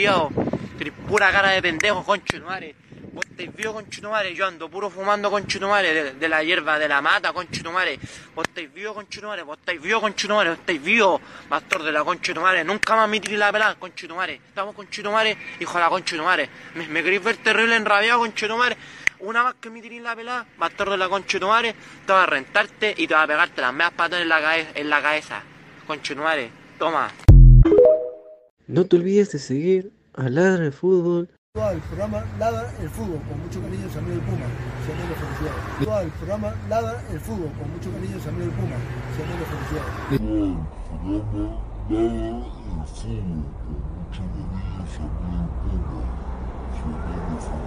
Culiado. Pura cara de pendejo, conchetumare. Vos estáis vivos, conchetumare. Yo ando puro fumando, conchetumare, de, de la hierba de la mata, conchetumare. Vos estáis vivos, conchetumare. Vos estáis vivos, conchetumare. Vos estáis vivos, pastor de la conchetumare. Nunca más me tiré la pelada, conchetumare. Estamos, conchetumare, hijo de la conchetumare. Me, me queréis ver terrible enrabiado, conchetumare. Una vez que me tiré la pelada, pastor de la conchetumare, te va a rentarte y te va a pegarte las meas patas en la, en la cabeza. Conchetumare, toma. No te olvides de seguir a Ladra el Fútbol. El programa Ladra el Fútbol, con mucho cariño, Samuel del Puma. Samuel felicidades. El programa Ladra el Fútbol, con mucho cariño, Samuel del Puma. Samuel felicidades. El programa Ladra el Fútbol, con mucho cariño, Samuel del Puma. Samuel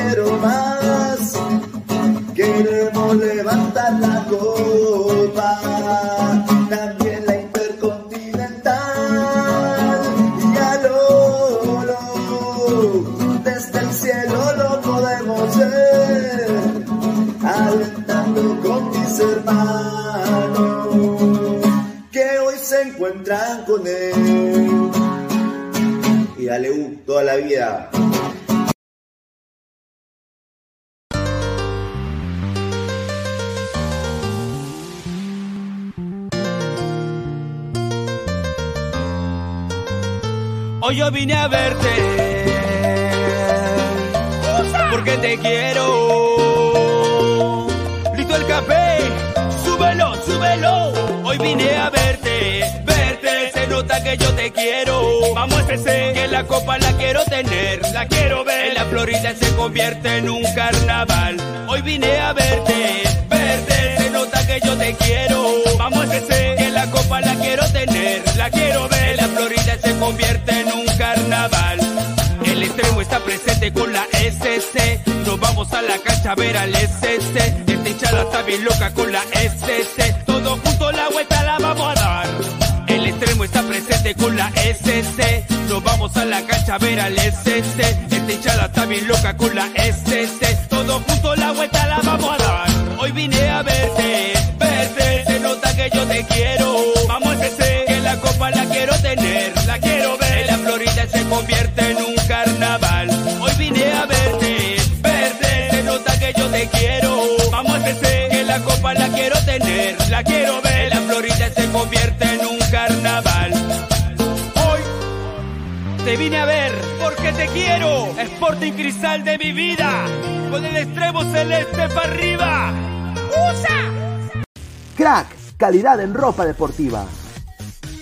quiero más. Queremos levantar la copa, también la intercontinental. Y a Lolo, desde el cielo lo podemos ver, alentando con mis hermanos que hoy se encuentran con él. Y dale U toda la vida. Hoy yo vine a verte porque te quiero. Listo el café, súbelo, súbelo. Hoy vine a verte, verte. Se nota que yo te quiero. Vamos a FC, que la copa la quiero tener, la quiero ver. En la Florida se convierte en un carnaval. Hoy vine a verte, verte. Se nota que yo te quiero. Vamos a FC, que la copa la quiero tener, la quiero ver. La Florida se convierte en un carnaval. El extremo está presente con la SC. Nos vamos a la cancha a ver al SC. Esta hinchada está bien loca con la SC. Todos juntos la vuelta la vamos a dar. El extremo está presente con la SC. Nos vamos a la cancha a ver al SC. Esta hinchada está bien loca con la SC. Todos juntos la vuelta la vamos a dar. Hoy vine a verte, verte. Se nota que yo te quiero. La quiero tener, la quiero ver. La Florida se convierte en un carnaval. Hoy vine a verte, verte. Se nota que yo te quiero. Vamos a SC, que la copa la quiero tener, la quiero ver. La Florida se convierte en un carnaval. Hoy te vine a ver porque te quiero. Sporting Cristal de mi vida. Con el extremo celeste para arriba. Crack, calidad en ropa deportiva.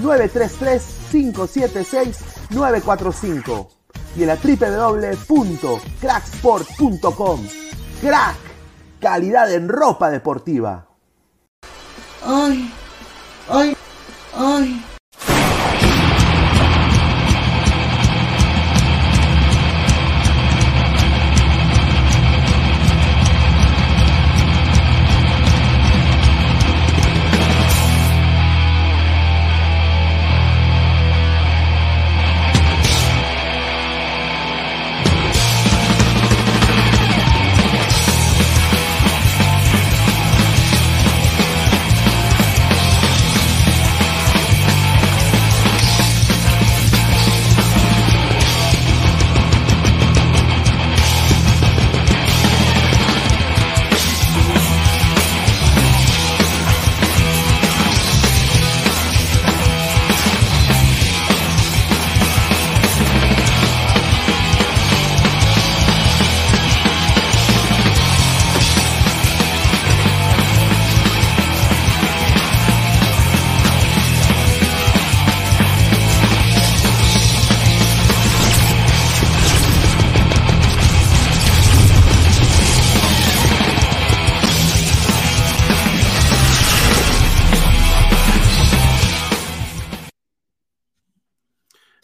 933-576-945 y en la www.cracksport.com. Crack, calidad en ropa deportiva. Ay, ay, ay.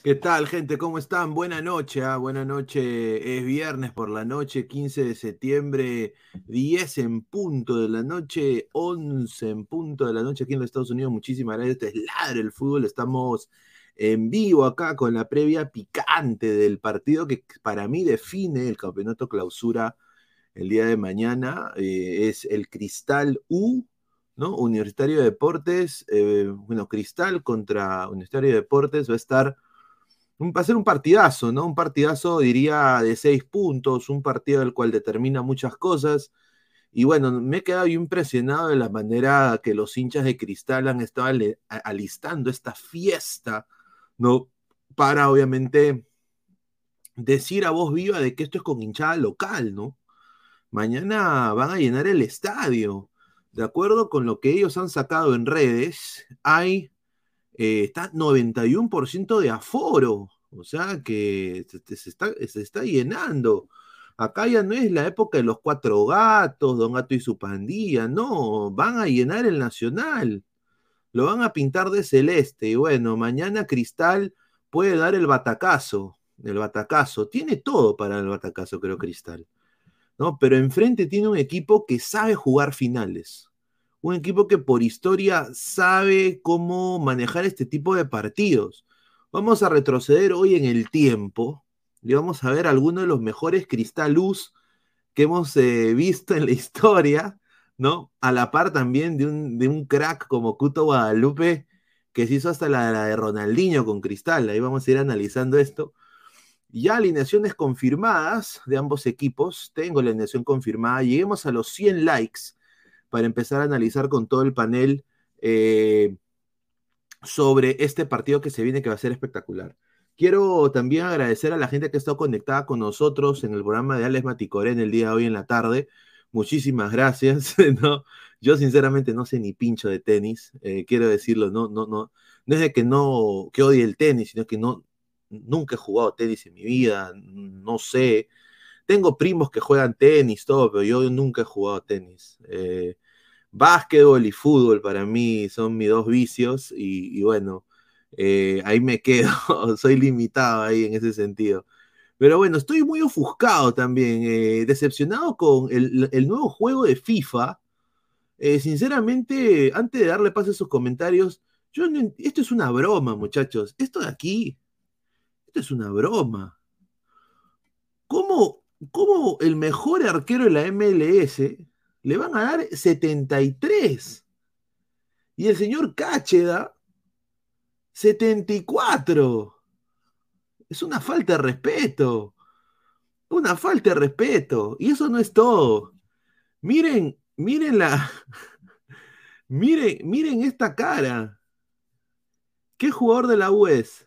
¿Qué tal, gente? ¿Cómo están? Buena noche, ah, buena noche. Es viernes por la noche, 15 de septiembre, 10 en punto de la noche, 11 en punto de la noche aquí en los Estados Unidos. Muchísimas gracias. Este es Ladre el Fútbol. Estamos en vivo acá con la previa picante del partido que para mí define el campeonato clausura el día de mañana. Eh, es el Cristal U, ¿no? Universitario de Deportes, eh, bueno, Cristal contra Universitario de Deportes va a estar va a ser un partidazo, ¿no? Un partidazo, diría, de seis puntos, un partido del cual determina muchas cosas. Y bueno, me he quedado impresionado de la manera que los hinchas de Cristal han estado alistando esta fiesta, ¿no? Para obviamente decir a voz viva de que esto es con hinchada local, ¿no? Mañana van a llenar el estadio. De acuerdo con lo que ellos han sacado en redes, hay eh, está 91% de aforo, o sea que se, está, se está llenando. Acá ya no es la época de los cuatro gatos, Don Gato y su pandilla, no, van a llenar el Nacional, lo van a pintar de celeste y bueno, mañana Cristal puede dar el batacazo, el batacazo, tiene todo para el batacazo creo Cristal, ¿no? Pero enfrente tiene un equipo que sabe jugar finales un equipo que por historia sabe cómo manejar este tipo de partidos. Vamos a retroceder hoy en el tiempo y vamos a ver algunos de los mejores cristaluz que hemos eh, visto en la historia, ¿no? A la par también de un, de un crack como Cuto Guadalupe, que se hizo hasta la, la de Ronaldinho con Cristal. Ahí vamos a ir analizando esto. Ya alineaciones confirmadas de ambos equipos. Tengo la alineación confirmada. Lleguemos a los 100 likes para empezar a analizar con todo el panel eh, sobre este partido que se viene, que va a ser espectacular. Quiero también agradecer a la gente que ha estado conectada con nosotros en el programa de Alex Maticoré en el día de hoy en la tarde. Muchísimas gracias. ¿no? Yo sinceramente no sé ni pincho de tenis, eh, quiero decirlo, no, no, no, no es de que no, que odie el tenis, sino que no, nunca he jugado tenis en mi vida, no sé, tengo primos que juegan tenis, todo, pero yo nunca he jugado tenis. Eh, básquetbol y fútbol para mí son mis dos vicios y, bueno, eh, ahí me quedo, soy limitado ahí en ese sentido. Pero bueno, estoy muy ofuscado también, eh, decepcionado con el, nuevo juego de FIFA. sinceramente, antes de darle paso a esos comentarios, yo esto es una broma, muchachos. Esto de aquí, esto es una broma. ¿Cómo cómo el mejor arquero de la MLS le van a dar 73. Y el señor Cácheda, 74. Es una falta de respeto. Una falta de respeto. Y eso no es todo. Miren, miren la. miren, miren esta cara. ¿Qué jugador de la US?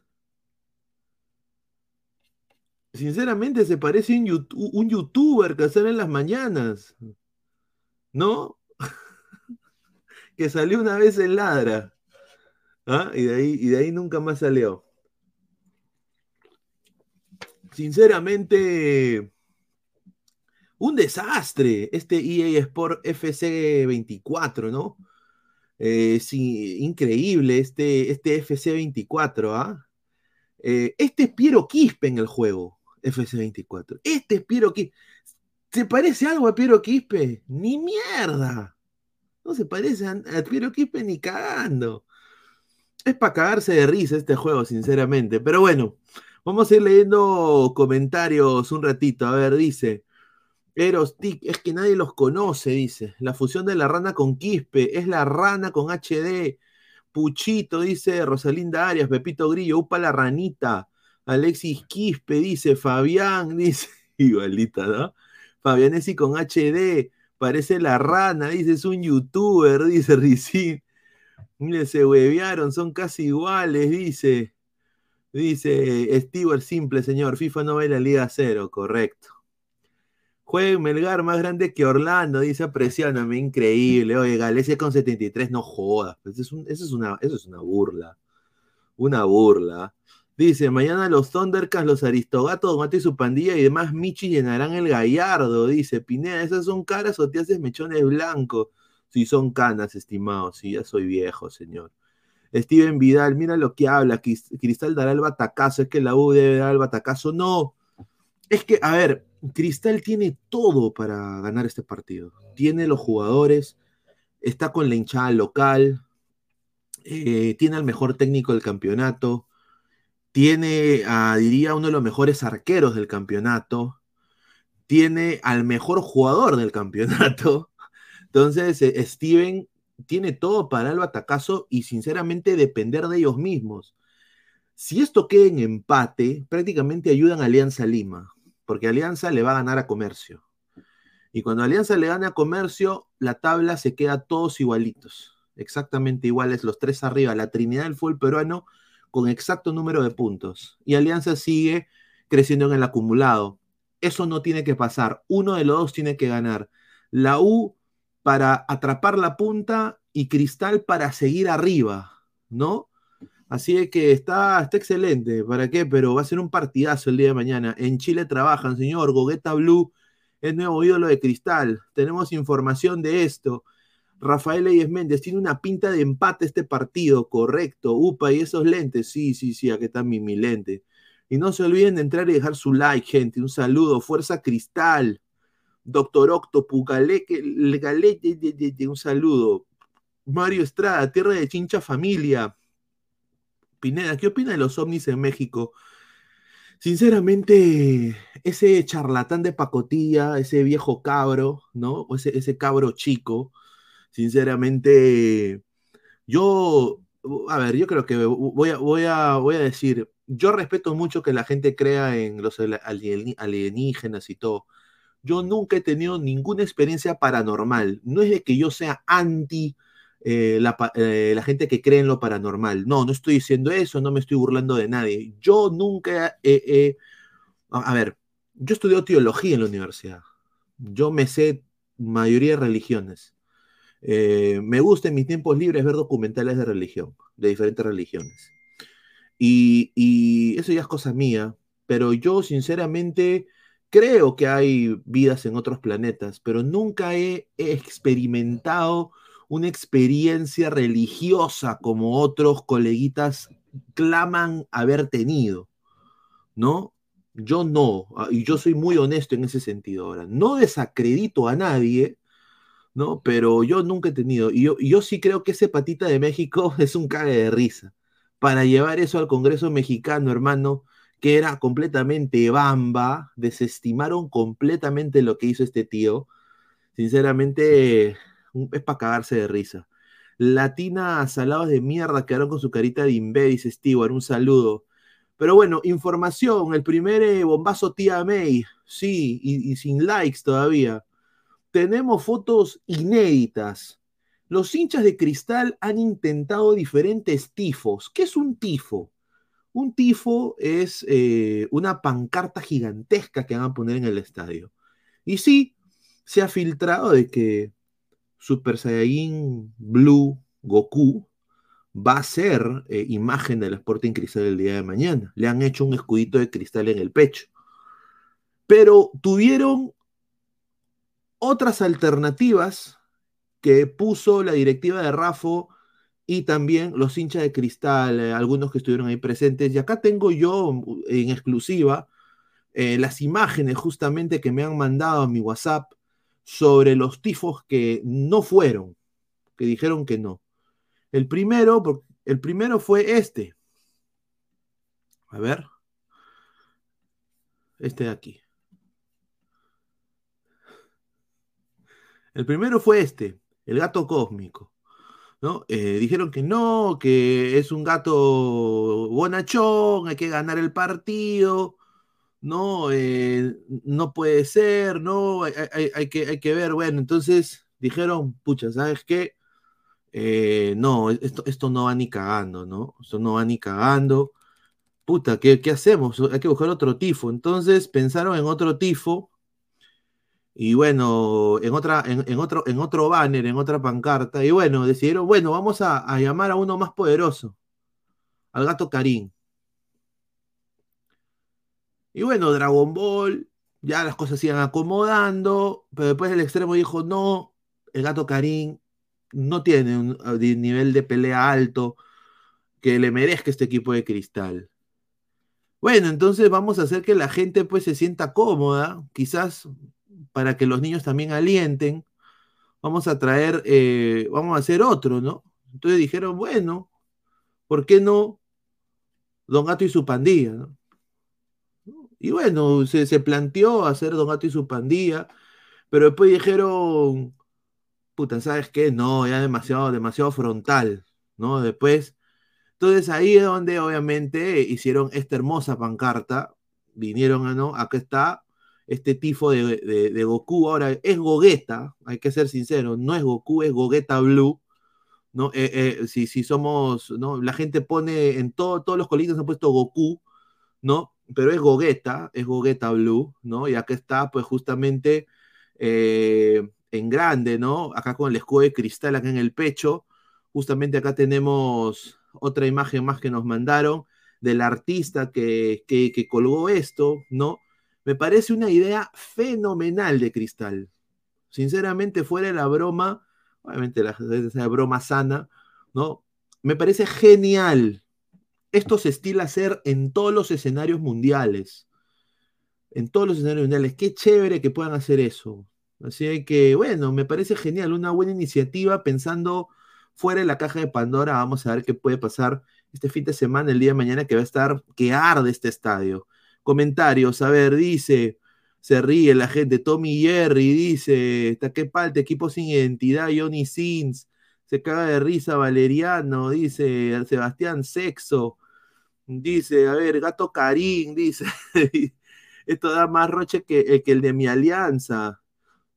sinceramente se parece un, un youtuber que sale en las mañanas. ¿No? que salió una vez en Ladra. ¿Ah? Y, de ahí, y de ahí nunca más salió. Sinceramente, un desastre este EA Sport FC 24, ¿no? Eh, sí, increíble este, este FC 24, ¿ah? Eh, este es Piero Quispe en el juego. FC24. Este es Piero Quispe. ¿Se parece algo a Piero Quispe? Ni mierda. No se parece a, Piero Quispe ni cagando. Es para cagarse de risa este juego, sinceramente. Pero bueno, vamos a ir leyendo comentarios un ratito. A ver, dice. Eros es que nadie los conoce, dice. La fusión de la rana con Quispe es la rana con HD. Puchito, dice Rosalinda Arias, Pepito Grillo, upa la ranita. Alexis Quispe dice, Fabián dice, igualita, ¿no? Fabianesi con HD, parece la rana, dice, es un youtuber, dice Ricín. Mire, se huevearon, son casi iguales, dice. Dice Stewart simple, señor. FIFA no a la Liga Cero, correcto. Juega Melgar más grande que Orlando, dice apreciándome, increíble. Oye, Galecia con 73, no jodas. Pues eso, es una, eso es una burla. Una burla. Dice, mañana los Thundercats, los Aristogatos, Mate y su pandilla y demás Michi llenarán el gallardo. Dice, Pineda, ¿esas son caras o te haces mechones blancos? Si son canas, estimado. Sí, ya soy viejo, señor. Steven Vidal, mira lo que habla, Cris- Cristal dará el batacazo, es que la U debe dar el batacazo. No, es que, a ver, Cristal tiene todo para ganar este partido. Tiene los jugadores, está con la hinchada local, eh, tiene al mejor técnico del campeonato, tiene, a, diría, uno de los mejores arqueros del campeonato, tiene al mejor jugador del campeonato. Entonces, eh, Steven tiene todo para el batacazo y sinceramente depender de ellos mismos. Si esto queda en empate, prácticamente ayudan a Alianza Lima, porque Alianza le va a ganar a Comercio. Y cuando Alianza le gana a Comercio, la tabla se queda todos igualitos, exactamente iguales, los tres arriba, la Trinidad del fútbol peruano con exacto número de puntos. Y Alianza sigue creciendo en el acumulado. Eso no tiene que pasar. Uno de los dos tiene que ganar. La U para atrapar la punta y Cristal para seguir arriba, ¿no? Así que está, excelente. ¿Para qué? Pero va a ser un partidazo el día de mañana. En Chile trabajan, señor. Gogueta Blue es nuevo ídolo de Cristal. Tenemos información de esto. Rafael Leyes Méndez tiene una pinta de empate este partido, correcto. Upa, ¿y esos lentes? Sí, sí, sí, aquí está mi, lente. Y no se olviden de entrar y dejar su like, gente. Un saludo. Fuerza Cristal. Doctor de- un saludo. Mario Estrada, Tierra de Chincha Familia. Pineda, ¿qué opina de los ovnis en México? Sinceramente, ese charlatán de pacotilla, ese viejo cabro, ¿no? O ese cabro chico, sinceramente, yo, a ver, yo creo que voy a, voy a, voy a decir, yo respeto mucho que la gente crea en los alien- alienígenas y todo. Yo nunca he tenido ninguna experiencia paranormal. No es de que yo sea anti eh, eh, la gente que cree en lo paranormal. No, no estoy diciendo eso, no me estoy burlando de nadie. Yo nunca a a ver, yo estudié teología en la universidad. Yo me sé mayoría de religiones. Eh, me gusta en mis tiempos libres ver documentales de religión, de diferentes religiones. Y, y eso ya es cosa mía, pero yo sinceramente creo que hay vidas en otros planetas, pero nunca he, he experimentado una experiencia religiosa como otros coleguitas claman haber tenido, ¿no? Yo no, ah, y yo soy muy honesto en ese sentido ahora. No desacredito a nadie, ¿no? Pero yo nunca he tenido, y yo, yo sí creo que ese patita de México es un cague de risa. Para llevar eso al Congreso mexicano, hermano, que era completamente bamba, desestimaron completamente lo que hizo este tío. Sinceramente, es para cagarse de risa. Latina salados de mierda quedaron con su carita de imbé, dice Stewart, un saludo. Pero bueno, información, el primer eh, bombazo tía May, sí, y sin likes todavía. Tenemos fotos inéditas. Los hinchas de cristal han intentado diferentes tifos. ¿Qué es un tifo? Un tifo es eh, una pancarta gigantesca que van a poner en el estadio. Y sí, se ha filtrado de que Super Saiyajin Blue Goku va a ser eh, imagen del Sporting Cristal el día de mañana. Le han hecho un escudito de cristal en el pecho. Pero tuvieron otras alternativas que puso la directiva de Rafo y también los hinchas de cristal, eh, algunos que estuvieron ahí presentes. Y acá tengo yo en exclusiva eh, las imágenes justamente que me han mandado a mi WhatsApp sobre los tifos que no fueron, que dijeron que no. El primero, el primero fue este. A ver. Este de aquí. El primero fue este, el gato cósmico. ¿no? Eh, dijeron que no, que es un gato bonachón, hay que ganar el partido, no, eh, no puede ser, no, hay, que, hay que ver, bueno, entonces dijeron, pucha, ¿sabes qué? Eh, no, esto, esto no va ni cagando, ¿no? Esto no va ni cagando. Puta, ¿qué, qué hacemos? Hay que buscar otro tifo. Entonces pensaron en otro tifo. Y bueno, en, otra, en, otro, en otro banner, en otra pancarta. Y bueno, decidieron, bueno, vamos a, llamar a uno más poderoso, al gato Karim. Y bueno, Dragon Ball, ya las cosas se iban acomodando, pero después el extremo dijo, no, el gato Karim no tiene un nivel de pelea alto, que le merezca este equipo de cristal. Bueno, entonces vamos a hacer que la gente pues se sienta cómoda, quizás para que los niños también alienten. Vamos a traer, eh, vamos a hacer otro, ¿no? Entonces dijeron, bueno, ¿por qué no Don Gato y su pandilla? Y bueno, se, se planteó hacer Don Gato y su pandilla, pero después dijeron, puta, ¿sabes qué? No, ya demasiado, demasiado frontal, ¿no? Después, entonces ahí es donde obviamente hicieron esta hermosa pancarta, vinieron a, ¿no? Acá está este tifo de, de- Goku, ahora es Gogeta, hay que ser sincero, no es Goku, es Gogeta Blue, ¿no? Eh, eh, si, si somos, ¿no? La gente pone, en todo, todos los colegios han puesto Goku, ¿no? Pero es Gogeta, es Gogeta Blue, ¿no? Y acá está, pues justamente eh, en grande, ¿no? Acá con el escudo de cristal acá en el pecho. Justamente acá tenemos otra imagen más que nos mandaron del artista que, que, que colgó esto, ¿no? Me parece una idea fenomenal de cristal. Sinceramente, fuera de la broma, obviamente la, broma sana, ¿no? Me parece genial. Esto se estila hacer en todos los escenarios mundiales. En todos los escenarios mundiales. Qué chévere que puedan hacer eso. Así que, bueno, me parece genial, una buena iniciativa pensando fuera de la caja de Pandora. Vamos a ver qué puede pasar este fin de semana, el día de mañana, que va a estar, que arde este estadio. Comentarios, a ver, dice, se ríe la gente, Tommy Jerry dice, está que palta, equipo sin identidad, Johnny Sins, se caga de risa Valeriano, dice Sebastián Sexo, dice, a ver, Gato Karim, dice, esto da más roche que, eh, que el de mi alianza.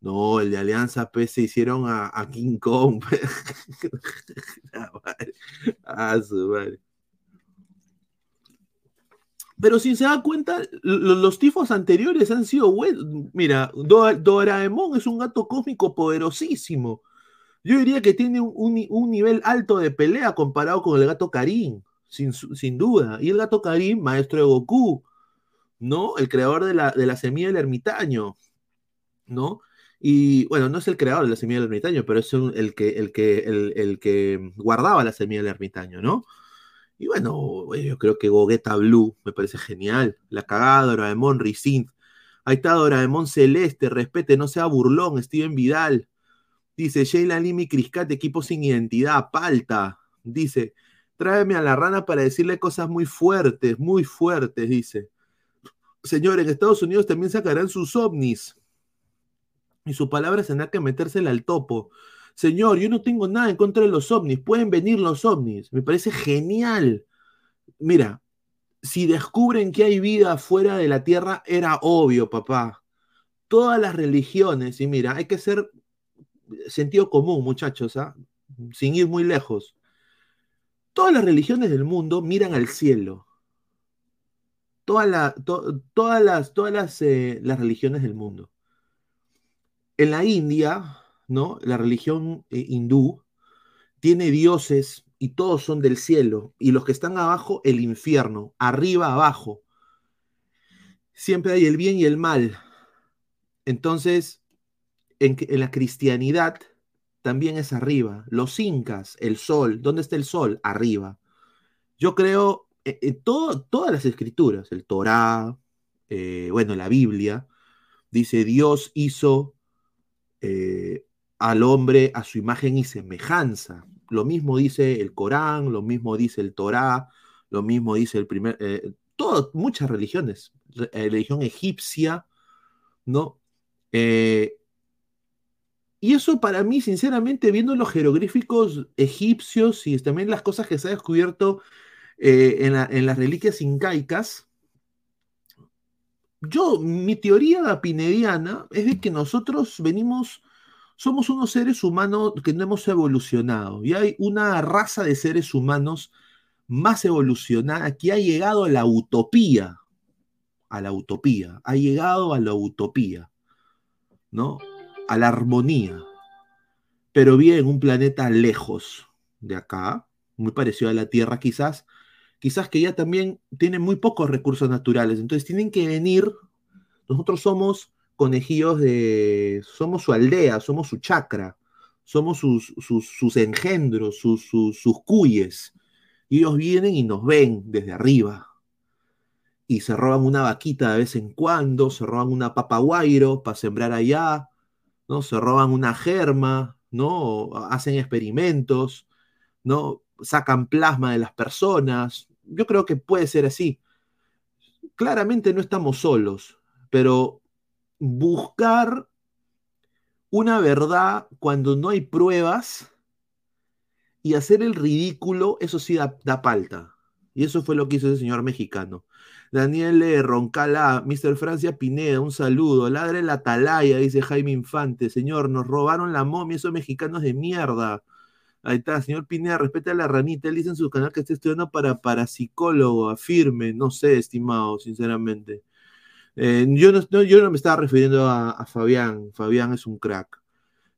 No, el de Alianza pues se hicieron a, King Kong. Ah, su madre. Pero si se da cuenta, lo- los tifos anteriores han sido buenos. Mira, Do- Doraemon es un gato cósmico poderosísimo. Yo diría que tiene un, un- nivel alto de pelea comparado con el gato Karim, sin, sin duda. Y el gato Karim, maestro de Goku, ¿no? El creador de la, de la semilla del ermitaño, ¿no? Y bueno, no es el creador de la semilla del ermitaño, pero es un- el, que, el, que, el, el que guardaba la semilla del ermitaño, ¿no? Y bueno, yo creo que Gogeta Blue me parece genial. La cagada, Doraemon, Ricin. Ahí está Doraemon Celeste, respete, no sea burlón, Steven Vidal. Dice Sheila Limi Criscate, equipo sin identidad, palta. Dice, tráeme a la rana para decirle cosas muy fuertes, muy fuertes, dice. Señor, en Estados Unidos también sacarán sus ovnis. Y sus palabras tendrán que metérsela al topo. Señor, yo no tengo nada en contra de los ovnis. Pueden venir los ovnis. Me parece genial. Mira, si descubren que hay vida fuera de la Tierra, era obvio, papá. Todas las religiones, y mira, hay que ser sentido común, muchachos, ¿ah? sin ir muy lejos. Todas las religiones del mundo miran al cielo. Todas todas eh, las religiones del mundo. En la India, ¿no? La religión eh, hindú tiene dioses y todos son del cielo. Y los que están abajo, el infierno. Arriba, abajo. Siempre hay el bien y el mal. Entonces, en, en la cristianidad también es arriba. Los incas, el sol. ¿Dónde está el sol? Arriba. Yo creo, eh, eh, todo- todas las escrituras, el Torá, bueno, la Biblia, dice Dios hizo al hombre a su imagen y semejanza. Lo mismo dice el Corán, lo mismo dice el Torá, lo mismo dice el primer, eh, muchas religiones, re- eh, religión egipcia, ¿no? Eh, y eso para mí, sinceramente, viendo los jeroglíficos egipcios y también las cosas que se ha descubierto eh, en las reliquias incaicas, yo, mi teoría pinediana es de que nosotros venimos, somos unos seres humanos que no hemos evolucionado. Y hay una raza de seres humanos más evolucionada que ha llegado a la utopía. A la utopía. Ha llegado a la utopía. ¿No? A la armonía. Pero bien en un planeta lejos de acá, muy parecido a la Tierra quizás, quizás que ya también tienen muy pocos recursos naturales. Entonces tienen que venir, nosotros somos conejillos de, somos su aldea, somos su chacra, somos sus, sus, sus engendros, sus, sus, sus cuyes. Y ellos vienen y nos ven desde arriba. Y se roban una vaquita de vez en cuando, se roban una papa guairo para sembrar allá, ¿no? Se roban una germa, ¿no? Hacen experimentos, ¿no? Sacan plasma de las personas. Yo creo que puede ser así. Claramente no estamos solos, pero buscar una verdad cuando no hay pruebas y hacer el ridículo, eso sí da, da palta. Y eso fue lo que hizo ese señor mexicano. Daniel Roncala, Mr. Francia Pineda, un saludo. Ladre la atalaya, dice Jaime Infante. Señor, nos robaron la momia, esos mexicanos de mierda. Ahí está, señor Pineda, respete a la ranita. Él dice en su canal que está estudiando para parapsicólogo, afirme. No sé, estimado, sinceramente. Eh, yo, no, yo no me estaba refiriendo a, Fabián. Fabián es un crack.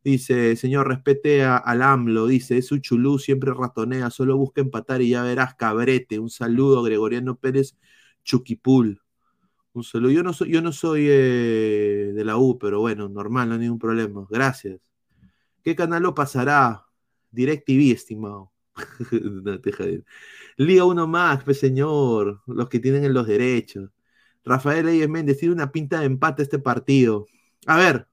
Dice, señor, respete a, al AMLO. Dice, es un chulú, siempre ratonea. Solo busca empatar y ya verás, cabrete. Un saludo, Gregoriano Pérez Chuquipul. Un saludo. Yo no soy, yo no soy eh, de la U, pero bueno, normal, no hay ningún problema. Gracias. ¿Qué canal lo pasará? DirecTV, estimado. no Liga uno más, pues señor. Los que tienen los derechos. Rafael Reyes Méndez tiene una pinta de empate este partido. A ver.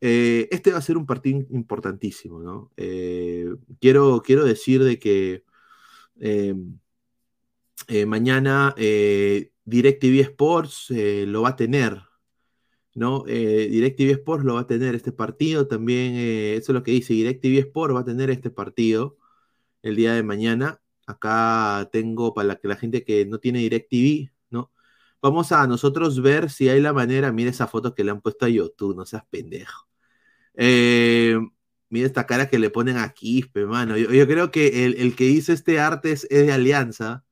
Eh, este va a ser un partido importantísimo, ¿no? Eh, quiero, quiero decir de que eh, mañana DirecTV Sports lo va a tener, ¿no? DirecTV Sports lo va a tener este partido también, eso es lo que dice, DirecTV Sports va a tener este partido el día de mañana Acá tengo para que la gente que no tiene DirecTV, ¿no? Vamos a nosotros ver si hay la manera. Mira esa foto que le han puesto a YouTube, no seas pendejo. Eh, mira esta cara que le ponen a Quispe, mano. Yo, creo que el, que hizo este arte es, de Alianza.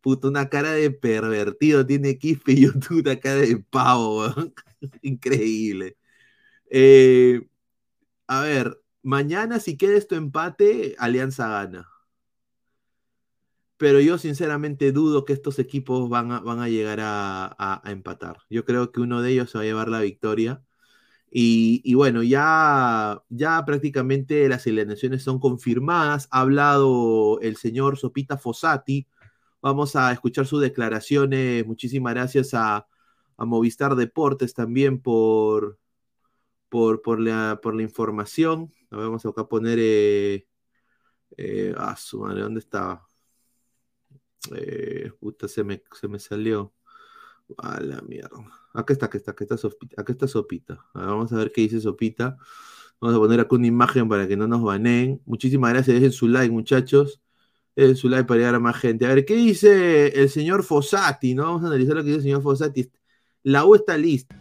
Puto, una cara de pervertido tiene Quispe y YouTube una cara de pavo, Increíble. Eh, a ver, mañana si queda esto empate, Alianza gana pero yo sinceramente dudo que estos equipos van a, van a llegar a, empatar. Yo creo que uno de ellos se va a llevar la victoria. Y, bueno, ya, ya prácticamente las alineaciones son confirmadas. Ha hablado el señor Sopita Fossati. Vamos a escuchar sus declaraciones. Muchísimas gracias a, Movistar Deportes también por, por, por, la, por la información. Vamos a acá poner. Eh, eh, ah, su madre, ¿dónde estaba? Eh, puta, se me, se me salió. A la mierda. Acá está, acá está, acá está Sopita. Está Sopita. vamos a ver qué dice Sopita. Vamos a poner acá una imagen para que no nos baneen. Muchísimas gracias. Dejen su like, muchachos. Dejen su like para llegar a más gente. A ver, ¿qué dice el señor Fossati? ¿no? Vamos a analizar lo que dice el señor Fossati. La U está lista.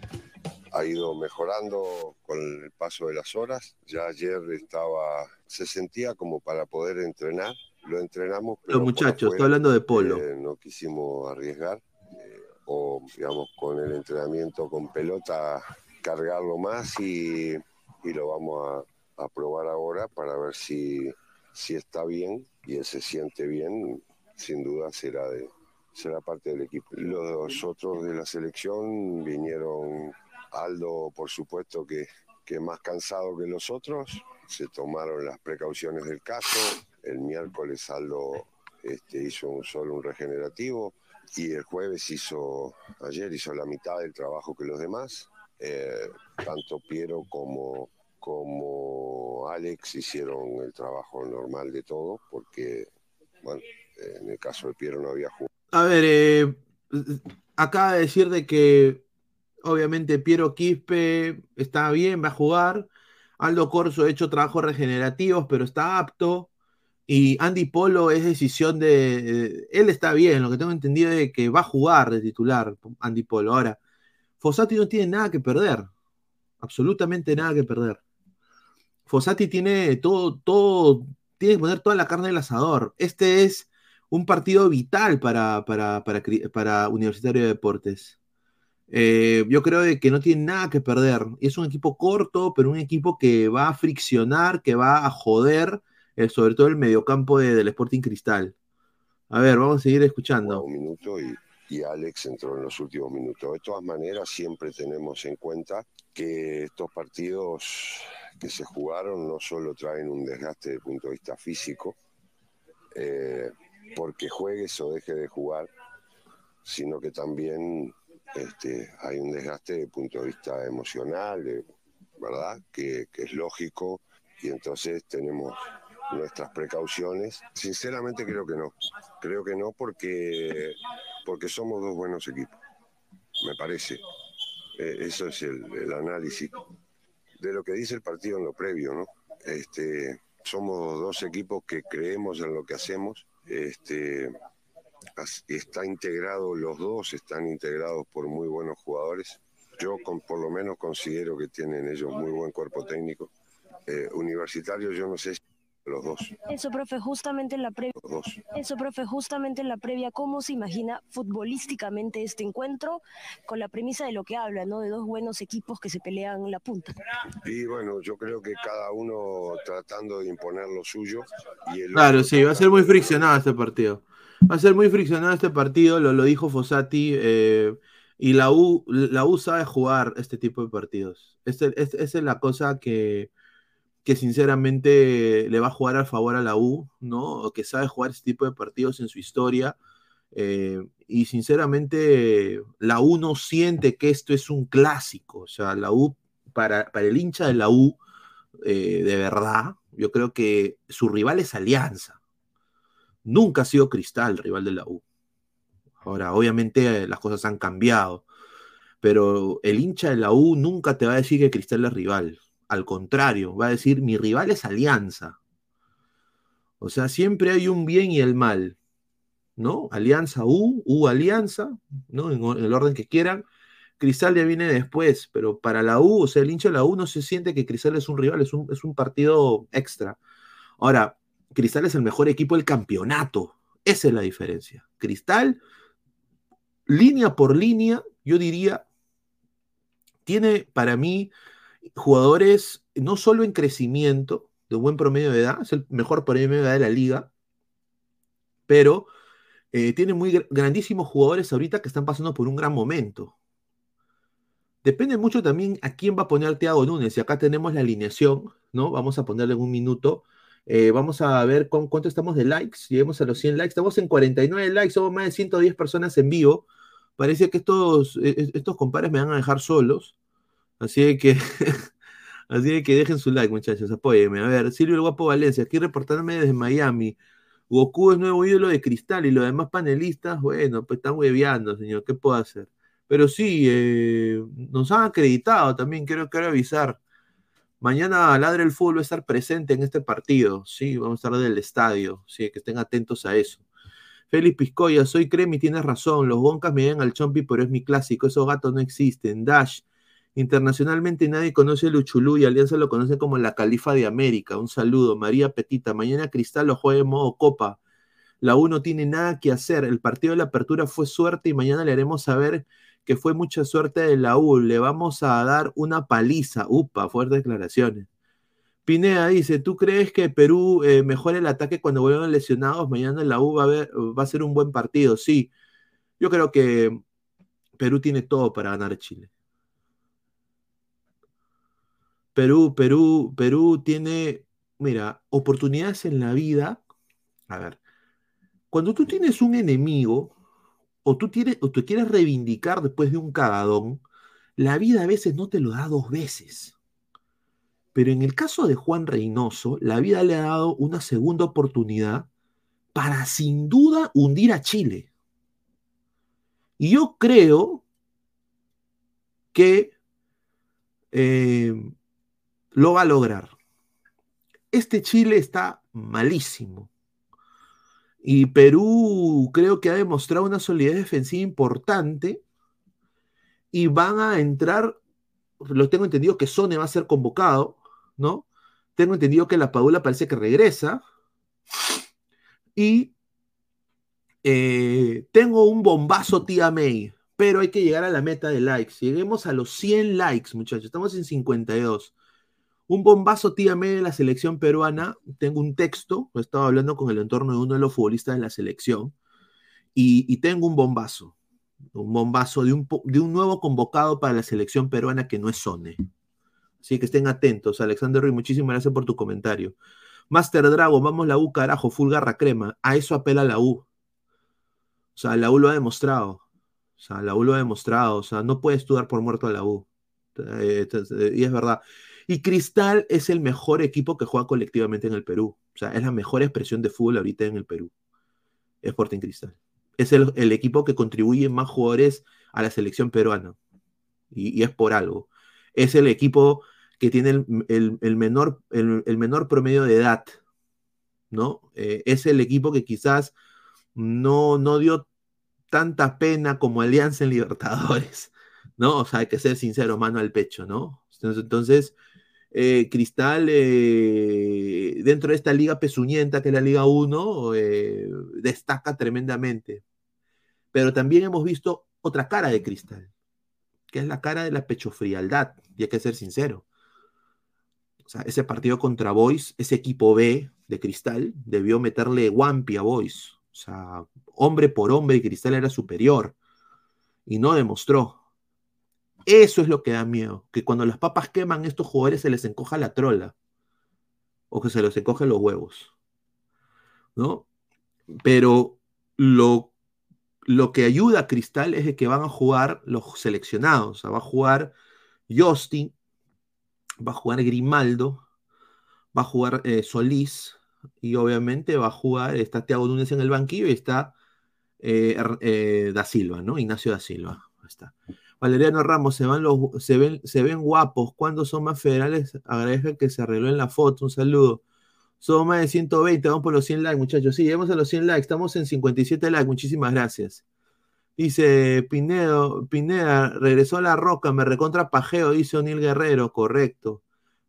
Ha ido mejorando con el paso de las horas. Ya ayer estaba, se sentía como para poder entrenar lo entrenamos. Pero Los muchachos, estoy hablando de polo. Eh, no quisimos arriesgar, eh, o digamos, con el entrenamiento con pelota, cargarlo más y, y lo vamos a, a, probar ahora para ver si, si está bien y él se siente bien, sin duda será de será parte del equipo. Los otros de la selección vinieron, Aldo por supuesto que, que más cansado que los otros, se tomaron las precauciones del caso, el miércoles Aldo este, hizo un solo un regenerativo y el jueves hizo, ayer hizo la mitad del trabajo que los demás. Eh, tanto Piero como, como Alex hicieron el trabajo normal de todo, porque, bueno, en el caso de Piero no había jugado. A ver, eh, acaba de decir de que obviamente Piero Quispe está bien, va a jugar. Aldo Corso ha hecho trabajos regenerativos, pero está apto. Y Andy Polo es decisión de. él está bien, lo que tengo entendido es que va a jugar de titular Andy Polo. Ahora, Fossati no tiene nada que perder. Absolutamente nada que perder. Fossati tiene todo, todo, tiene que poner toda la carne del asador. Este es un partido vital para, para, para, Universitario de Deportes. Eh, yo creo que no tiene nada que perder. Es un equipo corto, pero un equipo que va a friccionar, que va a joder eh, sobre todo el mediocampo del Sporting Cristal. A ver, vamos a seguir escuchando. Un minuto y, Alex entró en los últimos minutos. De todas maneras, siempre tenemos en cuenta que estos partidos que se jugaron no solo traen un desgaste desde el punto de vista físico, eh, porque juegues o deje de jugar, sino que también este, hay un desgaste desde el punto de vista emocional, ¿verdad? Que, es lógico y entonces tenemos nuestras precauciones. Sinceramente creo que no. Creo que no porque, porque somos dos buenos equipos, me parece. Eh, eso es el, análisis de lo que dice el partido en lo previo, ¿no? Este, somos dos equipos que creemos en lo que hacemos. Este, está integrado, los dos están integrados por muy buenos jugadores. Yo con, por lo menos considero que tienen ellos muy buen cuerpo técnico. Eh, universitario yo no sé si los dos, Eso, profe, justamente en la previa. los dos. Eso, profe, justamente en la previa, ¿cómo se imagina futbolísticamente este encuentro con la premisa de lo que habla, ¿no? De dos buenos equipos que se pelean la punta. Y bueno, yo creo que cada uno tratando de imponer lo suyo y el Claro, sí, va a ser muy friccionado este partido. Va a ser muy friccionado este partido, lo, lo dijo Fossati, eh, y la U, la U sabe jugar este tipo de partidos. Es- Esa es la cosa que, que sinceramente le va a jugar a favor a la U, ¿no? O que sabe jugar este tipo de partidos en su historia. eh, y sinceramente, la U no siente que esto es un clásico. O sea, la U, para, para el hincha de la U, eh, de verdad, yo creo que su rival es Alianza. Nunca ha sido Cristal rival de la U. Ahora, obviamente eh, las cosas han cambiado, pero el hincha de la U nunca te va a decir que Cristal es rival. Al contrario, va a decir mi rival es Alianza. O sea, siempre hay un bien y el mal, ¿no? Alianza U, U Alianza, ¿no? En, el orden que quieran. Cristal ya viene después, pero para la U, o sea, el hincha de la U no se siente que Cristal es un rival, es un, es un partido extra. Ahora, Cristal es el mejor equipo del campeonato. Esa es la diferencia. Cristal, línea por línea, yo diría, tiene para mí jugadores no solo en crecimiento, de buen promedio de edad, es el mejor promedio de edad de la liga, pero eh, tiene muy gr- grandísimos jugadores ahorita que están pasando por un gran momento. Depende mucho también a quién va a poner Thiago Núñez. Y acá tenemos la alineación, ¿no? Vamos a ponerle en un minuto. Eh, vamos a ver con cuánto estamos de likes. Lleguemos a los 100 likes. Estamos en 49 likes. Somos más de 110 personas en vivo. Parece que estos, eh, estos compadres me van a dejar solos. Así que, así que dejen su like, muchachos. Apóyenme. A ver, Silvio el Guapo Valencia, aquí reportándome desde Miami. Goku es nuevo ídolo de cristal y los demás panelistas, bueno, pues están hueveando, señor. ¿Qué puedo hacer? Pero sí, eh, nos han acreditado también, quiero, quiero avisar. Mañana Ladre el Fútbol va a estar presente en este partido, sí, vamos a estar del estadio, sí, que estén atentos a eso. Félix Piscoya, soy Cremi, tienes razón, los Goncas me ven al Chompi, pero es mi clásico, esos gatos no existen. Dash, internacionalmente nadie conoce el Uchulú y Alianza lo conoce como la Califa de América. Un saludo, María Petita, mañana Cristal lo juega en modo Copa. La U no tiene nada que hacer, el partido de la apertura fue suerte y mañana le haremos saber que fue mucha suerte de la U. Le vamos a dar una paliza. Upa, fuertes declaraciones. Pineda dice, ¿tú crees que Perú eh, mejora el ataque cuando vuelvan lesionados? Mañana la U va a, ver, va a ser un buen partido. Sí, yo creo que Perú tiene todo para ganar a Chile. Perú, Perú, Perú tiene, mira, oportunidades en la vida. A ver, cuando tú tienes un enemigo, o tú, o tú quieres reivindicar después de un cagadón, la vida a veces no te lo da dos veces. Pero en el caso de Juan Reynoso, la vida le ha dado una segunda oportunidad para sin duda hundir a Chile. Y yo creo que eh, lo va a lograr. Este Chile está malísimo. Y Perú creo que ha demostrado una solidez defensiva importante. Y van a entrar, lo tengo entendido que Sone va a ser convocado, ¿no? Tengo entendido que la Padula parece que regresa. Y eh, tengo un bombazo tía May, pero hay que llegar a la meta de likes. Lleguemos a los 100 likes, muchachos. Estamos en 52. Un bombazo tía May de la selección peruana. Tengo un texto, he estado hablando con el entorno de uno de los futbolistas de la selección. Y, tengo un bombazo. Un bombazo de un, de un, nuevo convocado para la selección peruana que no es Sone. Así que estén atentos. Alexander Ruiz, muchísimas gracias por tu comentario. Master Dragon, vamos la U, carajo, full garra crema. A eso apela la U. O sea, la U lo ha demostrado. O sea, la U lo ha demostrado. O sea, no puedes dudar por muerto a la U. Eh, y es verdad. Y Cristal es el mejor equipo que juega colectivamente en el Perú. O sea, es la mejor expresión de fútbol ahorita en el Perú. Sporting Cristal. Es el, equipo que contribuye más jugadores a la selección peruana. Y, es por algo. Es el equipo que tiene el, menor, el, menor promedio de edad. ¿No? Eh, es el equipo que quizás no, no dio tanta pena como Alianza en Libertadores. ¿No? O sea, hay que ser sincero, mano al pecho, ¿no? Entonces eh, Cristal, eh, dentro de esta liga pezuñenta que es la Liga 1, eh, destaca tremendamente. Pero también hemos visto otra cara de Cristal, que es la cara de la pechofrialdad, y hay que ser sincero. Ese partido contra Boys, ese equipo B de Cristal, debió meterle Wampi a Boys. O sea, hombre por hombre, Cristal era superior. Y no demostró. Eso es lo que da miedo, que cuando las papas queman, estos jugadores se les encoja la trola. O que se les encogen los huevos. ¿No? Pero lo, lo que ayuda a Cristal es que van a jugar los seleccionados. Va a jugar Justin, va a jugar Grimaldo, va a jugar eh, Solís, y obviamente va a jugar, está Thiago Núñez en el banquillo y está eh, eh, Da Silva, ¿no? Ignacio Da Silva. Está. Valeriano Ramos, se, van los, se, ven, se ven guapos. ¿Cuándo son más federales? Agradezco que se arregló en la foto. Un saludo. Somos más de 120. Vamos por los 100 likes, muchachos. Sí, llegamos a los 100 likes. Estamos en 57 likes. Muchísimas gracias. Dice Pinedo, Pineda, regresó a la roca, me recontra pajeo, dice O'Neill Guerrero, correcto.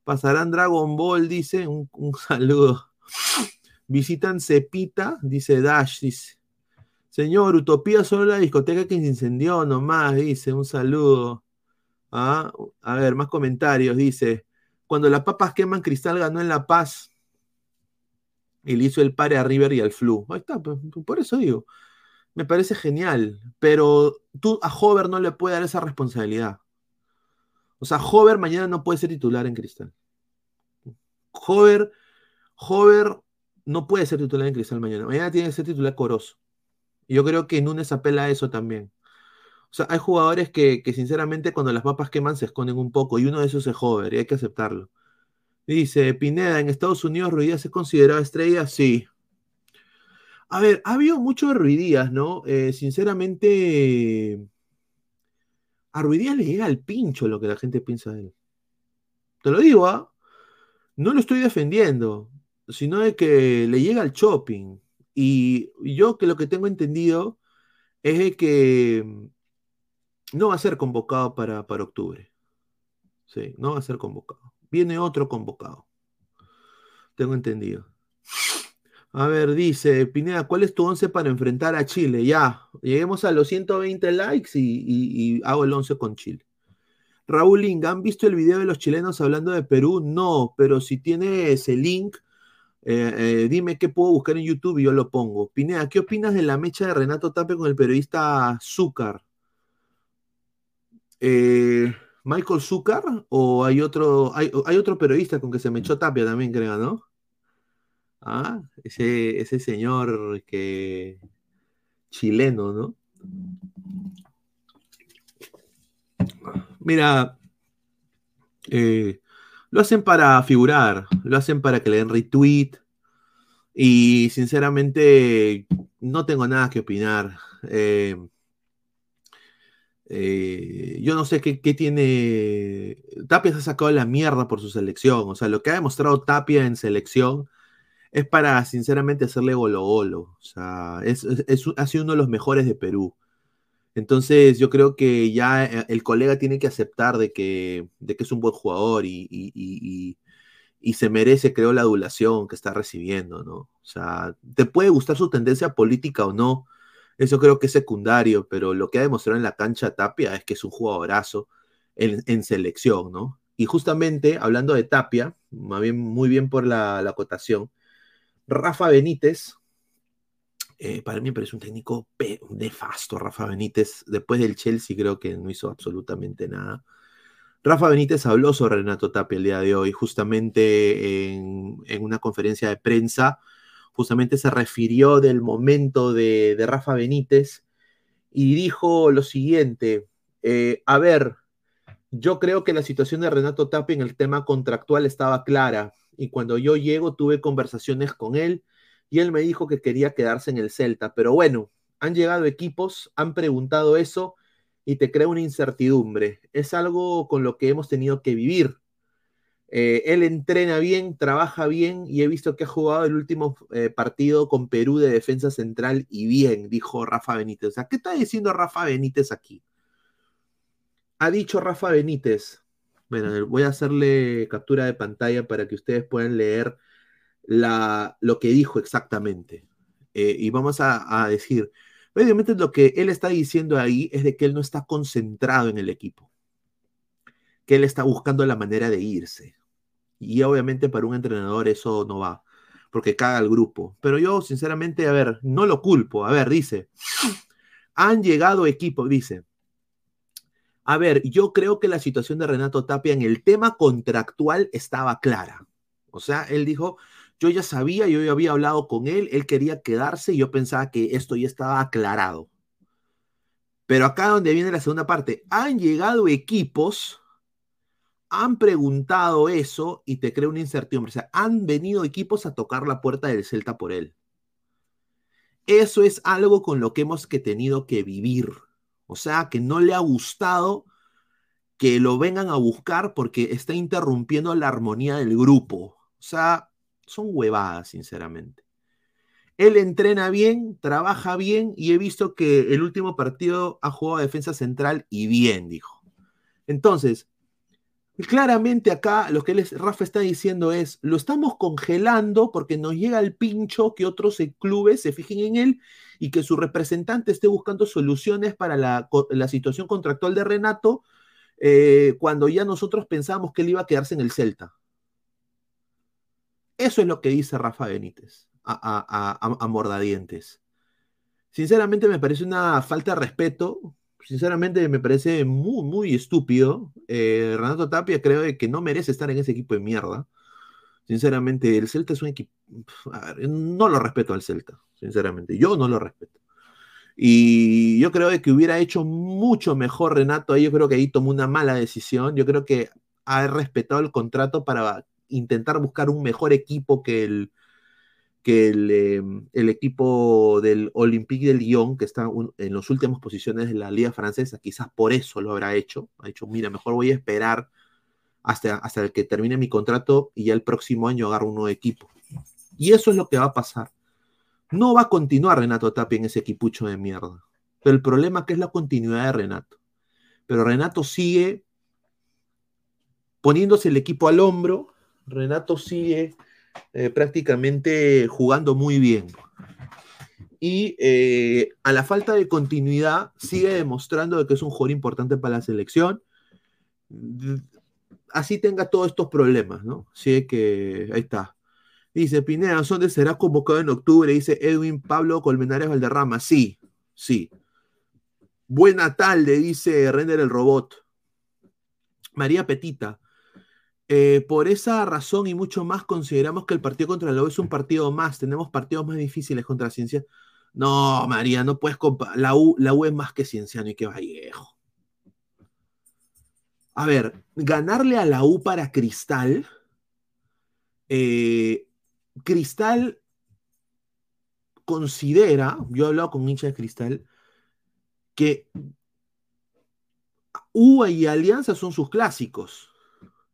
Pasarán Dragon Ball, dice, un, un saludo. Visitan Cepita, dice Dash, dice. Señor, Utopía solo la discoteca que se incendió nomás, dice, un saludo. Ah, a ver, más comentarios, dice. Cuando las papas queman, Cristal ganó en La Paz y le hizo el pare a River y al Flu. Ahí está, pues, por eso digo. Me parece genial, pero tú a Hover no le puedes dar esa responsabilidad. O sea, Hover mañana no puede ser titular en Cristal. Hover, Hover no puede ser titular en Cristal mañana. Mañana tiene que ser titular Corozo. Yo creo que Núñez apela a eso también. O sea, hay jugadores que, sinceramente cuando las papas queman se esconden un poco y uno de esos es Hover y hay que aceptarlo. Dice Pineda, ¿en Estados Unidos Ruidías es considerado estrella? Sí. A ver, ha habido mucho de Ruidías, ¿no? Eh, sinceramente, a Ruidías le llega al pincho lo que la gente piensa de él. Te lo digo, ¿ah? No lo estoy defendiendo, sino de que le llega al shopping. Y yo que lo que tengo entendido es de que no va a ser convocado para, para octubre. Sí, no va a ser convocado. Viene otro convocado. Tengo entendido. A ver, dice Pineda, ¿cuál es tu 11 para enfrentar a Chile? Ya, lleguemos a los 120 likes y, y- hago el 11 con Chile. Raúl Inga, ¿han visto el video de los chilenos hablando de Perú? No, pero si tiene ese link, eh, eh, dime qué puedo buscar en YouTube y yo lo pongo. Pineda, ¿qué opinas de la mecha de Renato Tape con el periodista Zúcar? Eh, ¿Michael Zúcar? ¿O hay otro, hay, otro periodista con que se me echó Tapia también, creo, ¿no? Ah, ese, ese señor que chileno, ¿no? Mira, eh, lo hacen para figurar, lo hacen para que le den retweet y sinceramente no tengo nada que opinar. Eh, eh, yo no sé qué, tiene. Tapia se ha sacado la mierda por su selección. O sea, lo que ha demostrado Tapia en selección es para, sinceramente, hacerle golo golo. O sea, es- es- ha sido uno de los mejores de Perú. Entonces, yo creo que ya eh, el colega tiene que aceptar de que, de que es un buen jugador y, y- y- y- se merece, creo, la adulación que está recibiendo, ¿no? O sea, te puede gustar su tendencia política o no, eso creo que es secundario, pero lo que ha demostrado en la cancha Tapia es que es un jugadorazo en, en selección, ¿no? Y justamente, hablando de Tapia, muy bien por la, la acotación, Rafa Benítez, eh, para mí me parece un técnico nefasto, Rafa Benítez. Después del Chelsea creo que no hizo absolutamente nada. Rafa Benítez habló sobre Renato Tapia el día de hoy, justamente en, una conferencia de prensa, justamente se refirió del momento de, de Rafa Benítez y dijo lo siguiente, eh, a ver, yo creo que la situación de Renato Tapia en el tema contractual estaba clara y cuando yo llego tuve conversaciones con él y él me dijo que quería quedarse en el Celta, pero bueno, han llegado equipos, han preguntado eso y te crea una incertidumbre. Es algo con lo que hemos tenido que vivir. Eh, él entrena bien, trabaja bien y he visto que ha jugado el último eh, partido con Perú de defensa central y bien, dijo Rafa Benítez. O sea, ¿qué está diciendo Rafa Benítez aquí? Ha dicho Rafa Benítez. Bueno, voy a hacerle captura de pantalla para que ustedes puedan leer la, lo que dijo exactamente. Eh, y vamos a, a decir, Obviamente lo que él está diciendo ahí es de que él no está concentrado en el equipo, que él está buscando la manera de irse. Y obviamente para un entrenador eso no va, porque caga el grupo. Pero yo sinceramente, a ver, no lo culpo. A ver, dice, han llegado equipos, dice. A ver, yo creo que la situación de Renato Tapia en el tema contractual estaba clara. O sea, él dijo, yo ya sabía, yo ya había hablado con él, él quería quedarse y yo pensaba que esto ya estaba aclarado. Pero acá donde viene la segunda parte, han llegado equipos, han preguntado eso y te crea una incertidumbre. O sea, han venido equipos a tocar la puerta del Celta por él. Eso es algo con lo que hemos que tenido que vivir. O sea, que no le ha gustado que lo vengan a buscar porque está interrumpiendo la armonía del grupo. O sea, son huevadas, sinceramente. Él entrena bien, trabaja bien y he visto que el último partido ha jugado a defensa central y bien, dijo. Entonces, claramente acá lo que él Rafa está diciendo es, lo estamos congelando porque nos llega el pincho que otros clubes se fijen en él y que su representante esté buscando soluciones para la, situación contractual de Renato eh, cuando ya nosotros pensábamos que él iba a quedarse en el Celta. Eso es lo que dice Rafa Benítez a, Mordadientes. Sinceramente me parece una falta de respeto. Sinceramente me parece muy, muy estúpido. Eh, Renato Tapia creo que no merece estar en ese equipo de mierda. Sinceramente, el Celta es un equipo... no lo respeto al Celta, sinceramente. Yo no lo respeto. Y yo creo que hubiera hecho mucho mejor Renato ahí. Yo creo que ahí tomó una mala decisión. Yo creo que ha respetado el contrato para intentar buscar un mejor equipo que el, que el, em, equipo del Olympique de Lyon, que está en las últimas posiciones de la Liga Francesa, quizás por eso lo habrá hecho. Ha dicho, mira, mejor voy a esperar hasta, hasta que termine mi contrato y ya el próximo año agarro un nuevo equipo. Y eso es lo que va a pasar. No va a continuar Renato Tapia en ese equipucho de mierda. Pero el problema que es la continuidad de Renato. Pero Renato sigue poniéndose el equipo al hombro, Renato sigue eh, prácticamente jugando muy bien. Y eh, a la falta de continuidad sigue demostrando que es un jugador importante para la selección. Así tenga todos estos problemas, ¿no? Sí, que ahí está. Dice Pineda, ¿dónde será convocado en octubre? Dice Edwin Pablo Colmenares Valderrama. Sí, sí. Buena tarde, dice Render el robot. María Petita. Eh, por esa razón y mucho más consideramos que el partido contra la U es un partido más. Tenemos partidos más difíciles contra Ciencia. No, María, no puedes comparar. La U, la U es más que Cienciano y que Vallejo. A ver, ganarle a la U para Cristal. Eh, Cristal considera, yo he hablado con hincha de Cristal, que U y Alianza son sus clásicos,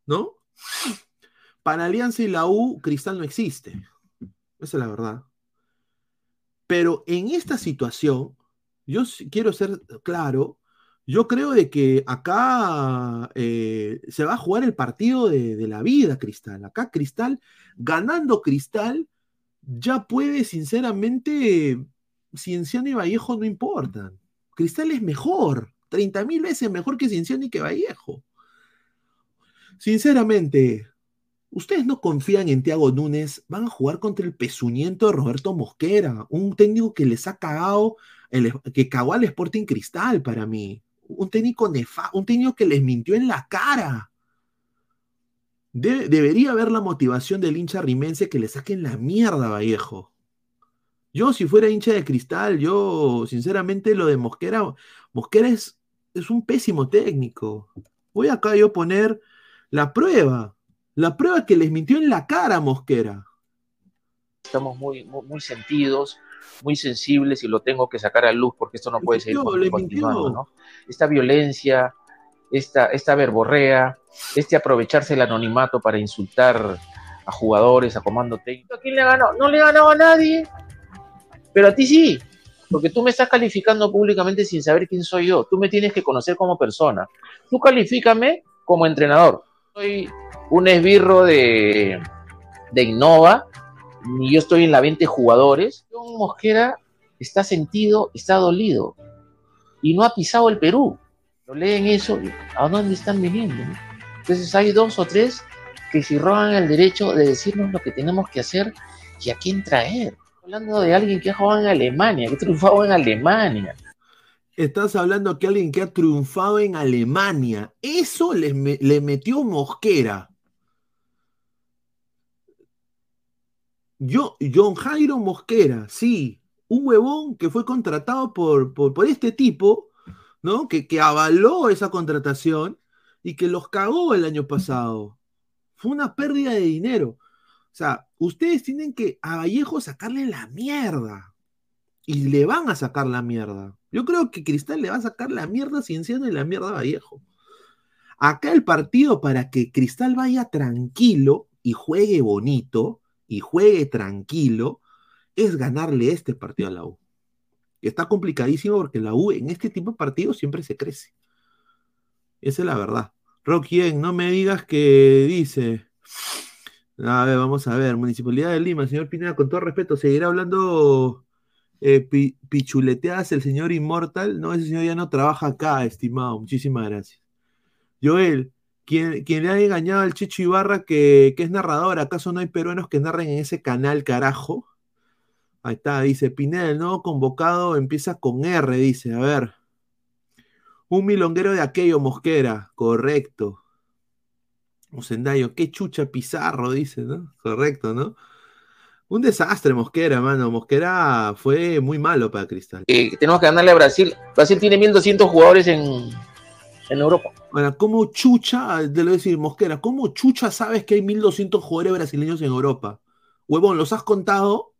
¿no? Para Alianza y la U, Cristal no existe. Esa es la verdad. Pero en esta situación, yo quiero ser claro, yo creo de que acá eh, se va a jugar el partido de, la vida, Cristal. Acá Cristal, ganando Cristal, ya puede, sinceramente, Cienciano y Vallejo no importan. Cristal es mejor, 30 mil veces mejor que Cienciano y que Vallejo. Sinceramente, ustedes no confían en Tiago Núñez, van a jugar contra el pezuñento de Roberto Mosquera, un técnico que les ha cagado, el, que cagó al Sporting Cristal para mí. un técnico nefasto, un técnico que les mintió en la cara. De- debería haber la motivación del hincha rimense que le saquen la mierda Vallejo. Yo, si fuera hincha de cristal, yo, sinceramente, lo de Mosquera, Mosquera es, es un pésimo técnico. Voy acá yo a poner la prueba. La prueba que les mintió en la cara a Mosquera. estamos muy, muy, muy sentidos, muy sensibles y lo tengo que sacar a luz porque esto no puede seguir mintió, continuando. ¿no? Esta violencia, esta, esta verborrea, este aprovecharse el anonimato para insultar a jugadores, a comando técnico. ¿A quién le ha ganado? No le ha ganado a nadie, pero a ti sí, porque tú me estás calificando públicamente sin saber quién soy yo. Tú me tienes que conocer como persona. Tú califícame como entrenador. Soy un esbirro de, de Innova, ni yo estoy en la 20 jugadores. John Mosquera está sentido, está dolido y no ha pisado el Perú. Lo leen eso, ¿a dónde están viniendo? Entonces hay dos o tres que si roban el derecho de decirnos lo que tenemos que hacer y a quién traer. Hablando de alguien que ha jugado en Alemania, que ha triunfado en Alemania. Estás hablando que alguien que ha triunfado en Alemania. Eso le, le metió Mosquera. Yo, John Jairo Mosquera, sí. Un huevón que fue contratado por, por, por este tipo, ¿no? Que, que avaló esa contratación y que los cagó el año pasado. Fue una pérdida de dinero. O sea, ustedes tienen que a Vallejo sacarle la mierda. Y le van a sacar la mierda. Yo creo que Cristal le va a sacar la mierda cienciano y la mierda Vallejo. Acá el partido para que Cristal vaya tranquilo y juegue bonito y juegue tranquilo es ganarle este partido a la U. Está complicadísimo porque la U en este tipo de partidos siempre se crece. Esa es la verdad. Rocky, no me digas que dice. A ver, vamos a ver. Municipalidad de Lima, señor Pineda, con todo respeto, ¿seguirá hablando eh, pi- pichuleteadas el señor Inmortal? No, ese señor ya no trabaja acá, estimado. Muchísimas gracias. Joel, quien, quien le ha engañado al Chicho Ibarra que, que es narrador, ¿acaso no hay peruanos que narren en ese canal, carajo? Ahí está, dice Pineda, el nuevo convocado empieza con R, dice, a ver. Un milonguero de aquello, Mosquera, correcto. Osendayo, qué chucha Pizarro, dice, ¿no? Correcto, ¿no? Un desastre, Mosquera, mano. Mosquera fue muy malo para Cristal. Eh, tenemos que ganarle a Brasil. Brasil tiene 1.200 jugadores en, en Europa. Ahora, ¿cómo chucha, te lo voy a decir, Mosquera, cómo chucha sabes que hay 1200 jugadores brasileños en Europa? Huevón, ¿los has contado?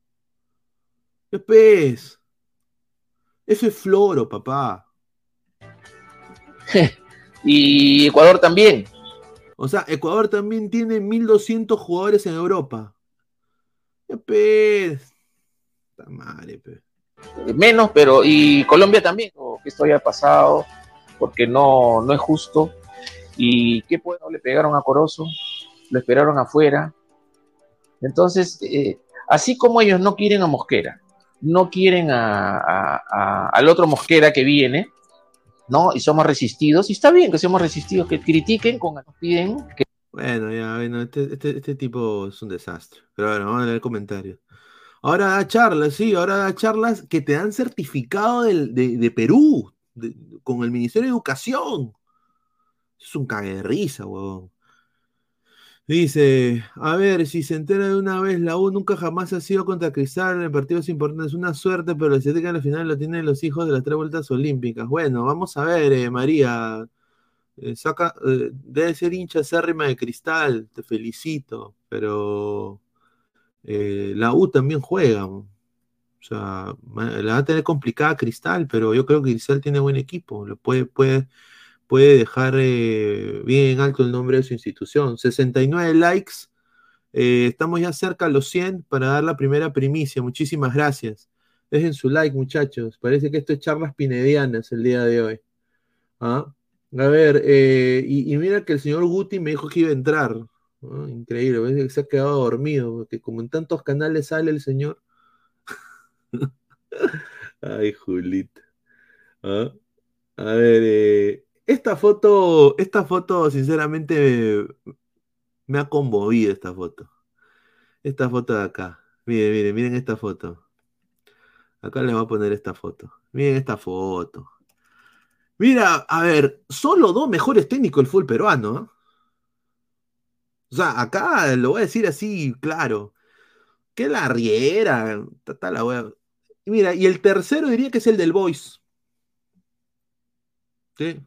¿Qué pez? Eso es floro, papá. y Ecuador también. O sea, Ecuador también tiene 1200 jugadores en Europa. Pe. Eh, menos, pero y Colombia también, o que esto haya pasado, porque no, no es justo. Y qué bueno, le pegaron a Corozo, lo esperaron afuera. Entonces, eh, así como ellos no quieren a Mosquera, no quieren a, al otro Mosquera que viene, ¿no? Y somos resistidos, y está bien que seamos resistidos, que critiquen, con, piden que Bueno, ya, bueno, este, este- este tipo es un desastre. Pero bueno, vamos a leer comentarios. Ahora da charlas, sí, ahora da charlas que te dan certificado del- de, de Perú, de- con el Ministerio de Educación. Es un cague de risa, huevón. Dice, a ver, si se entera de una vez, la U nunca jamás ha sido contra Cristal en partidos importantes. Es una suerte, pero el que al final lo tienen los hijos de las tres vueltas olímpicas. Bueno, vamos a ver, eh, María. Eh, eh, debe ser hincha acérrima de Cristal, te felicito, pero eh, la U también juega. O sea, la va a tener complicada Cristal, pero yo creo que Cristal tiene buen equipo. Lo puede, puede, puede dejar eh, bien alto el nombre de su institución. 69 likes. estamos ya cerca a los 100 para dar la primera primicia. Muchísimas gracias. Dejen su like, muchachos. Parece que esto es charlas pinedianas el día de hoy. ¿Ah? A ver, eh, y, mira que el señor Guti me dijo que iba a entrar. ¿no? Increíble, se ha quedado dormido, porque como en tantos canales sale el señor. Ay, Julita. ¿Ah? A ver, eh, esta foto, esta foto, sinceramente, me, ha conmovido esta foto. Esta foto de acá. Miren, miren, miren esta foto. Acá le voy a poner esta foto. Miren esta foto. Mira, a ver, son los dos mejores técnicos del fútbol peruano. ¿eh? O sea, acá lo voy a decir así, claro. Que la riera. la Mira, y el tercero diría que es el del Boys. ¿Sí?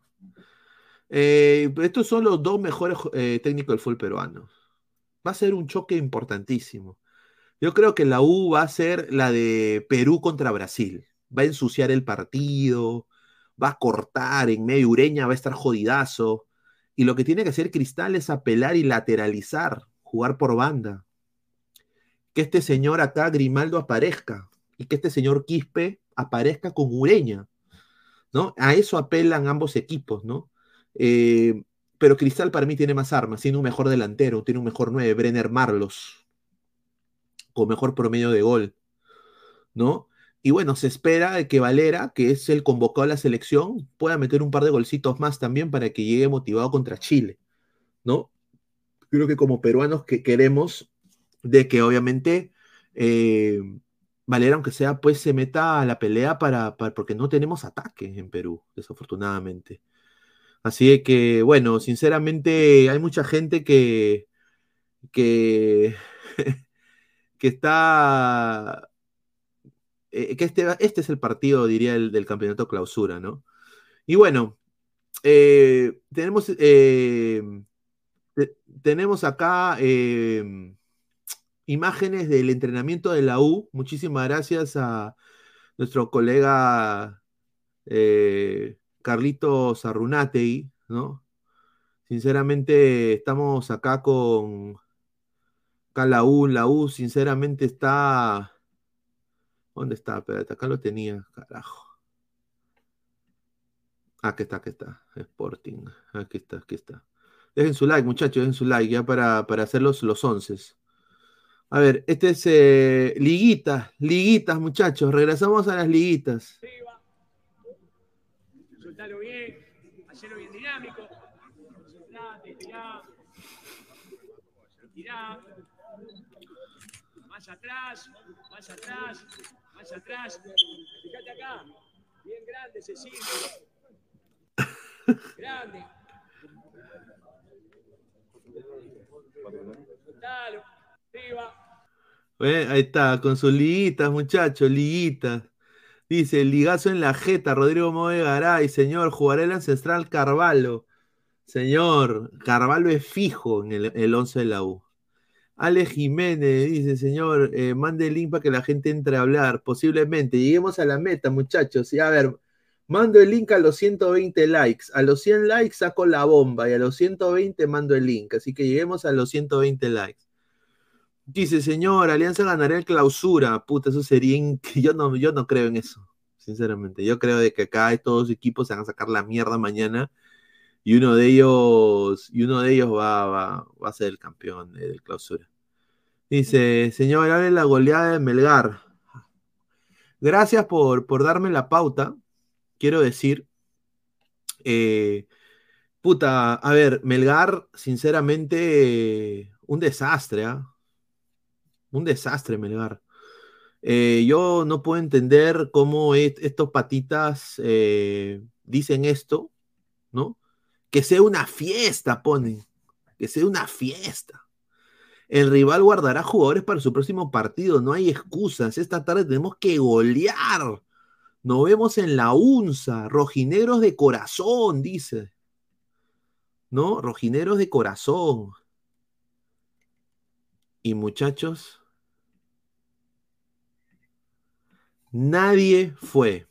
Eh, estos son los dos mejores eh, técnicos del fútbol peruano. Va a ser un choque importantísimo. Yo creo que la U va a ser la de Perú contra Brasil. Va a ensuciar el partido, va a cortar en medio Ureña, va a estar jodidazo. Y lo que tiene que hacer Cristal es apelar y lateralizar, jugar por banda. Que este señor acá, Grimaldo, aparezca. Y que este señor Quispe aparezca con Ureña. ¿No? A eso apelan ambos equipos, ¿no? Eh, pero Cristal para mí tiene más armas, tiene un mejor delantero, tiene un mejor 9, Brenner Marlos, con mejor promedio de gol, ¿no? Y bueno, se espera que Valera, que es el convocado a la selección, pueda meter un par de golcitos más también para que llegue motivado contra Chile, ¿no? Creo que como peruanos que queremos de que obviamente eh, Valera, aunque sea, pues se meta a la pelea para, para- porque no tenemos ataque en Perú, desafortunadamente. Así que, bueno, sinceramente hay mucha gente que, que, que está, eh, que este, este es el partido, diría, el, del campeonato clausura, ¿no? Y bueno, eh, tenemos, eh, te- tenemos acá eh, imágenes del entrenamiento de la U. Muchísimas gracias a nuestro colega Carlitos Arrunategui, ¿no? Sinceramente, estamos acá con acá la U, la U, sinceramente está. ¿Dónde está? Espérate, acá lo tenía, carajo. Ah, Aquí está, aquí está. Sporting. Aquí está, aquí está. Dejen su like, muchachos, dejen su like ya para, para hacer los, los once. A ver, este es eh, liguitas, liguitas, muchachos. Regresamos a las liguitas. Soltalo bien, hacelo bien dinámico. Tirá. Tirá. Más atrás, más atrás, más atrás. Fíjate acá. Bien grande ese círculo. Grande. Soltalo. Arriba. Ahí está, con sus liguitas, muchachos, liguitas. Dice, ligazo en la jeta, Rodrigo Moe Garay, señor, jugará el ancestral Carvalho. Señor, Carvalho es fijo en el, el 11 de la U. Ale Jiménez dice, señor, eh, mande el link para que la gente entre a hablar. Posiblemente. Lleguemos a la meta, muchachos. Y a ver, mando el link a los 120 likes. A los 100 likes saco la bomba y a los 120 mando el link. Así que lleguemos a los 120 likes. Dice, señor, Alianza ganará el clausura. Puta, eso sería. Yo no, yo no creo en eso, sinceramente. Yo creo de que acá estos dos equipos se van a sacar la mierda mañana y uno de ellos, y uno de ellos va, va, va a ser el campeón eh, del clausura. Dice, señor, hable la goleada de Melgar. Gracias por, por darme la pauta. Quiero decir, eh, puta, a ver, Melgar, sinceramente, eh, un desastre, ¿ah? Un desastre, Melgar. Eh, yo no puedo entender cómo es- estos patitas eh, dicen esto, ¿no? Que sea una fiesta, ponen. Que sea una fiesta. El rival guardará jugadores para su próximo partido. No hay excusas. Esta tarde tenemos que golear. Nos vemos en la UNSA. Rojinegros de corazón, dice. ¿No? Rojinegros de corazón. Y muchachos, nadie fue.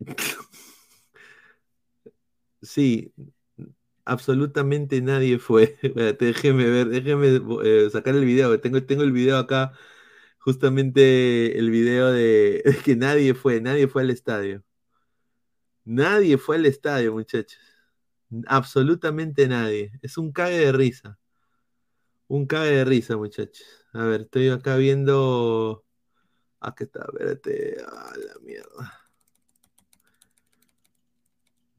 Sí, absolutamente nadie fue. Espérate, déjeme ver, déjeme eh, sacar el video. Tengo, tengo el video acá, justamente el video de, que nadie fue, nadie fue al estadio. Nadie fue al estadio, muchachos. Absolutamente nadie. Es un cague de risa. Un cague de risa, muchachos. A ver, estoy acá viendo. Aquí está, espérate. A la mierda.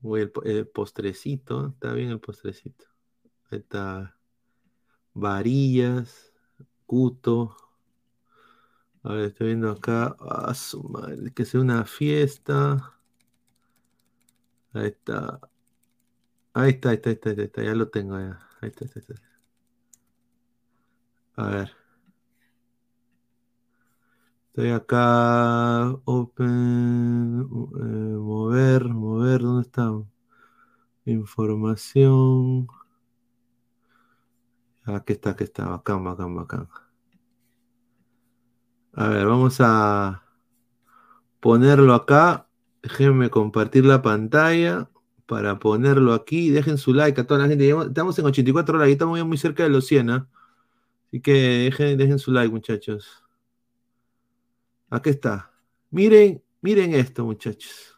Uy, el, po- el postrecito. Está bien el postrecito. Ahí está. Varillas. Cuto. A ver, estoy viendo acá. Ah, su madre, que sea una fiesta. Ahí está. Ahí está, ahí está, ahí está, ya lo tengo ya. Ahí está, ahí está. A ver. Estoy acá. Open. eh, mover, mover, ¿dónde está? Información. Aquí está, aquí está. Bacán, bacán, bacán. A ver, vamos a ponerlo acá. Déjenme compartir la pantalla para ponerlo aquí. Dejen su like a toda la gente. Estamos en 84 likes, estamos muy cerca de los 100. ¿ah? Así que dejen, dejen su like, muchachos. Aquí está. Miren, miren esto, muchachos.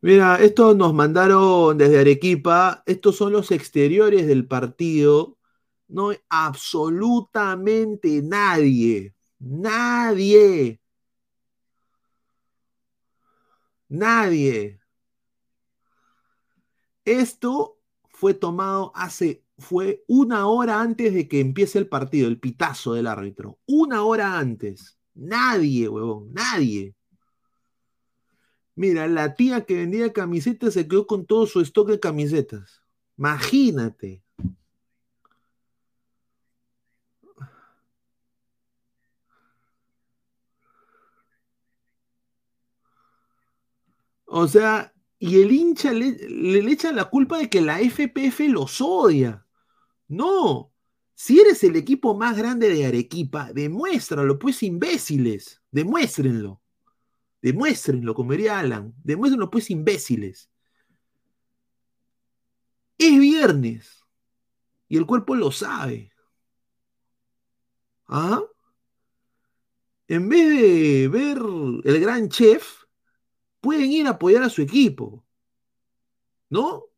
Mira, esto nos mandaron desde Arequipa. Estos son los exteriores del partido. No hay absolutamente nadie. Nadie. Nadie. Esto fue tomado hace, fue una hora antes de que empiece el partido, el pitazo del árbitro. Una hora antes. Nadie, huevón, nadie. Mira, la tía que vendía camisetas se quedó con todo su stock de camisetas. Imagínate. O sea, y el hincha le, le, echa la culpa de que la FPF los odia. No. Si eres el equipo más grande de Arequipa, demuéstralo, pues imbéciles. Demuéstrenlo. Demuéstrenlo, como diría Alan. Demuéstrenlo, pues imbéciles. Es viernes. Y el cuerpo lo sabe. ¿Ah? En vez de ver el gran chef, pueden ir a apoyar a su equipo. ¿No?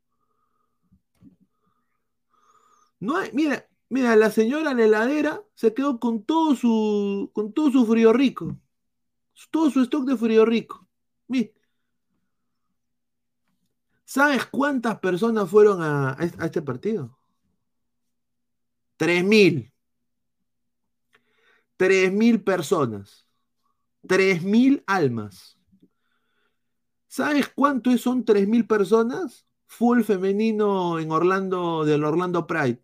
No hay, mira, mira, la señora en la heladera se quedó con todo su, con todo su frío rico. Todo su stock de frío rico. Mira. ¿Sabes cuántas personas fueron a, este partido? Tres mil. Tres mil personas. Tres mil almas. ¿Sabes cuánto son tres mil personas? Full femenino en Orlando, del Orlando Pride.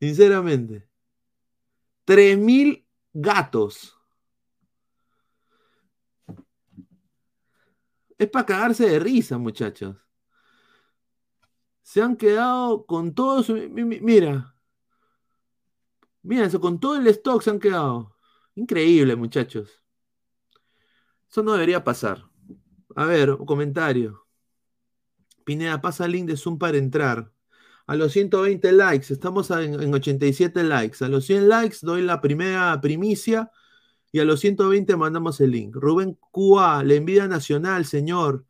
Sinceramente. Tres mil gatos. Es para cagarse de risa, muchachos. Se han quedado con todo su. Mira. Mira eso, con todo el stock se han quedado. Increíble, muchachos. Eso no debería pasar. A ver, un comentario. Pineda, pasa el link de Zoom para entrar. A los 120 likes, estamos en, en 87 likes. A los 100 likes doy la primera primicia y a los 120 mandamos el link. Rubén Cua, la envidia nacional, señor.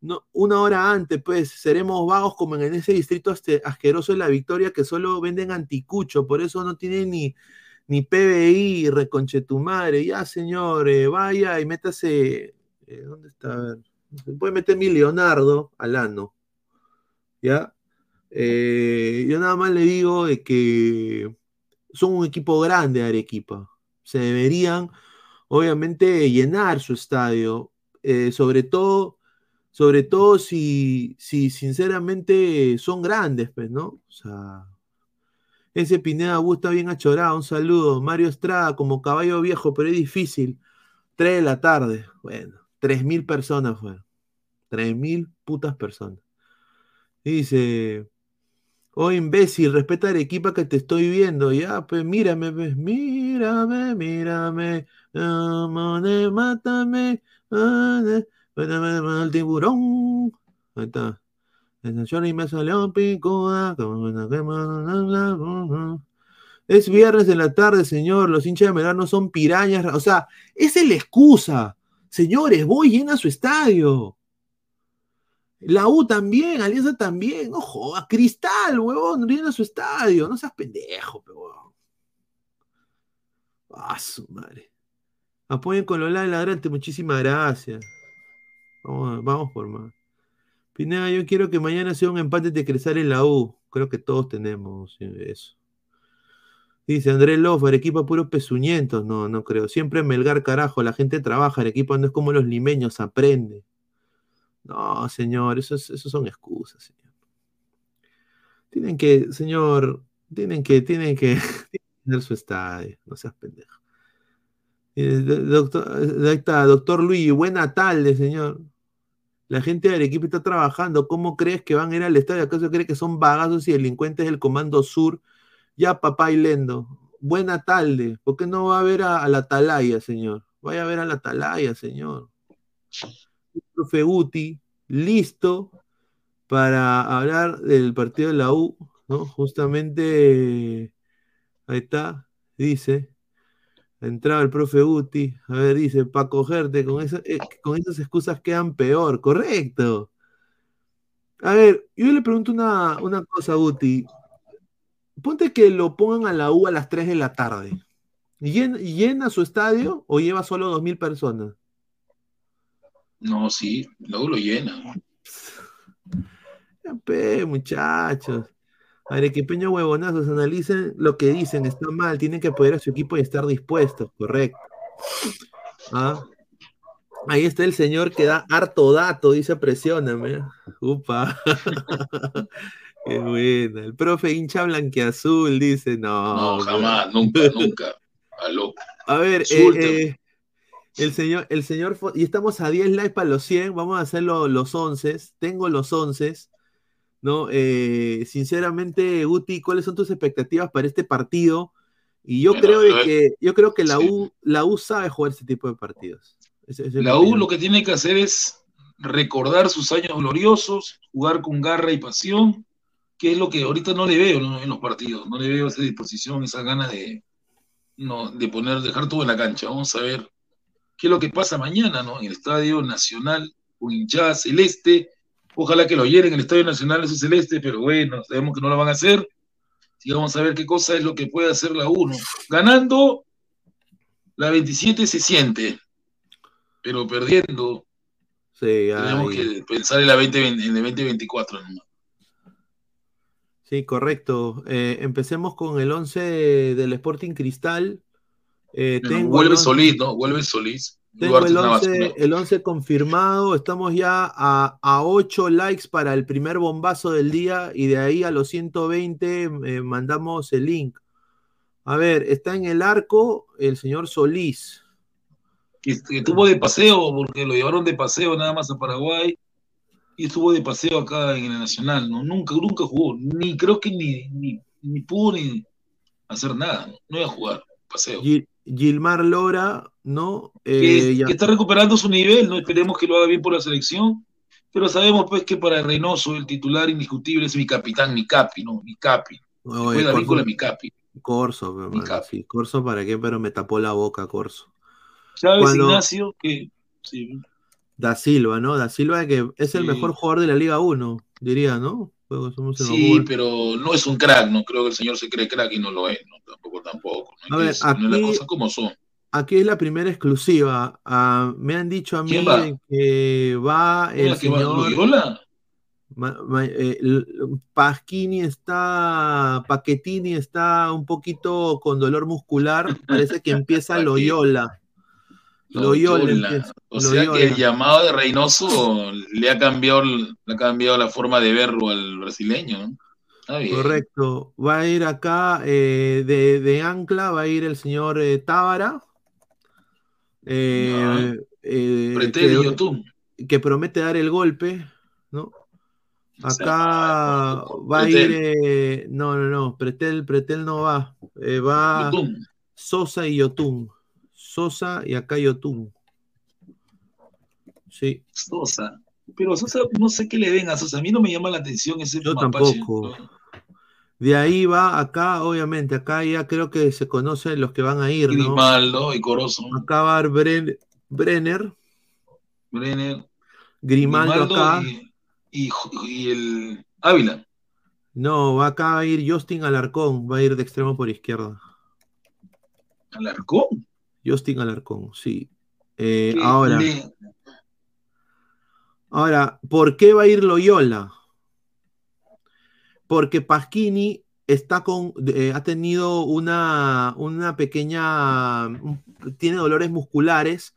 No, una hora antes, pues, seremos vagos como en ese distrito asqueroso de la Victoria que solo venden anticucho, por eso no tienen ni, ni PBI, reconche tu madre. Ya, señor, eh, vaya y métase. eh, ¿Dónde está? A ver. Puede meter mi Leonardo al ano. ¿Ya? Eh, yo nada más le digo de que son un equipo grande Arequipa. Se deberían, obviamente, llenar su estadio. eh, sobre todo, sobre todo si, si sinceramente son grandes, pues, ¿no? O sea, ese Pineda Bu está bien achorado. Un saludo. Mario Estrada, como caballo viejo, pero es difícil. 3 de la tarde. Bueno, 3.000 personas fueron. 3.000 putas personas. Dice, oh imbécil, respeta a Arequipa que te estoy viendo. Ya, pues mírame, pues, mírame, mírame. Amane, mátame. al tiburón. Ahí está. y me salió picuda, Es viernes de la tarde, señor. Los hinchas de Melgar no son pirañas. O sea, es la excusa. Señores, voy llena su estadio. La U también, Alianza también. No jodas. Cristal, huevón, llena su estadio. No seas pendejo, huevón. Ah, su madre. Apoyen con Lola y Ladrante. Muchísimas gracias. Vamos, vamos por más. Pineda, yo quiero que mañana sea un empate de crecer en la U. Creo que todos tenemos eso. Dice Andrés Loff, Arequipa puro pezuñentos. No, no creo. Siempre Melgar, carajo. La gente trabaja. Arequipa no es como los limeños, aprende. No, señor, eso, es- son excusas, señor. Tienen que, señor, tienen que, tienen que tener su estadio. No seas pendejo. Eh, do- Doctor, ahí está, doctor Luis, buena tarde, señor. La gente de Arequipa está trabajando. ¿Cómo crees que van a ir al estadio? ¿Acaso cree que son vagazos y delincuentes del Comando Sur? Ya, papá y Lendo. Buena tarde. ¿Por qué no va a ver a la Atalaya, señor? Vaya a ver a la Atalaya, señor. Profe Guti, listo para hablar del partido de la U, ¿no? Justamente, ahí está, dice, entraba el profe Guti, a ver, dice, para cogerte, con, esa- eh, con esas excusas quedan peor, correcto. A ver, yo le pregunto una, una cosa, Guti. Ponte que lo pongan a la U a las 3 de la tarde. ¿Llen- ¿Llena su estadio o lleva solo 2.000 personas? No, sí, luego lo llena. Pe, muchachos. Arequipeños huevonazos, analicen lo que dicen, está mal, tienen que apoyar a su equipo y estar dispuestos, correcto. Ah. Ahí está el señor que da harto dato, dice presióname. Upa. Qué buena. El profe hincha blanqueazul dice, no. No, jamás, nunca, nunca. Aló. A ver, eh, eh, el señor, el señor, y estamos a 10 likes para los 100, vamos a hacer lo- los 11, tengo los 11, ¿no? Eh, sinceramente, Guti, ¿cuáles son tus expectativas para este partido? Y yo Bueno, creo de que, yo creo que la sí. U, la U sabe jugar este tipo de partidos. Es La U lo que tiene que hacer es recordar sus años gloriosos, jugar con garra y pasión, que es lo que ahorita no le veo en los partidos, no le veo esa disposición, esa ganas de, no, de poner, dejar todo en la cancha. Vamos a ver qué es lo que pasa mañana, ¿no? En el Estadio Nacional, con hinchada celeste. Ojalá que lo llenen en el Estadio Nacional ese celeste, pero bueno, sabemos que no lo van a hacer. Y vamos a ver qué cosa es lo que puede hacer la 1. Ganando, la 27 se siente, pero perdiendo, Sí, tenemos que pensar en, la 20, en el 2024. ¿no? sí, correcto. Eh, empecemos con el 11 del Sporting Cristal. Eh, tengo vuelve el 11 Solís, ¿no? Vuelve Solís. Tengo el es una 11, basura. el 11 confirmado. Estamos ya a, a 8 likes para el primer bombazo del día y de ahí a los 120 eh, mandamos el link. A ver, está en el arco el señor Solís. que, que estuvo de paseo, porque lo llevaron de paseo nada más a Paraguay, y estuvo de paseo acá en el Nacional, ¿no? Nunca, nunca jugó, ni creo que ni, ni, ni pudo ni hacer nada, ¿no? No iba a jugar, paseo. Gilmar Lora, ¿no? que, Eh, que está recuperando su nivel, ¿no? Esperemos que lo haga bien por la selección, pero sabemos pues que para Reynoso el titular indiscutible es mi capitán, mi capi, ¿no? Mi capi. Oye, Corso- con la mi capi. Corso, pe, mano, sí, Corso para qué, pero me tapó la boca, Corso. Chávez Cuando- Ignacio, que sí, Da Silva, ¿no? Da Silva que es el Sí. mejor jugador de la Liga 1, diría, ¿no? Somos Sí, pero no es un crack, no creo que el señor se cree crack y no lo es, no, tampoco, tampoco. No, A ver, Es- no es las aquí- cosas como son. Aquí es la primera exclusiva. Ah, me han dicho a mí ¿Quién va? que va ¿Quién el va? señor ¿Loyola? Ma- ma- eh, Pasquini está, Paquetini está un poquito con dolor muscular. Parece que empieza Loyola. Loyola. empieza. O sea que el llamado de Reynoso le ha cambiado, le ha cambiado la forma de verlo al brasileño, ¿no? Está bien. Correcto. Va a ir acá eh, de, de ancla, va a ir el señor eh, Tábara. eh, eh, Pretel y que- que promete dar el golpe, ¿no? Acá va a ir, eh, no, no, no, Pretel, Pretel no va, eh, va Yotun. Sosa y Yotun, Sosa y acá Yotun. Sí, Sosa. Pero Sosa, no sé qué le ven a Sosa. A mí no me llama la atención ese yo mapache. tampoco. De ahí va acá, obviamente, acá ya creo que se conocen los que van a ir, ¿no? Grimaldo y Corozo. Acá va Bren- Brenner, Brenner. Grimaldo, acá. Y, y- y el Ávila. No, va acá va a ir Justin Alarcón, va a ir de extremo por izquierda. ¿Alarcón? Justin Alarcón, sí. Eh, ahora, ahora, ¿por qué va a ir Loyola? Porque Pasquini está con, eh, ha tenido una, una pequeña, tiene dolores musculares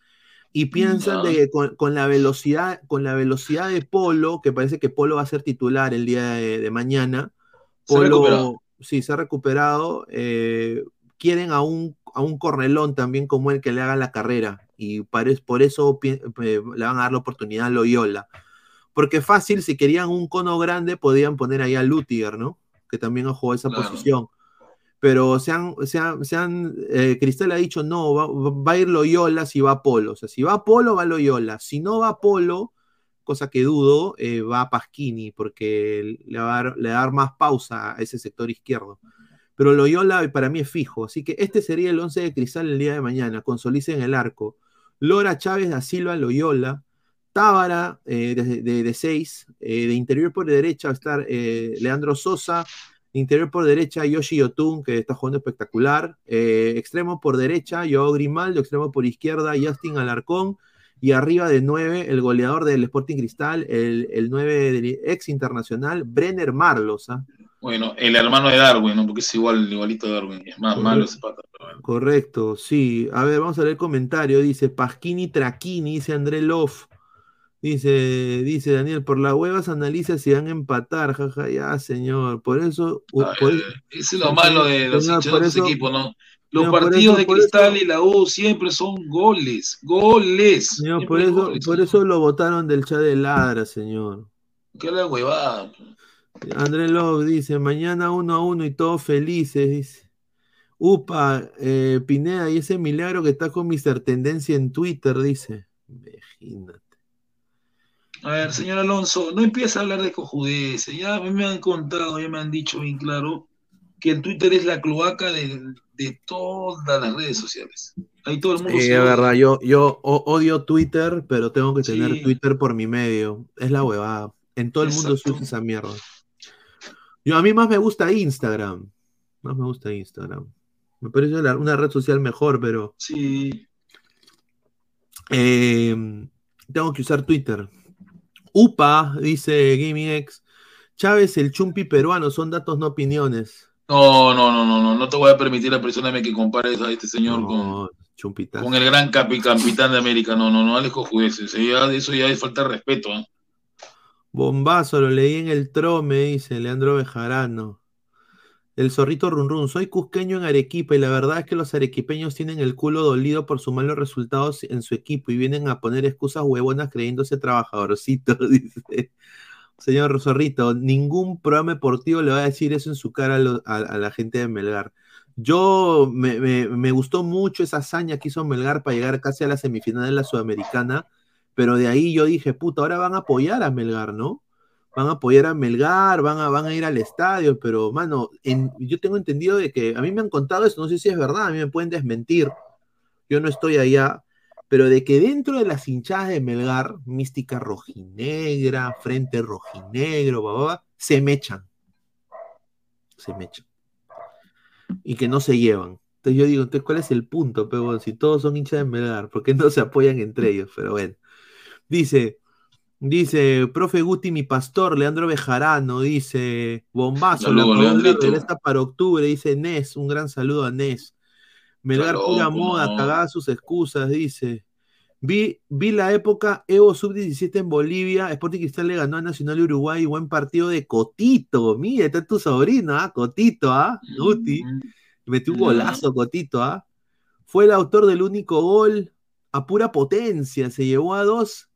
y piensan de que con, con la velocidad, con la velocidad de Polo, que parece que Polo va a ser titular el día de, de mañana, Se Polo, recuperado. sí, se ha recuperado, eh, quieren a un, a un cornelón también como el que le haga la carrera y por eso eh, le van a dar la oportunidad a Loyola. Porque fácil, si querían un cono grande, podían poner ahí a Lutiger, ¿no? Que también ha jugado esa Claro. posición. Pero se han, se han- se han, eh, Cristal ha dicho, no, va, va a ir Loyola si va Polo. O sea, si va Polo, va Loyola. Si no va Polo, cosa que dudo, eh, va Pasquini, porque le va, a dar, le va a dar más pausa a ese sector izquierdo. Pero Loyola para mí es fijo. Así que este sería el 11 de Cristal el día de mañana, con Solís en el arco. Lora Chávez da Silva Loyola. Tábara eh, de 6. de interior por derecha va a estar eh, Leandro Sosa. De interior por derecha Yoshi Yotun, que está jugando espectacular. Eh, extremo por derecha Joao Grimaldo. Extremo por izquierda Justin Alarcón. Y arriba de 9, el goleador del Sporting Cristal, el, el 9 del ex internacional, Brenner Marlos. ¿Ah? Bueno, el hermano de Darwin, ¿no? Porque es igual, igualito de Darwin. Es más malo ese pata. bueno. Correcto, sí. A ver, vamos a leer el comentario. Dice Pasquini Traquini, dice André Loff. Dice, dice Daniel, por las huevas analiza si van a empatar, jaja, ya, señor. Por eso. Ay, por- Ese es lo malo de los hinchas por eso- equipos, ¿no? Los partidos eso- de Cristal eso- y la U siempre son goles, goles. señor, por eso, goles. por eso lo votaron del chat de ladra, señor. ¿Qué la huevada? André Love dice, mañana uno a uno y todos felices, dice. Upa, eh, Pineda, y ese milagro que está con Mr. Tendencia en Twitter, dice. Imagínate. A ver, señor Alonso, no empieza a hablar de cojudeces. Ya me han contado, ya me han dicho bien claro que el Twitter es la cloaca de, de todas las redes sociales. Ahí todo el mundo Sí, se es verdad, yo, yo odio Twitter, pero tengo que tener Sí. Twitter por mi medio. Es la huevada. En todo el mundo se usa esa mierda. Yo, a mí más me gusta Instagram. Más me gusta Instagram. Me parece una red social mejor, pero Sí. eh, tengo que usar Twitter. UPA, dice GamingX. Chávez, el chumpi peruano, son datos, no opiniones. No, no, no, no, no, no te voy a permitir apresurarme que compares a este señor con, No, chumpitazo. con el gran capi, capitán de América. No, no, no, Alex cojudeces. Eh, ya- eso ya es falta de respeto. ¿eh? Bombazo, lo leí en el Trome, dice Leandro Bejarano. El zorrito run run. Soy cusqueño en Arequipa y la verdad es que los arequipeños tienen el culo dolido por sus malos resultados en su equipo y vienen a poner excusas huevonas creyéndose trabajadorcito, dice. Señor Zorrito, ningún programa deportivo le va a decir eso en su cara a, a- la gente de Melgar. Yo me, me- me gustó mucho esa hazaña que hizo Melgar para llegar casi a la semifinal de la Sudamericana, pero de ahí yo dije, puta, ahora van a apoyar a Melgar, ¿no? Van a apoyar a Melgar, van a, van a ir al estadio, pero, mano, en- yo tengo entendido de que a mí me han contado eso, no sé si es verdad, a mí me pueden desmentir, yo no estoy allá, pero de que dentro de las hinchadas de Melgar, mística rojinegra, frente rojinegro, bla, se mechan. Se mechan. Y que no se llevan. Entonces yo digo, entonces, ¿cuál es el punto, pero si todos son hinchas de Melgar? ¿Por qué no se apoyan entre ellos? Pero bueno. Dice, dice, profe Guti, mi pastor, Leandro Bejarano, dice, bombazo, Saludos, la regresa para octubre, dice Nes, un gran saludo a Nes. Melgar Claro, pura moda, no. cagada sus excusas, dice. Vi, vi la época Evo Sub-17 en Bolivia, Sporting Cristal le ganó a Nacional de Uruguay, buen partido de Cotito, mira, está tu sobrino, ¿ah? Cotito, ¿ah? Guti, metió un golazo Cotito, ¿ah? Fue el autor del único gol a pura potencia, se llevó a dos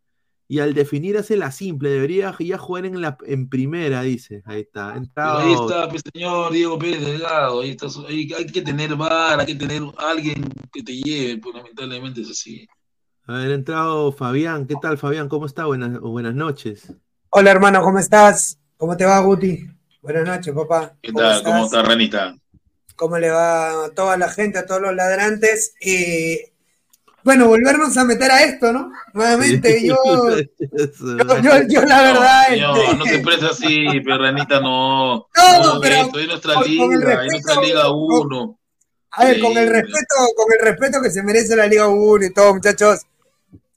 y al definir hace la simple, debería ya jugar en, la, en primera, dice, ahí está, entrado, ahí está, pues, señor Diego Pérez Delgado. Ahí está, ahí hay que tener VAR, hay que tener alguien que te lleve, pues lamentablemente es así. a ver, entrado Fabián, ¿qué tal Fabián? ¿Cómo está? Buenas, buenas noches. Hola hermano, ¿cómo estás? ¿Cómo te va, Guti? Buenas noches, papá. ¿Qué ¿Cómo tal? ¿Cómo está, Ranita? ¿Cómo le va a toda la gente, a todos los ladrantes? Y bueno, volvernos a meter a esto, ¿no? Nuevamente, yo, yo, yo, yo la verdad. No, este, no se expresa así, pero Ranita no. No, pero esto es nuestra con- con liga, es nuestra respeto, Liga 1. A ver, con el respeto, con el respeto que se merece la Liga 1 y todo, muchachos.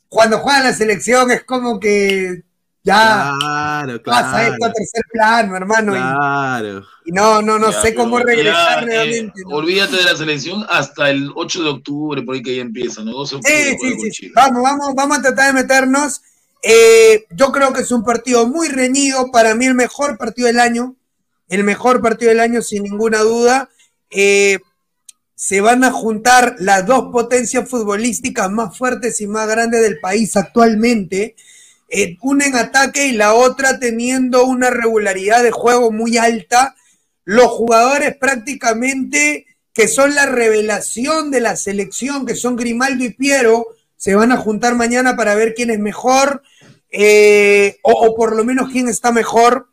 Cuando juega la selección es como que Ya Claro, pasa esto a tercer plano, hermano. Claro. Y, no, no, no Ya, sé cómo regresar ya, eh, olvídate de la selección hasta el 8 de octubre, por ahí que ya empieza, ¿no? 12 de octubre Sí, sí, sí. Chile. Vamos, vamos, vamos a tratar de meternos. Eh, yo creo que es un partido muy reñido. Para mí, el mejor partido del año. El mejor partido del año, sin ninguna duda. Eh, se van a juntar las dos potencias futbolísticas más fuertes y más grandes del país actualmente. Una en ataque y la otra teniendo una regularidad de juego muy alta. Los jugadores prácticamente que son la revelación de la selección, que son Grimaldo y Piero, se van a juntar mañana para ver quién es mejor, eh, o por lo menos quién está mejor.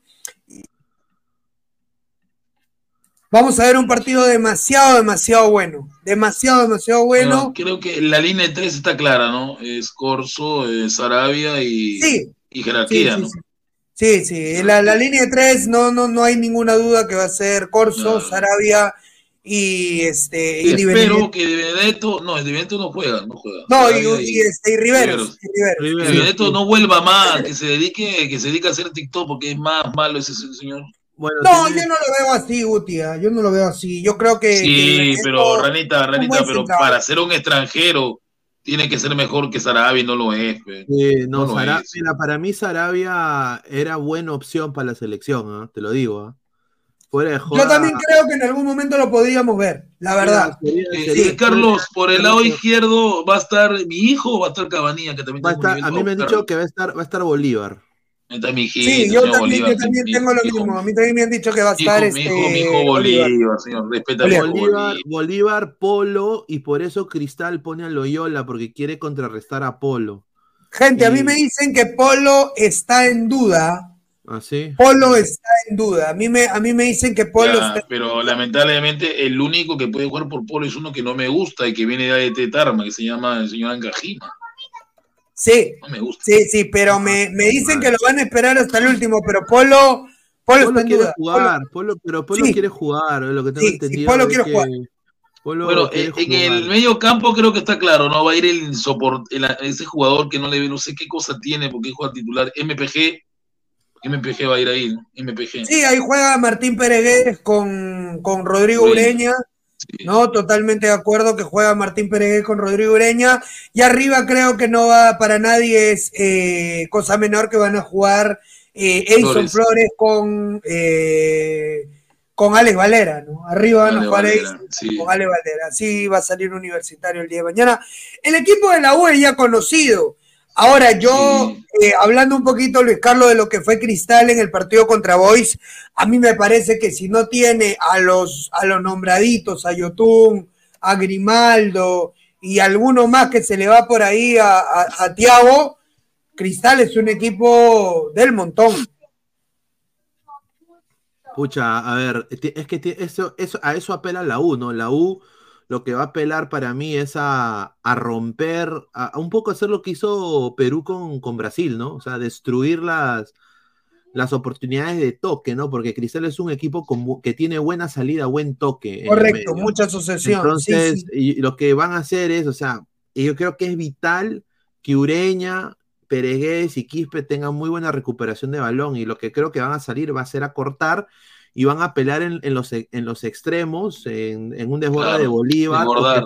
Vamos a ver un partido demasiado, demasiado bueno. Demasiado, demasiado bueno. Bueno, creo que la línea de tres está clara, ¿no? Es Corso, es Arabia y, Sí. y jerarquía, Sí, sí, ¿no? sí. Sí, sí, la, la línea de tres no, no, no hay ninguna duda que va a ser Corso, Sarabia y este y Espero que Di Benedetto, no, Di Benedetto no juega, no juega. No, y, Sarabia y, este, y Riveros. no vuelva más, que se dedique, que se dedique a hacer TikTok porque es más malo ese señor. Bueno, No, yo no lo veo así, Guti, ah, yo no lo veo así. Yo creo que. Sí, pero Ranita, Ranita, pero central. para ser un extranjero tiene que ser mejor que Sarabia y no lo es. Sí, no, No es. mira, para mí Sarabia era buena opción para la selección, ¿ah? te lo digo. ¿ah? Fuera de joda, Yo también creo que en algún momento lo podríamos ver, la verdad. sería- Eh, eh, Carlos, por el lado izquierdo va a estar mi hijo o va a estar Cabanilla, que también va a estar- a mí me han dicho que va a estar, va a estar Bolívar. Está mi hijito, Sí, yo señor también, Bolívar, yo también mi- tengo lo hijo. mismo. A mí también me han dicho que va a Hijo, estar mi este. hijo, mi hijo Bolívar, señor, respeta al hijo Bolívar, Bolívar. Bolívar, Polo, y por eso Cristal pone a Loyola, porque quiere contrarrestar a Polo. Gente, a mí me dicen que Polo está en duda. ¿Así? Polo está en duda. A mí me, a mí me dicen que Polo Ya, está. pero lamentablemente el único que puede jugar por Polo es uno que no me gusta y que viene de AET Tarma, que se llama el señor Ancajina. Sí, No me gusta. sí, sí, pero me, me dicen que lo van a esperar hasta el último. Pero Polo, Polo, Polo quiere duda. jugar, Polo, pero Polo Sí. quiere jugar, lo que tengo Sí, sí, entendido. Polo quiere que jugar. Polo Bueno, quiere eh, en jugar. el medio campo creo que está claro, ¿no? Va a ir el el- ese jugador que no le ve, no sé qué cosa tiene porque juega titular, MPG. MPG va a ir ahí, ¿no? MPG. Sí, ahí juega Martín Peregués con, con Rodrigo Ureña. No, totalmente de acuerdo que juega Martín Peregués con Rodrigo Ureña. Y arriba creo que no va para nadie, es eh, cosa menor que van a jugar eh, Edison Flores. Flores, con, eh, con Alex Valera, ¿no? Arriba van a jugar Valera, Edison sí. con Alex Valera. Así va a salir universitario el día de mañana. El equipo de la U es ya conocido. Ahora, yo, eh, hablando un poquito, Luis Carlos, de lo que fue Cristal en el partido contra Boys, a mí me parece que si no tiene a los, a los nombraditos, a Yotun, a Grimaldo y alguno más que se le va por ahí a, a, a Tiago, Cristal es un equipo del montón. Pucha, a ver, es que ti- eso, eso, a eso apela la U, ¿no? La U lo que va a apelar para mí es a, a romper, a, a un poco hacer lo que hizo Perú con, con Brasil, ¿no? O sea, destruir las, las oportunidades de toque, ¿no? Porque Cristal es un equipo con que tiene buena salida, buen toque. Correcto, mucha asociación. Entonces, sí, sí. y lo que van a hacer es, o sea, yo creo que es vital que Ureña, Peregués y Quispe tengan muy buena recuperación de balón y lo que creo que van a salir va a ser a cortar y van a pelar en, en los, e- en los extremos, en, en un desborde Claro, de Bolívar, o que,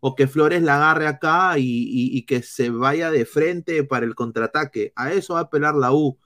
o que Flores la agarre acá y, y- y que se vaya de frente para el contraataque. A eso va a apelar la U.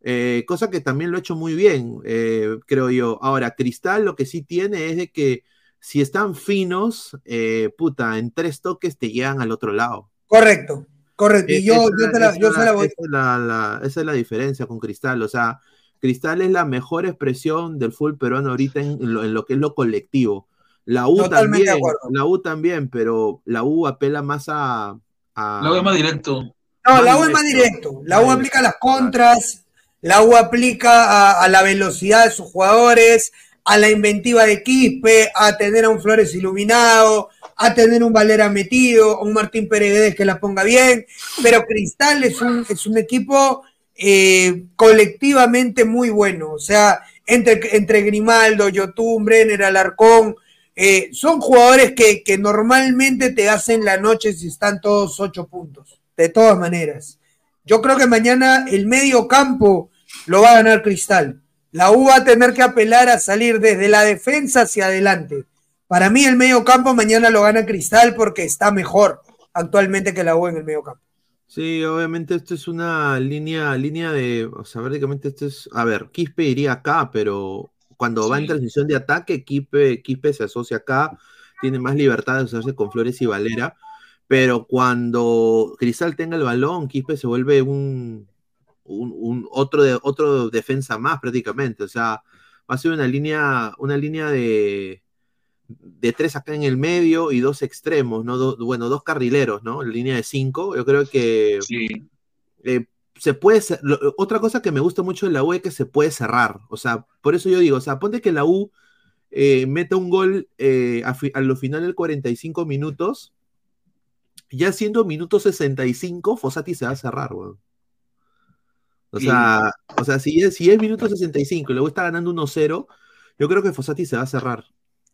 Eh, cosa que también lo ha hecho muy bien, eh, creo yo. Ahora, Cristal lo que sí tiene es de que si están finos, eh, puta, en tres toques te llegan al otro lado. Correcto, correcto. Y Eh, yo, esa- yo, te la, yo se la voy. esa es la, la- esa es la diferencia con Cristal. O sea, Cristal es la mejor expresión del fútbol peruano ahorita en lo, en lo que es lo colectivo. La U Totalmente también, la U también, pero la U apela más a. a- Lo veo más directo. No, la U es más directo. directo. La U aplica las contras, la U aplica a, a la velocidad de sus jugadores, a la inventiva de Quispe, a tener a un Flores iluminado, a tener un Valera metido, a un Martín Pérez que la ponga bien. Pero Cristal es un, es un equipo eh, colectivamente muy bueno. O sea, entre, entre Grimaldo, Yotun, Brenner, Alarcón, eh, son jugadores que, que normalmente te hacen la noche si están todos ocho puntos, de todas maneras. Yo creo que mañana el medio campo lo va a ganar Cristal. La U va a tener que apelar a salir desde la defensa hacia adelante. Para mí el medio campo mañana lo gana Cristal porque está mejor actualmente que la U en el medio campo. Sí, obviamente esto es una línea, línea de, o sea, prácticamente esto es, a ver, Quispe iría acá, pero cuando va en transición de ataque, Quispe, Quispe se asocia acá, tiene más libertad de asociarse con Flores y Valera, pero cuando Cristal tenga el balón, Quispe se vuelve un, un, un otro, de, otro defensa más prácticamente, o sea, va a ser una línea, una línea de, de tres acá en el medio y dos extremos, ¿no? Do- bueno, dos carrileros, ¿no? En línea de cinco. Yo creo que eh, se puede lo- otra cosa que me gusta mucho de la U es que se puede cerrar. O sea, por eso yo digo, o sea, ponte que la U eh, meta un gol eh, a, fi- a lo final del 45 minutos. Ya siendo minuto 65, Fossati se va a cerrar, weón. O Sí. sea, o sea si, es, si es minuto 65 y luego está ganando 1-0, yo creo que Fossati se va a cerrar.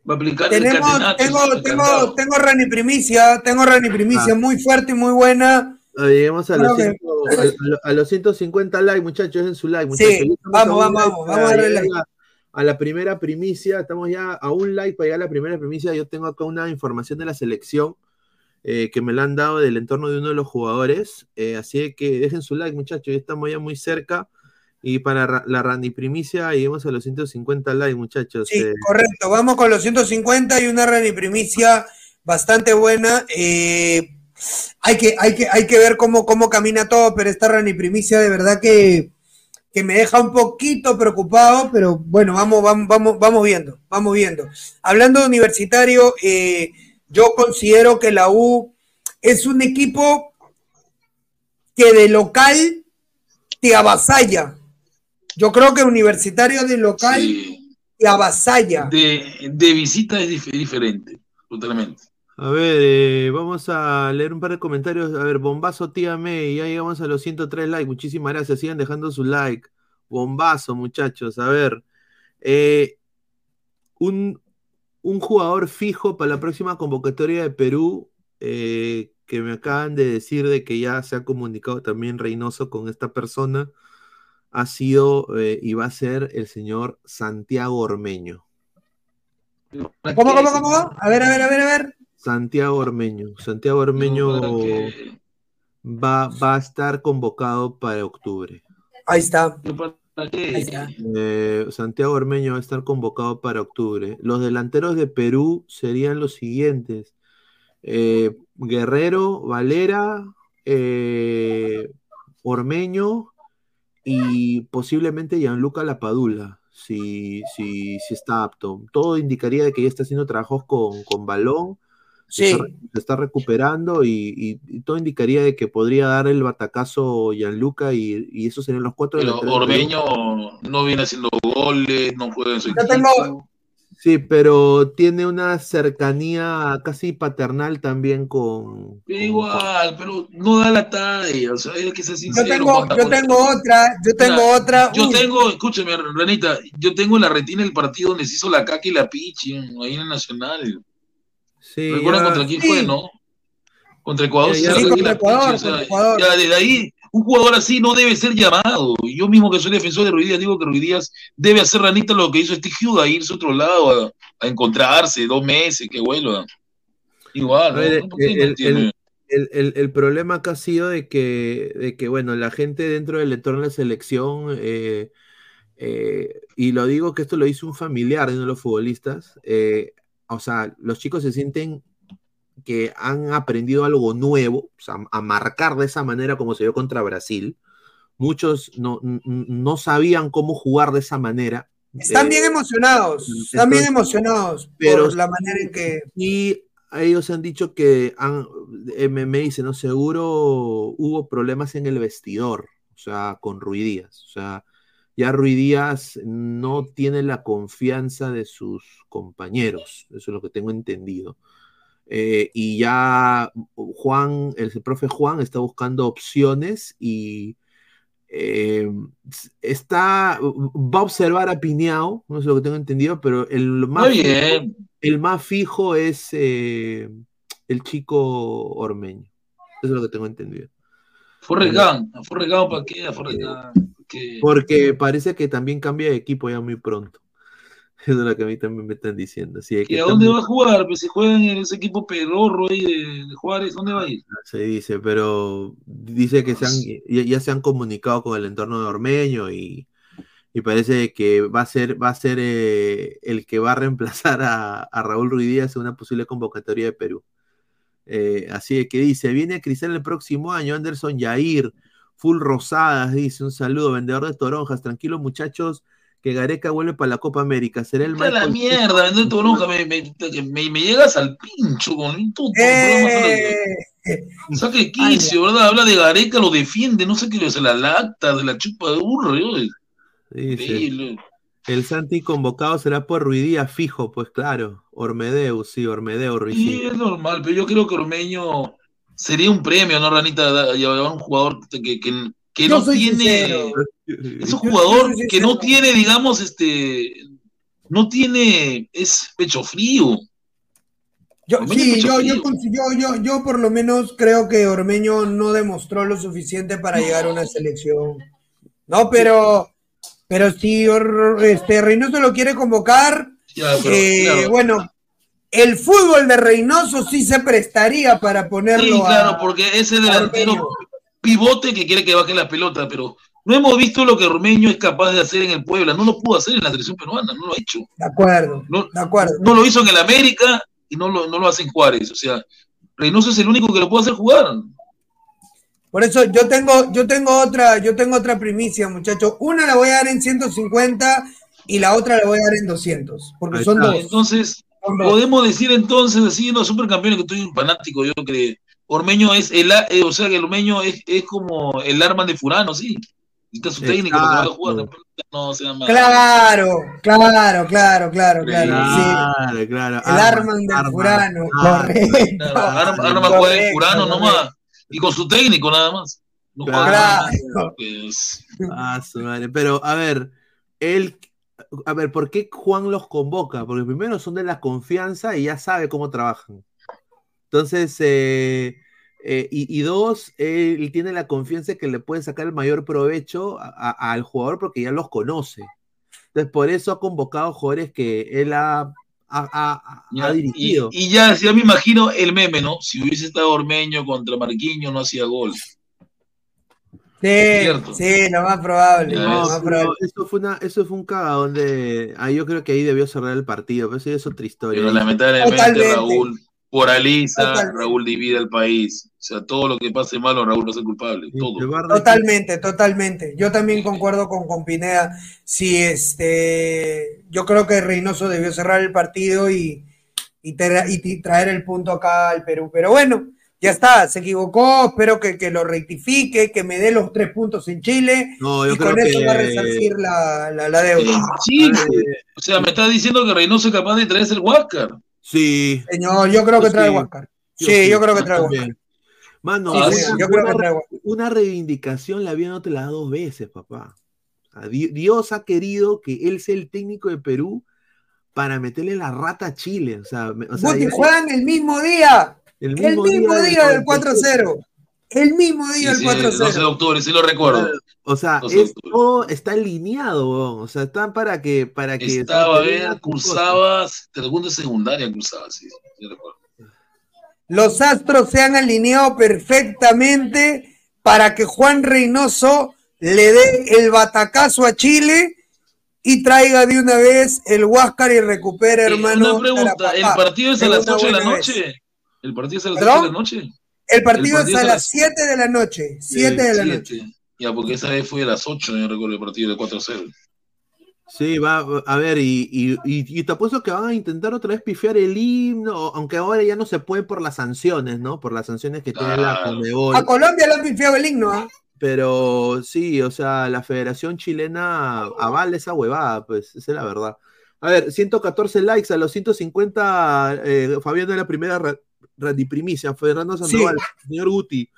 Va a aplicar el Tenemos, tengo, el tengo, tengo Rani Primicia, tengo Rani Primicia Ah. muy fuerte y muy buena. Ah, Llegamos a los, Creo que- 100 a, a lo- a los 150 likes, muchachos, en su like, Sí, muchachos. Estamos vamos, vamos, like vamos, vamos a darle llegar like. a- A la primera primicia, estamos ya a un like para llegar a la primera primicia. Yo tengo acá una información de la selección eh, que me la han dado del entorno de uno de los jugadores. eh, así que dejen su like, muchachos, ya estamos ya muy cerca. Y para ra- la Randy primicia, lleguemos a los 150 likes, muchachos. Sí, eh. correcto. Vamos con los 150 y una Rani Primicia bastante buena. Eh, hay, que, hay, que, hay que ver cómo, cómo camina todo, pero esta Rani Primicia de verdad que, que me deja un poquito preocupado, pero bueno, vamos, vamos, vamos, vamos viendo, vamos viendo. Hablando de universitario, eh, yo considero que la U es un equipo que de local te avasalla. Yo creo que universitario de local te avasalla. De, de visita es dif- diferente, totalmente. A ver, eh, vamos a leer un par de comentarios. A ver, bombazo, tía May, ya llegamos a los 103 likes. Muchísimas gracias, sigan dejando su like. Bombazo, muchachos. A ver, eh, un, un jugador fijo para la próxima convocatoria de Perú, eh, que me acaban de decir de que ya se ha comunicado también Reynoso con esta persona, ha sido eh, y va a ser el señor Santiago Ormeño. ¿Cómo, cómo, cómo? A ver, a ver, a ver, a ver. Santiago Ormeño. Santiago Ormeño va, va a estar convocado para octubre. Ahí está. Eh, Santiago Ormeño va a estar convocado para octubre. Los delanteros de Perú serían los siguientes. Eh, Guerrero, Valera, eh, Ormeño y posiblemente Gianluca Lapadula, si, si, si está apto. Todo indicaría de que ya está haciendo trabajos con, con balón, se Sí. está, se está recuperando y, y- y todo indicaría de que podría dar el batacazo Gianluca y, y esos serían los cuatro Pero. Ormeño no viene haciendo goles, no juega en su equipo. tengo, Sí, pero tiene una cercanía casi paternal también con... Igual, pero no da la talla, o sea, hay que ser yo sincero. tengo, Juanca, yo tengo otra, yo tengo Mira, otra. Yo Uy, tengo, escúchame, Renita, yo tengo en la retina el partido donde se hizo la caca y la pichi, ahí en el Nacional. Sí, ¿Recuerdan ya- contra quién Sí. fue, no? Contra Ecuador, Ya, se ya. hizo Sí, la caca y contra la Ecuador, pichi, o sea, contra Ecuador. ya desde ahí, un jugador así no debe ser llamado. Yo mismo que soy defensor de Ruiz Díaz, digo que Ruiz Díaz debe hacer Ranita lo que hizo Steve Huda, irse a otro lado a, a encontrarse dos meses, que vuelva. Igual, ¿no? ver, No, ¿por qué el, el- el- el- el problema acá ha sido de que, de que, bueno, la gente dentro del entorno de la selección, eh, eh, y lo digo que esto lo hizo un familiar de uno de los futbolistas, eh, o sea, los chicos se sienten que han aprendido algo nuevo, o sea, a marcar de esa manera como se dio contra Brasil. Muchos no, no sabían cómo jugar de esa manera. están Eh, bien emocionados, están bien emocionados pero por la manera en que. y ellos han dicho que han, eh, me, me dice, ¿no? Seguro hubo problemas en el vestidor, o sea, con Rui Díaz. O sea, ya Rui Díaz no tiene la confianza de sus compañeros, eso es lo que tengo entendido. Eh, y ya Juan, el profe Juan está buscando opciones y eh, está, va a observar a Piñao, no es lo que tengo entendido, pero el más, Muy fijo, el más fijo es eh, el chico Ormeño. Eso es lo que tengo entendido. Forrest Gump, a Gump, ¿para qué? Porque parece que también cambia de equipo ya muy pronto. Es lo que a mí también me están diciendo. Así que ¿Y a dónde muy- va a jugar? Pues si juega en ese equipo pedorro ahí de, de Juárez, ¿dónde va a ir? Se dice, pero dice que se han, ya, ya se han comunicado con el entorno de Ormeño y, y parece que va a ser, va a ser eh, el que va a reemplazar a, a Raúl Ruiz Díaz en una posible convocatoria de Perú. Eh, así que dice, viene Cristal el próximo año, Anderson Yair, full rosadas, dice, un saludo, vendedor de toronjas, tranquilo muchachos, que Gareca vuelve para la Copa América, será el a la mierda, vender toronja, me, me, me, me llegas al pincho con todo. Eh. Saca de quicio, ¿verdad? Habla de Gareca, lo defiende, no sé qué, se la lacta, de la chupa de burro. yo, Dice, increíble. el Santi convocado será por Ruidía fijo, pues claro, Ormedeu, sí, Ormedeu, Ruiz. Sí, es normal, pero yo creo que Ormeño sería un premio, ¿no, Ranita? Llevar un jugador que, que, que Yo no tiene. sincero. Es un jugador que no tiene, digamos, este. No tiene. Es pecho frío. Yo, sí, yo, yo, yo, yo, yo por lo menos creo que Ormeño no demostró lo suficiente para llegar a una selección. No, pero, pero si este, Reynoso lo quiere convocar, Ya, pero, eh, claro. bueno, el fútbol de Reynoso sí se prestaría para ponerlo Sí, claro, a... porque ese delantero pivote que quiere que baje la pelota, pero no hemos visto lo que Ormeño es capaz de hacer en el Puebla. No lo pudo hacer en la selección peruana, no lo ha hecho. De acuerdo, No, de acuerdo. no lo hizo en el América y no lo, no lo hace en Juárez. O sea, Reynoso es el único que lo puede hacer jugar. Por eso yo tengo, yo tengo otra, yo tengo otra primicia, muchachos. Una la voy a dar en 150 y la otra la voy a dar en 200, porque son dos. Entonces, Son dos. podemos decir entonces, así, los supercampeones, que estoy un fanático, yo que Ormeño es el, eh, o sea, que el Ormeño es, es como el arma de Furano, sí. Está su técnico, que jugar, no. Claro, claro, claro, claro, claro. sí. Claro, claro. El Arman del Arman, Furano, Arman. correcto. Claro, Arma, Arma juega Correcto, Furano nomás, y con su técnico nada más. No Claro. nada, pues, Ah, su madre. Pero, a ver, él, a ver, ¿por qué Juan los convoca? Porque primero son de la confianza y ya sabe cómo trabajan. Entonces, eh, eh, y, y dos, él tiene la confianza que le puede sacar el mayor provecho a- a- al jugador porque ya los conoce. Entonces, por eso ha convocado jugadores que él ha, ha- ha- Ya, ha y, dirigido. y ya, ya me imagino el meme, ¿no? Si hubiese estado Ormeño contra Marquinhos, no hacía gol. Sí, sí, lo más probable. Lo más eso fue una, eso fue un cagadón de. Ah, yo creo que ahí debió cerrar el partido, pero eso ya es otra historia. Pero lamentablemente Totalmente. Raúl moraliza, Totalmente. Raúl divide al país. O sea, todo lo que pase malo, Raúl no es el culpable. Todo. Totalmente, totalmente. Yo también concuerdo con, con Pineda. Sí, este, yo creo que Reynoso debió cerrar el partido y, y, tra- y- y traer el punto acá al Perú. Pero bueno, ya está, se equivocó. Espero que, que lo rectifique, que me dé los tres puntos en Chile. No, yo y con eso que- va a resarcir la, la, la deuda. Sí, o sea, me está diciendo que Reynoso es capaz de traerse el Huáscar. Sí. Señor, yo creo que trae Huáscar. Sí, yo creo que trae. Huáscar. Mano, Sí, una, sí, yo creo que trae una reivindicación la vida no te la da dos veces, papá. Dios ha querido que él sea el técnico de Perú para meterle la rata a Chile. O sea, o sea, Guti, el mismo día. el El mismo, mismo día del 47. 4-0. El mismo Sí, día del sí, el 12 de 4-0. octubre, sí lo recuerdo. O sea, 12 de es- todo está alineado, weón. o sea, están para que, para que Estaba, vean cursabas, segundo y secundaria cursabas, sí, sí recuerdo. Los astros se han alineado perfectamente para que Juan Reynoso le dé el batacazo a Chile y traiga de una vez el Huáscar y recupere, Eh, hermano. Una pregunta, ¿el partido es a las una 8 de la noche? ¿El partido es a las ¿Perdón? 8 de la noche? El partido, El partido es a las 7 de la noche. 7 de la noche. Ya, porque esa vez fue a las 8, yo recuerdo el partido de 4-0. Sí, va, a ver, y, y, y- y te apuesto que van a intentar otra vez pifiar el himno, aunque ahora ya no se puede por las sanciones, ¿no? Por las sanciones que tiene la. Conmebol. A Colombia le han pifiado el himno, ¿ah? Pero sí, o sea, la Federación Chilena avala esa huevada, pues, esa es la verdad. A ver, 114 likes a los 150, eh, Fabián de la primera ra- radiprimicia, Fernando Sandoval, señor Guti,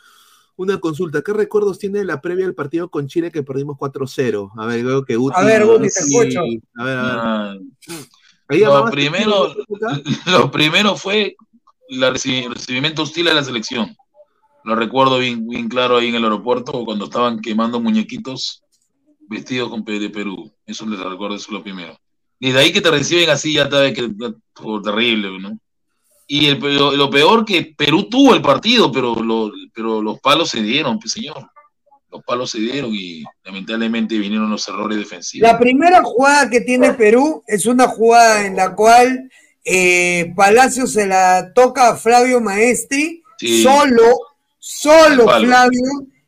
una consulta, ¿qué recuerdos tiene de la previa del partido con Chile que perdimos 4-0 A ver, veo que Guti... A ver, Guti, te escucho. A ver, a ver. Ah, Ahí lo primero, lo primero fue el recibimiento hostil a la selección. Lo recuerdo bien, bien claro ahí en el aeropuerto cuando estaban quemando muñequitos vestidos con de Perú. Eso les recuerdo, eso es lo primero. Y de ahí que te reciben así, ya sabes que terrible, ¿no? Y el, lo, lo peor que Perú tuvo el partido, pero, lo- pero los palos se dieron, pues, señor. Los palos se dieron y lamentablemente vinieron los errores defensivos. La primera jugada que tiene Perú es una jugada en la cual eh, Palacio se la toca a Flavio Maestri, Sí. solo, solo. Flavio,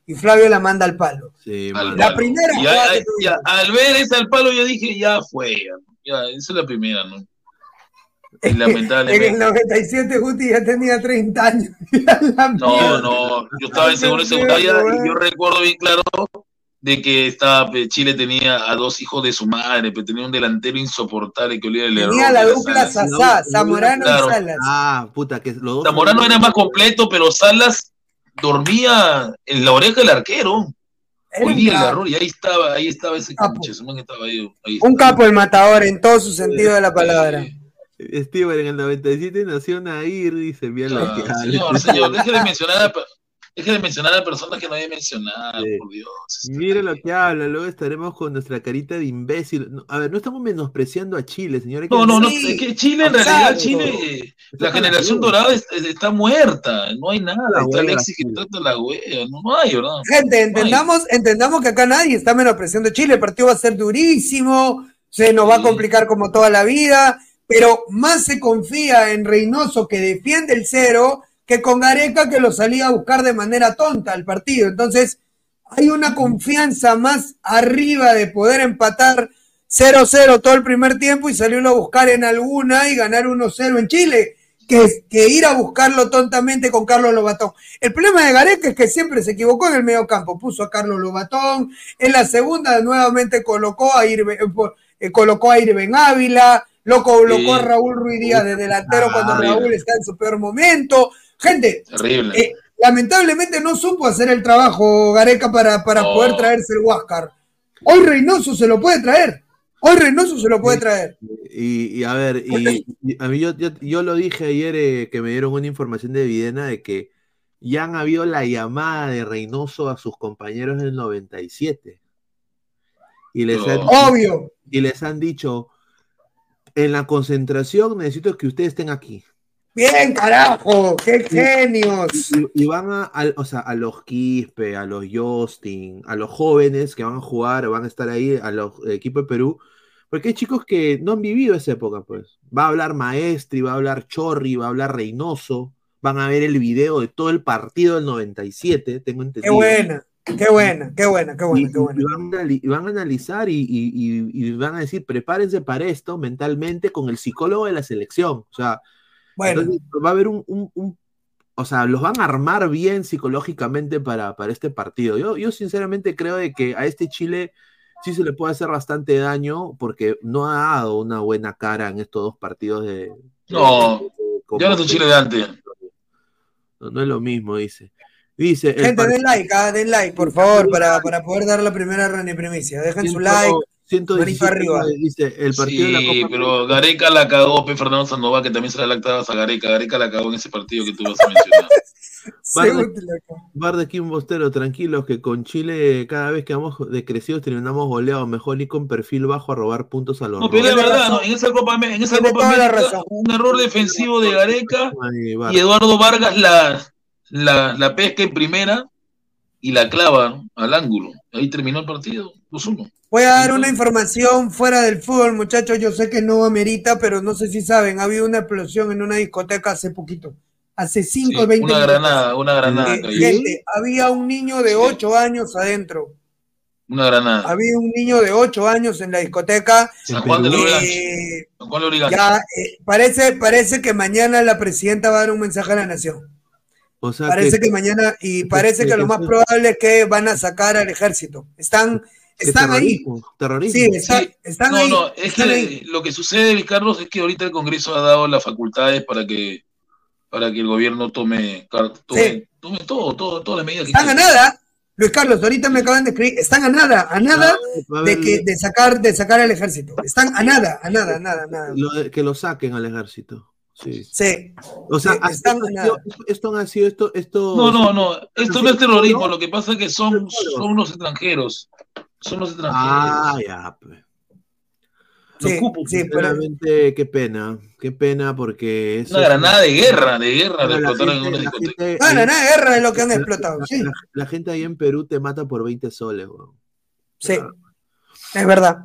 y Flavio la manda al palo. Sí, Al La palo. primera Y jugada que ya, al ver ese al palo, yo dije, ya fue. Ya, ya, esa es la primera, ¿no? Y En el lamentablemente. 97 Guti ya tenía 30 años. No, no, yo estaba en segundo y secundaria y yo recuerdo bien claro de que estaba, pe, Chile tenía a dos hijos de su madre, pero tenía un delantero insoportable que olía el error. Tenía la dupla Salas. Sasá, Zamorano Claro. y Salas. Ah, puta, que los dos. Zamorano era más completo, pero Salas dormía en la oreja del arquero. Olía el error y ahí estaba, ahí estaba ese Capo. conche, estaba ahí. ahí Un capo el matador en todo su sentido de la palabra. Steven en el 97 nació Nair, dice, bien Ah, que habla. señor, señor, deje de mencionar a, deje de mencionar a personas que no hay que mencionar, Sí. por Dios. Mire lo que habla, luego estaremos con nuestra carita de imbécil. No, a ver, no estamos menospreciando a Chile, señores. No, no, no, es que Chile, en realidad, Exacto. Chile, la Está generación dorada es- es- está muerta, no hay nada, La está Alexis que trata la wea, no, no hay, ¿verdad? Gente, entendamos, entendamos que acá nadie está menospreciando a Chile. El partido va a ser durísimo, se nos va a complicar como toda la vida, pero más se confía en Reynoso que defiende el cero que con Gareca que lo salía a buscar de manera tonta al partido. Entonces, hay una confianza más arriba de poder empatar 0-0 todo el primer tiempo y salirlo a buscar en alguna y ganar 1-0 en Chile, que, que ir a buscarlo tontamente con Carlos Lobatón. El problema de Gareca es que siempre se equivocó en el medio campo, puso a Carlos Lobatón, en la segunda nuevamente colocó a eh, eh, Irben Ávila, lo colocó a. Raúl Ruiz Díaz de delantero Ah, cuando horrible. Raúl está en su peor momento. Gente, Terrible. eh, lamentablemente no supo hacer el trabajo Gareca para, para poder traerse el Huáscar. Hoy Reynoso se lo puede traer. Hoy Reynoso se lo puede traer. Y, y a ver, y, y a mí yo, yo, yo lo dije ayer eh, que me dieron una información de Videna de que ya han habido la llamada de Reynoso a sus compañeros del 97. Y les, han, Obvio. y les han dicho, en la concentración necesito que ustedes estén aquí. Bien, carajo, qué genios. Y, y van a, o sea, a los Quispe, a los Justin, a los jóvenes que van a jugar, van a estar ahí, a los equipos de Perú, porque hay chicos que no han vivido esa época, pues. Va a hablar Maestri, va a hablar Chorri, va a hablar Reynoso, van a ver el video de todo el partido del 97, tengo entendido. qué buena, qué buena, qué buena, qué buena. y van, a, anali- y van a analizar y, y- y- y van a decir, prepárense para esto mentalmente con el psicólogo de la selección. O sea, Bueno. entonces va a haber un, un- un- o sea, los van a armar bien psicológicamente para, para este partido. Yo, yo sinceramente creo de que a este Chile sí se le puede hacer bastante daño porque no ha dado una buena cara en estos dos partidos de... No, ya no es el Chile de antes. No, no es lo mismo, dice. Dice, Gente, den like, ah, den like, por favor, para, para poder dar la primera rani primicia. Dejen su like, 117, manito arriba. Dice, el partido de la Sí, Copa pero Gareca la cagó, P. Fernando Sandoval, que también se la lactabas a Gareca. Gareca la cagó en ese partido que tú vas a mencionar. Bar de, Bar de Kim Bostero, tranquilos que con Chile cada vez que vamos decrecidos terminamos goleados, mejor ni con perfil bajo a robar puntos a los No, pero es verdad, ¿no? en esa Copa, en esa Copa América, un error defensivo de Gareca Ay, y Eduardo Vargas la, la, la pesca en primera y la clava al ángulo. Ahí terminó el partido, 2-1. Voy a dar una información fuera del fútbol, muchachos. Yo sé que no amerita, pero no sé si saben. Ha habido una explosión en una discoteca hace poquito. Hace 5 o 20 una minutos. granada, una granada Eh, gente, había un niño de 8 años adentro. Una granada. Había un niño de 8 años en la discoteca. San Juan de Eh. San Juan de ya, eh, parece, parece que mañana la presidenta va a dar un mensaje a la nación. O sea Parece que, mañana, y parece que lo más probable es que van a sacar al ejército. Están, están ahí. terrorismo. Sí, está- Sí. están no, ahí. no, es están que ahí. lo que sucede, Carlos, es que ahorita el Congreso ha dado las facultades para que para que el gobierno tome, tome, Sí. tome todo, todo, todas las medidas que Están a nada. Luis Carlos, ahorita me acaban de escribir, están a nada, a nada de, que, de sacar de sacar al ejército. Están a nada, a nada, a nada, a nada. Lo de- que lo saquen al ejército. Sí. Sí. O sea, Sí, están sido, esto, esto no ha sido esto, esto. No, no, no. Esto no es terrorismo. ¿no? Lo que pasa es que son, son los extranjeros. Son los extranjeros. Ah, ya. pues. Los Sí, cupos. sí, pero Sinceramente, qué pena, qué pena porque eso Una es- granada de guerra, de guerra, la explotaron en una la discoteca. gente no, ahí- no, nada de guerra es lo que han la- explotado. la- Sí, la, la gente ahí en Perú te mata por 20 soles, weón. sí. Es verdad.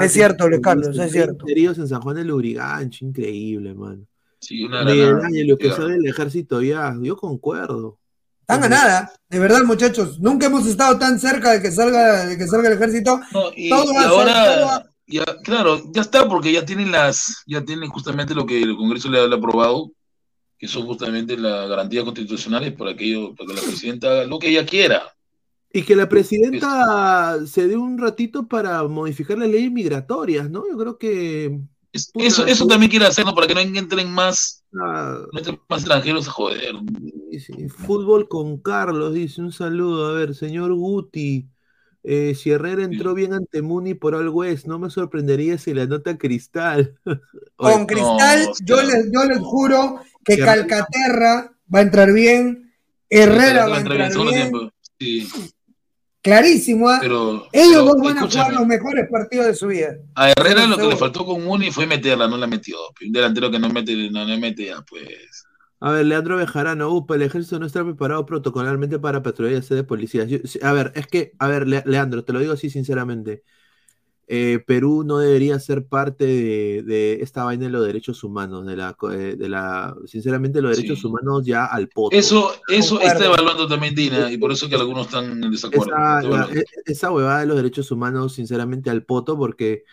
Es cierto, Luis Carlos, es cierto. Heridos en San Juan del Lurigancho, increíble, man. Sí, una Miguel granada. Ángel, lo que guerra. del ejército ya, yo concuerdo. Están a nada, de verdad, muchachos. Nunca hemos estado tan cerca de que salga, de que salga el ejército. No, y, Todo y va a ser- todo ahora, va- ya, claro, ya está, porque ya tienen las, ya tienen justamente lo que el Congreso le ha, le ha aprobado, que son justamente las garantías constitucionales para que, ello- para que la presidenta haga lo que ella quiera. Y que la presidenta se dé un ratito para modificar las leyes migratorias, ¿no? Yo creo que. Es- puta, eso, eso también quiere hacerlo para que no entren más, ah, no entren más extranjeros a joder. Fútbol con Carlos, dice un saludo. A ver, señor Guti. Eh, si Herrera entró bien ante Muni por algo es, no me sorprendería si la nota cristal. Con Cristal, no, yo, les, yo les juro que Calcaterra va a entrar bien, Herrera va a entrar bien. Sí, Clarísimo, ¿ah? pero, Ellos pero dos van a jugar los mejores partidos de su vida. a Herrera lo que le faltó con Muni fue meterla, no la metió. Un delantero que no mete, no, no mete ya, pues. A ver, Leandro Bejarano, UPA, el ejército no está preparado protocolarmente para patrullar y hacer de policías. Yo- a ver, es que, a ver, Le- Leandro, te lo digo así sinceramente. Eh, Perú no debería ser parte de, de esta vaina de los derechos humanos, de la, co- eh, de la, sinceramente los derechos Sí. humanos ya al poto. Eso, eso está evaluando también Dina, y por eso que algunos están en desacuerdo. esa, la- e- esa huevada de los derechos humanos, sinceramente, al poto, porque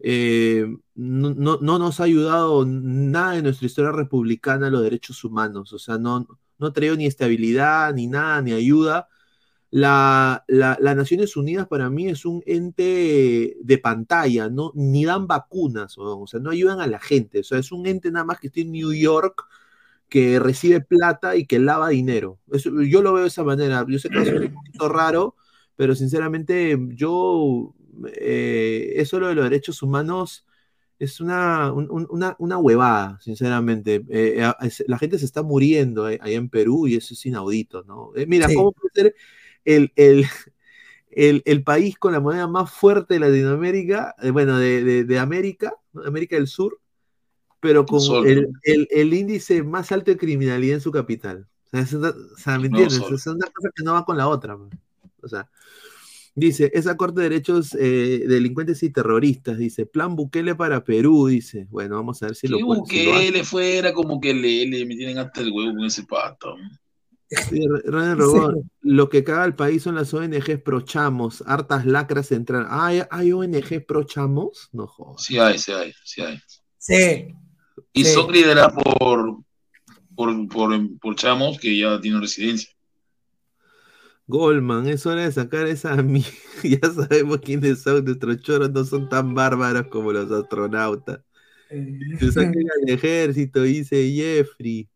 eh, no, no- no nos ha ayudado nada en nuestra historia republicana los derechos humanos. O sea, no, no ha traído ni estabilidad, ni nada, ni ayuda. La, la- las Naciones Unidas para mí es un ente de pantalla, ¿no? Ni dan vacunas, o sea, no ayudan a la gente. O sea, es un ente nada más que está en New York que recibe plata y que lava dinero. Eso- yo lo veo de esa manera. Yo sé que es un poquito raro, pero sinceramente yo, eh, eso lo de los derechos humanos es una, un- un- una, una huevada, sinceramente. Eh, es- la gente se está muriendo eh, allá en Perú y eso es inaudito, ¿no? Eh, mira, Sí. ¿cómo puede ser el, el, el, el país con la moneda más fuerte de Latinoamérica, eh, bueno, de, de- de América, ¿no? América del Sur, pero con el, ¿no? el- el índice más alto de criminalidad en su capital? O sea, es una- o sea, ¿me No, entiendes? Sol. Es una cosa que no va con la otra. man. O sea, dice, esa Corte de Derechos eh, Delincuentes y Terroristas, dice, plan Bukele para Perú, dice. Bueno, vamos a ver si lo, puede- si lo. Bukele fuera como que le, le me tienen hasta el huevo con ese pato. Sí, Re- René Robón, lo que caga al país son las ONGs pro chamos, hartas lacras entran. Ah, ¿hay, hay ONGs pro chamos? No jodas. Sí hay, sí hay, sí hay. Sí. Y Sí. son lideradas por, por, por, por chamos que ya tienen residencia. Goldman, es hora de sacar esa mi- Ya sabemos quiénes son, nuestros choros no son tan bárbaros como los astronautas. Se saquen al ejército, dice Jeffrey.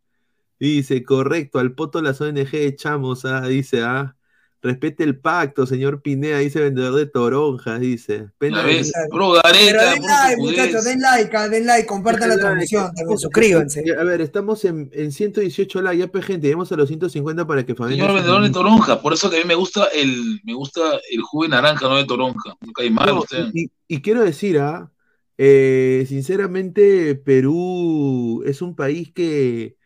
Dice, correcto, al poto las ONG echamos, ah, dice, ah. Respete el pacto, señor Pineda, dice vendedor de toronjas, dice. Pena ¿La de- ves? Puro Pero den like, muchachos, den like, ah, den like, compartan la like. transmisión, también suscríbanse. A ver, estamos en, en 118 likes, ya pues gente, llegamos a los 150 para que Fabián... Señor vendedor de toronja, por eso que a mí me gusta el, me gusta el jugo de naranja, no de toronja. No cae mal No, usted. y, y quiero decir, ah, eh, sinceramente, Perú es un país que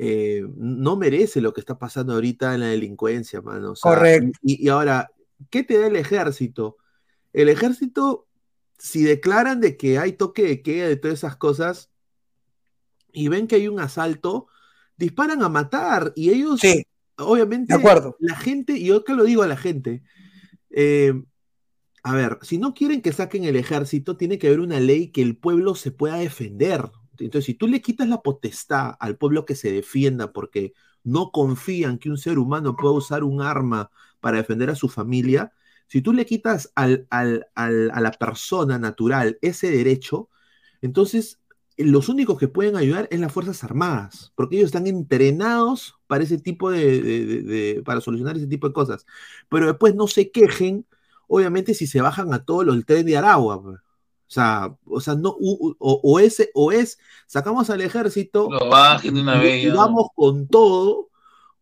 eh, no merece lo que está pasando ahorita en la delincuencia, mano. O sea, Correcto. Y, y ahora, ¿qué te da el ejército? El ejército, si declaran de que hay toque de queda de todas esas cosas y ven que hay un asalto, disparan a matar y ellos, Sí, obviamente, de acuerdo. la gente, y yo que lo digo a la gente, eh, a ver, si no quieren que saquen el ejército, tiene que haber una ley que el pueblo se pueda defender. Entonces, si tú le quitas la potestad al pueblo que se defienda porque no confían que un ser humano pueda usar un arma para defender a su familia, si tú le quitas a la persona natural ese derecho, entonces los únicos que pueden ayudar es las Fuerzas Armadas, porque ellos están entrenados para ese tipo de, para solucionar ese tipo de cosas. Pero después no se quejen, obviamente, si se bajan a todos los del tren de Aragua. O sea, o sea, no, o, o ese, o es, sacamos al ejército, Lo bajen de una y- vez y ya. vamos con todo,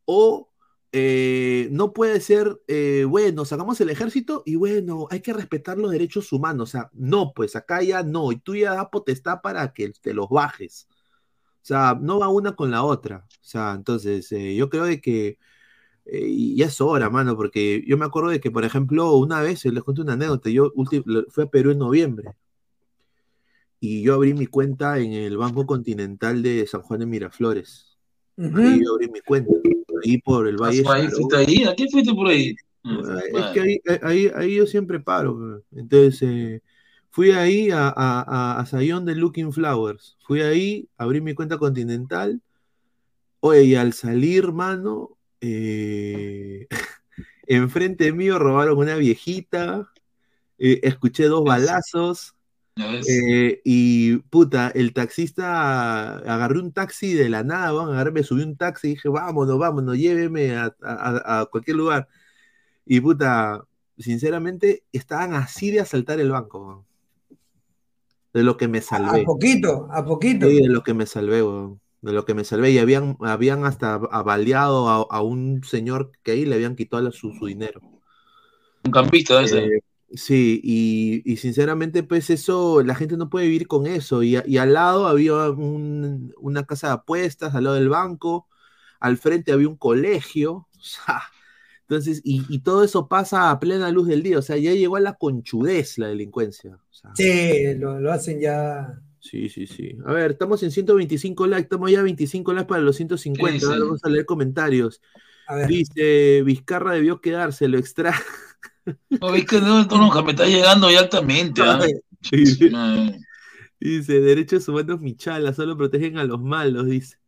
o eh, no puede ser, eh, bueno, sacamos el ejército y bueno, hay que respetar los derechos humanos. O sea, no, pues acá ya no, y tú ya das potestad para que te los bajes. O sea, no va una con la otra. O sea, entonces, eh, yo creo de que y ya es hora, mano, porque yo me acuerdo de que, por ejemplo, una vez, les cuento una anécdota, yo fui a Perú en noviembre y yo abrí mi cuenta en el Banco Continental de San Juan de Miraflores. Ahí yo abrí mi cuenta, ahí por el Valle. Ah, ahí, Charó. fuiste ahí, ¿a qué fuiste por ahí? Mm, Es que ahí, eh, ahí, ahí yo siempre paro. Entonces, eh, fui ahí a, a, a, a Sayón de Looking Flowers. Fui ahí, abrí mi cuenta continental. Oye, y al salir, mano, eh, enfrente mío robaron una viejita. eh, escuché dos balazos. Eh, y puta, el taxista agarré un taxi de la nada, weón, agarré, me subí un taxi y dije, vámonos, vámonos, lléveme a, a- a cualquier lugar. Y puta, sinceramente, estaban así de asaltar el banco. De lo que me A salvé. poquito, a poquito. Sí, de lo que me salvé, weón. De lo que me salvé. Y habían, habían hasta avaliado a, a un señor que ahí le habían quitado su, su dinero. Un campista ese. Eh, sí, y, y sinceramente, pues eso, la gente no puede vivir con eso. Y, al lado había un- una casa de apuestas, al lado del banco, al frente había un colegio. o sea, entonces, y, y todo eso pasa a plena luz del día. O sea, ya llegó a la conchudez la delincuencia. O sea, Sí, lo, lo hacen ya. Sí, sí, sí. A ver, estamos en 125 likes, estamos ya a 25 likes para los 150. dice? Ahora vamos a leer comentarios. A ver. Dice, Vizcarra debió quedarse, lo extra. No, es que no, me está llegando ya altamente. Ay, Dice, derechos humanos Michala, solo protegen a los malos, dice.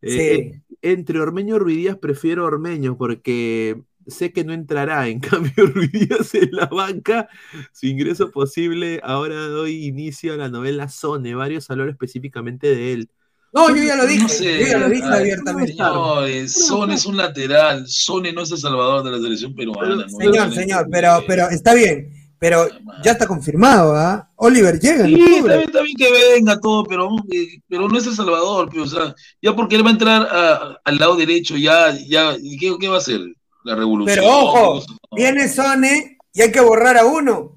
Eh, Sí. entre Ormeño y Ruidías prefiero Ormeño porque sé que no entrará. En cambio, Ruidías en la banca, su ingreso posible. Ahora doy inicio a la novela Sone. Varios hablaron específicamente de él. No, yo ya lo dije, No sé, yo ya lo dije ay, abiertamente. Señores, Son es un lateral, Sone no es el salvador de la selección peruana. Señor, señor, pero, pero está bien, pero ya está confirmado, ¿ah? Oliver llega. Sí, está bien, está bien que venga todo, pero, eh, pero no es el Salvador, pero, o sea, ya porque él va a entrar a- al lado derecho, ya, ya, ¿y qué, qué va a hacer? La revolución. Pero ojo, viene Sone y hay que borrar a uno.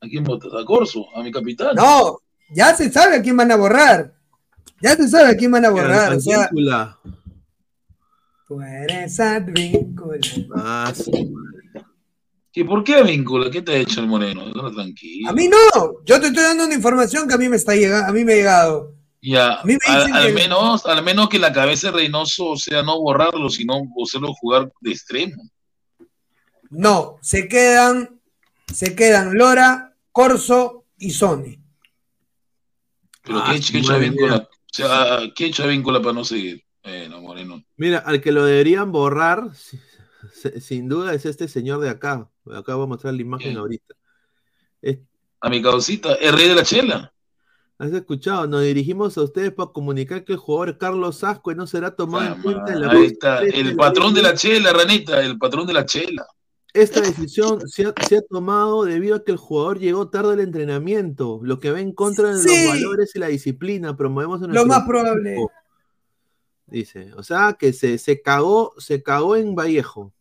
¿A quién votas? ¿A Corso? ¿A mi capitán? No, ya se sabe a quién van a borrar. Ya se sabe a quién van a borrar. O sea, Advíncula. tú eres advíncula. Ah, sí. ¿Que ¿Por qué víncula? ¿Qué te ha hecho el Moreno? Déjalo tranquilo. A mí no, yo te estoy dando una información que a mí me está llegando, a mí me ha llegado. Ya, A mí me al, al que- menos, al menos que la cabeza de Reynoso, o sea, no borrarlo, sino hacerlo jugar de extremo. No, se quedan, se quedan Lora, Corso y Sony. Pero Ah, ¿qué ha hecho, qué ha hecho madre víncula? O sea, ¿qué ha hecho víncula para no seguir? Bueno, Moreno. Mira, al que lo deberían borrar, si- si- sin duda, es este señor de acá. Acá voy a mostrar la imagen ¿Quién? ahorita. Es- A mi causita, el rey de la chela. ¿Has escuchado? Nos dirigimos a ustedes para comunicar que el jugador Carlos Ascue no será tomado en cuenta en la Ahí está, el patrón de la chela, Ranita, el patrón de la chela. Esta decisión se ha, se ha tomado debido a que el jugador llegó tarde al entrenamiento, lo que va en contra de Sí. los valores y la disciplina. Promovemos en Lo más probable. equipo. Dice, o sea que se, se cagó, se cagó en Vallejo.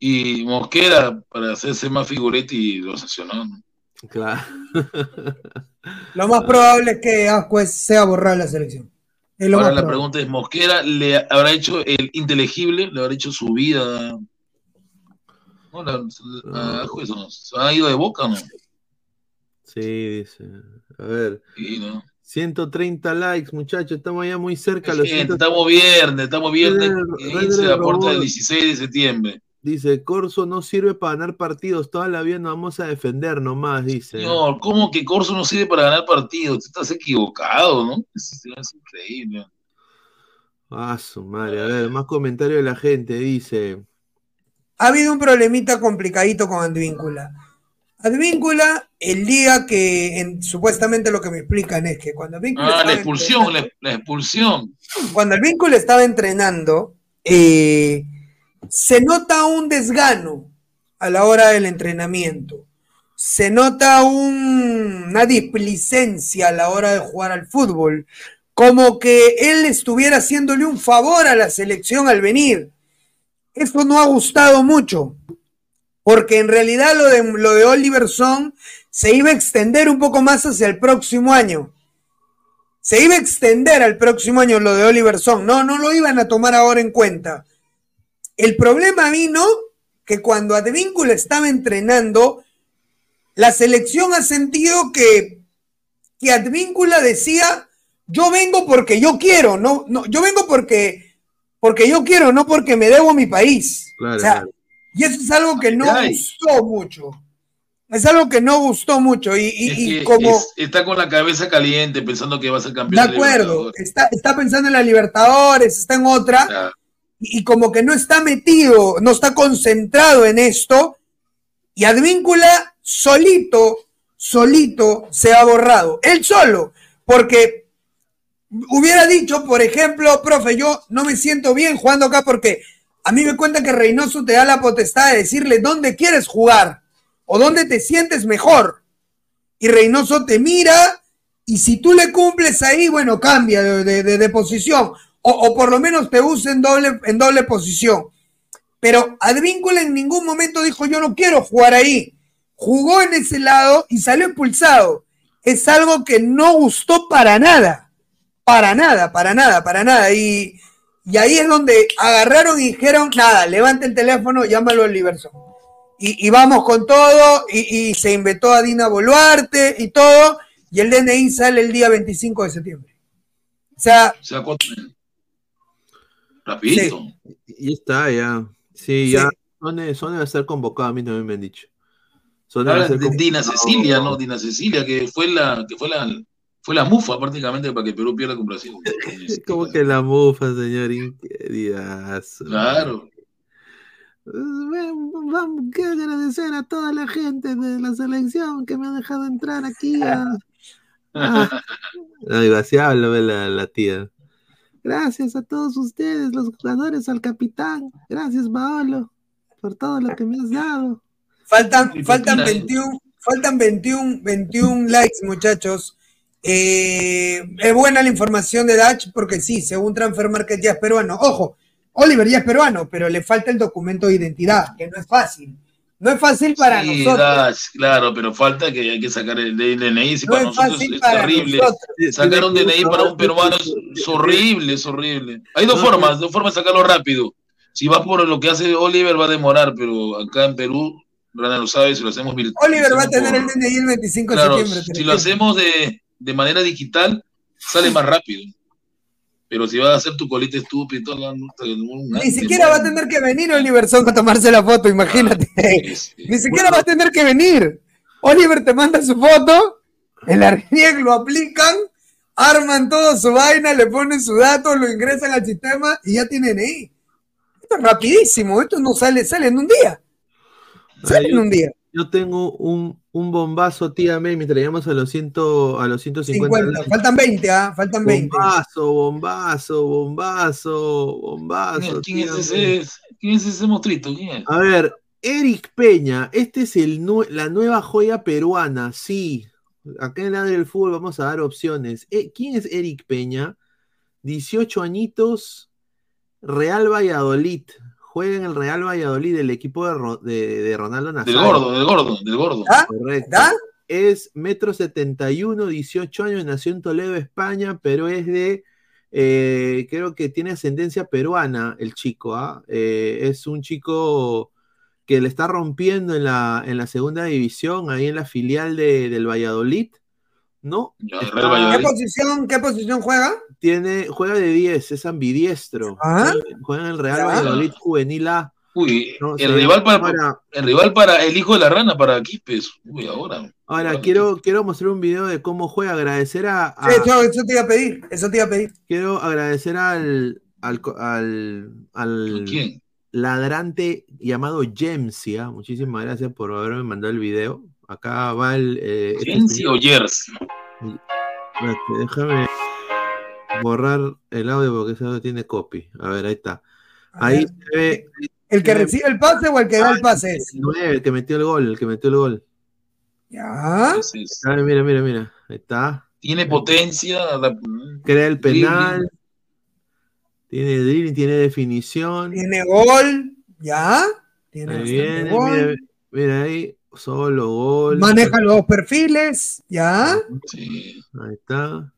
Y Mosquera, para hacerse más figuretti, lo sancionó. ¿no? Claro. Lo más probable es que Ascuez sea borrado de la selección. Ahora la probable. pregunta es, ¿Mosquera le habrá hecho el inteligible? ¿Le habrá hecho su vida? No, la, la- a juez, ¿no? ¿Se ha ido de boca no? Sí, dice. A ver. Sí, ¿no? 130 likes, muchachos. Estamos ya muy cerca. a los Gente, 100. estamos viernes, estamos viernes, Red- 15 Red la puerta del Robot. 16 de septiembre. Dice, Corso no sirve para ganar partidos. Toda la vida nos vamos a defender nomás, dice. Señor, ¿cómo que Corso no sirve para ganar partidos? Tú estás equivocado, ¿no? Es, es increíble. Ah, su madre. A ver, más comentarios de la gente. Dice. Ha habido un problemita complicadito con Advíncula. Advíncula, el día que en- supuestamente lo que me explican es que cuando Advíncula Ah, la expulsión, la, la expulsión. cuando el vínculo estaba entrenando, eh, se nota un desgano a la hora del entrenamiento. se nota un- una displicencia a la hora de jugar al fútbol, como que él estuviera haciéndole un favor a la selección al venir. Eso no ha gustado mucho, porque en realidad lo de, lo de Oliver Son se iba a extender un poco más hacia el próximo año. Se iba a extender al próximo año lo de Oliver Son, no, no lo iban a tomar ahora en cuenta. El problema vino que cuando Advíncula estaba entrenando, la selección ha sentido que, que Advíncula decía, yo vengo porque yo quiero, no, no, yo vengo porque, porque yo quiero, no porque me debo a mi país. Claro, O sea, claro. y eso es algo que no Ay. gustó mucho. Es algo que no gustó mucho. Y, y- Es y que como, es- está con la cabeza caliente pensando que va a ser de campeón. acuerdo, Libertadores. está, está pensando en la Libertadores, está en otra, y, y como que no está metido, no está concentrado en esto, y Advíncula solito, solito se ha borrado, él solo, porque hubiera dicho, por ejemplo, profe, yo no me siento bien jugando acá porque a mí me cuenta que Reynoso te da la potestad de decirle dónde quieres jugar o dónde te sientes mejor. Y Reynoso te mira y si tú le cumples ahí, bueno, cambia de, posición o, o por lo menos te usa en doble, en doble posición. Pero Advíncula en ningún momento dijo yo no quiero jugar ahí. Jugó en ese lado y salió expulsado. Es algo que no gustó para nada. Para nada, para nada, para nada. Y, y ahí es donde agarraron y dijeron, nada, levanta el teléfono, llámalo al Liberson. Y, y vamos con todo, y, y se inventó a Dina Boluarte y todo, y el DNI sale el día 25 de septiembre. O sea, O sea, ¿cuánto? Rapidito. Y está, ya. Sí, Sí. ya. Sone, Sone va a ser convocado, a mí también me han dicho. Ahora, Dina. Cecilia, ¿no? Dina Cecilia, que fue la, que fue la, fue la mufa prácticamente para que Perú pierda con Brasil. Como que la mufa, señor. Inqueridazo. Claro. Vamos que agradecer a toda la gente de la selección que me ha dejado entrar aquí. A... Ah. Ay, ve la, la tía. Gracias a todos ustedes, los jugadores, al capitán. Gracias, Paolo, por todo lo que me has dado. faltan, faltan 21, faltan 21, 21 likes, muchachos. Eh, es buena la información de Dutch porque sí, según Transfer Market ya es peruano. Ojo, Oliver ya es peruano, pero le falta el documento de identidad, que no es fácil. No es fácil para Sí, nosotros. Dash, claro, pero falta que hay que sacar el DNI. Si No para es nosotros fácil es para terrible. nosotros. Sacar un DNI para un peruano es, horrible, es horrible. Hay dos No, formas, dos formas de sacarlo rápido. Si vas por lo que hace Oliver va a demorar, pero acá en Perú, Rana lo sabe, si lo hacemos virtual. Oliver va a tener el DNI el 25 de Claro, septiembre. si lo hacemos de, de manera digital, sale más rápido. Pero si vas a hacer tu colita estúpida y todo, no, no, no, Ni siquiera va a tener que venir Oliver Son a tomarse la foto, imagínate. Ni siquiera va a tener que venir. Oliver te manda su foto, el RNIEC lo aplican, arman toda su vaina, le ponen su dato, lo ingresan al sistema y ya tienen ahí. Esto es rapidísimo, esto no sale, sale en un día. Sale en un día. Yo tengo un, un bombazo, tía May, mientras llegamos a los, ciento, a los 150. 50, likes. faltan 20, ¿ah? Faltan 20. Bombazo, bombazo, bombazo, bombazo. ¿Quién es ese, quién es ese monstruito? ¿Quién es? A ver, Eric Peña, este es el la nueva joya peruana, sí. Acá en Ladre del Fútbol vamos a dar opciones. Eh, ¿Quién es Eric Peña? 18 añitos, Real Valladolid. Juega en el Real Valladolid, el equipo de, Ro- de- de Ronaldo Del Nazario. gordo, del gordo, del gordo. Correcto. Es metro 71, 18 años, nació en Toledo, España, pero es de, eh, creo que tiene ascendencia peruana el chico, ¿ah? Eh, es un chico que le está rompiendo en la, en la segunda división, ahí en la filial de- del Valladolid, ¿no? Está- ¿Qué posición, ¿Qué posición juega? Tiene, juega de 10, es ambidiestro. Ah. Juega- Juega en el Real Ah. Valladolid Juvenil A. Uy, No, el rival para, el rival para el hijo de la rana, para Quipes. Uy, ahora. Ahora, quiero, quiero mostrar un video de cómo juega. Agradecer a. a- Sí, eso, eso te iba a pedir, eso te iba a pedir. quiero agradecer al. al, al, al quién? ladrante llamado Jemsia. Muchísimas gracias por haberme mandado el video. Acá va el. eh, este ¿Jensi señor. o Jersey? Déjame borrar el audio porque ese audio tiene copy. A ver, ahí está. Ahí se ve. ¿El que recibe el pase o el que da el pase es? el 9, el que metió el gol, el que metió el gol. Ya. Ah, mira, mira, mira. Ahí está. Tiene potencia. la- Crea el dribbling. penal. Tiene dribbling, tiene definición. Tiene gol. Ya. Tiene Ahí bastante viene, gol. mira, mira ahí. Solo gol. Maneja los dos perfiles. Ya. Sí. Ahí está.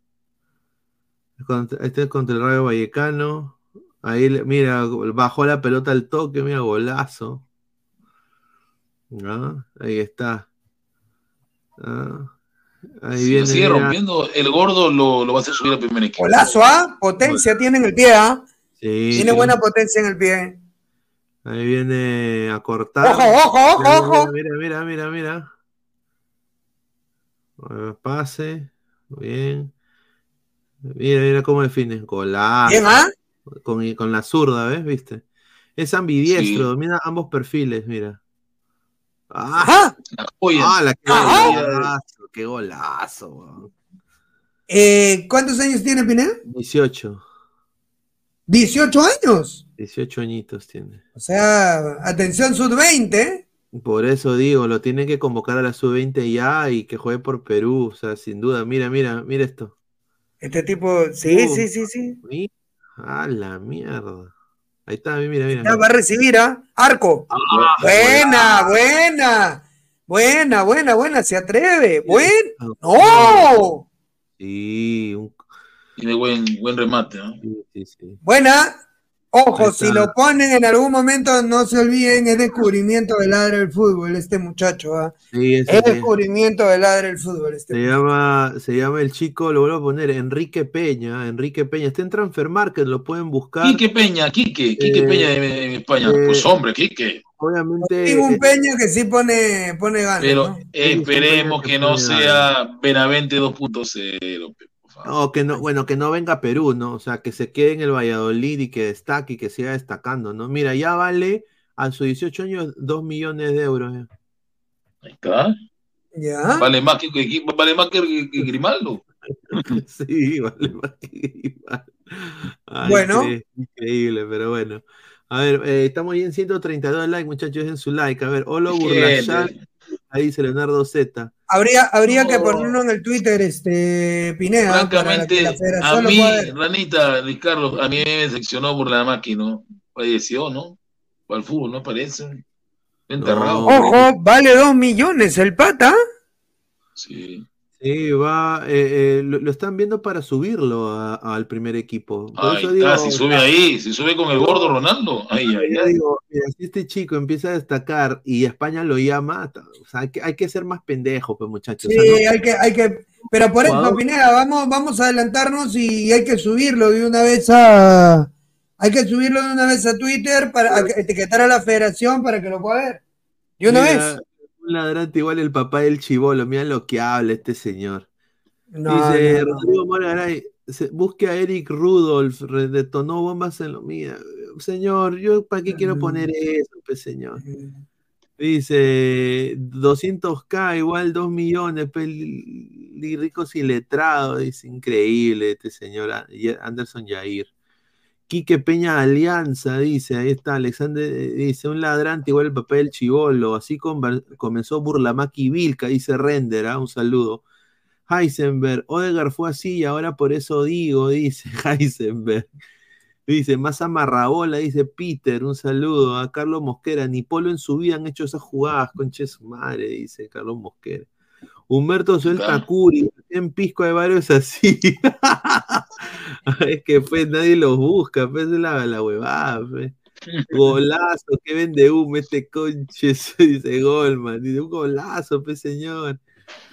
Este es contra el Rayo Vallecano. Ahí, mira, bajó la pelota al toque, mira, golazo. Ah, Ahí está. Ah, Ahí Si viene. lo sigue mira. rompiendo, el gordo lo, lo va a hacer subir al primer equipo. Golazo, ¿ah? Potencia tiene en el pie, ¿ah? Sí, Tiene sí. buena potencia en el pie. Ahí viene a cortar. Ojo, ojo, ojo, ojo. Mira, mira, mira, mira. Pase. Bien. Mira, mira cómo define. Golazo. Bien, ¿ah? Con, con la zurda, ¿ves? ¿Viste? Es ambidiestro, Sí. domina ambos perfiles, mira. ¡Ah! Ajá. La. ¡Ah, la- qué Ajá. golazo! ¡Qué golazo! Eh, ¿Cuántos años tiene Pineda? 18. 18 años. 18 añitos tiene. O sea, atención, sub-20. Por eso digo, lo tienen que convocar a la sub-20 ya y que juegue por Perú. O sea, sin duda. Mira, mira, mira esto. Este tipo, sí, Uh. sí, sí, sí. Mira, ¡Ah, la mierda! Ahí está, mira, mira. Ya va a recibir, ¿ah? Arco. Ah, buena, buena. Buena, buena, buena. Se atreve. Buen. Ah, ¡No! Sí, un- Tiene buen, buen remate. ¿no? sí, sí. Buena. Ojo, si lo ponen en algún momento, no se olviden, es descubrimiento del ladre del fútbol, este muchacho, ¿ah? Sí, Es sí. descubrimiento del ladre del fútbol, este Se llama, se llama el chico, lo vuelvo a poner, Enrique Peña. Enrique Peña. Está en Transfer Market, lo pueden buscar. Quique Peña, Quique, Quique Eh, Peña en, en España. eh, pues hombre, Quique. Obviamente. Tengo un eh, Peña que sí pone, pone ganas, Pero ¿no? esperemos que no sea Benavente 2.0. No, que no, bueno, que no venga a Perú, ¿no? O sea, que se quede en el Valladolid y que destaque y que siga destacando, ¿no? Mira, ya vale a sus 18 años 2 millones de euros. eh. Ahí está. Ya. Vale más que, que- vale más que, que Grimaldo. Sí, vale más que Grimaldo. Ay, Bueno. incre- Increíble, pero bueno. A ver, eh, estamos ya en 132 likes, muchachos, en su like. A ver, Olo Burlachal, Gente. Ahí dice Leonardo Z. Habría, habría que ponerlo en el Twitter, este, Pineda, Francamente, la a mí. Ranita, Luis Carlos, a mí me decepcionó por la máquina, ¿no? Falleció, ¿no? Para el fútbol, ¿no parece? Enterrado. Ojo, vale dos millones el pata. Sí. Sí, va, eh, eh, lo, lo están viendo para subirlo al primer equipo. Por Ahí eso está, digo, si sube ahí, si sube con el gordo Ronaldo. Ay, Yo ay. digo, mira, si este chico empieza a destacar y España lo llama, o sea, hay que, hay que ser más pendejo, pues muchachos. Sí, O sea, no- hay que, hay que, pero por eso, Pineda, vamos, vamos a adelantarnos y hay que subirlo de una vez a, hay que subirlo de una vez a Twitter para a- etiquetar a la federación para que lo pueda ver. De una mira, vez. Un ladrante igual el papá del chivolo, mira lo que habla este señor. No, Dice no, no. Rodrigo Mora Garay, se- busque a Eric Rudolph, detonó bombas en lo mía. Señor, yo para qué quiero poner eso, pues señor. Dice 200k igual 2 millones, pe, li- ricos y letrados, dice increíble este señor Anderson Yair. Quique Peña Alianza, dice, ahí está, Alexander, eh, dice, un ladrante igual el papel chivolo, así comenzó Burlamaki Vilca, dice Render, ah, un saludo. Heisenberg, Odegar fue así y ahora por eso digo, dice Heisenberg. Dice, más amarrabola, dice Peter, un saludo a Carlos Mosquera. Ni Polo en su vida han hecho esas jugadas, conche su madre, dice Carlos Mosquera. Humberto suelta Curi, en Pisco hay varios así. es que pues nadie los busca, pues es la, la huevada, pues. Golazo, que vende humo este conche, dice Goldman. Dice, un golazo, pues señor.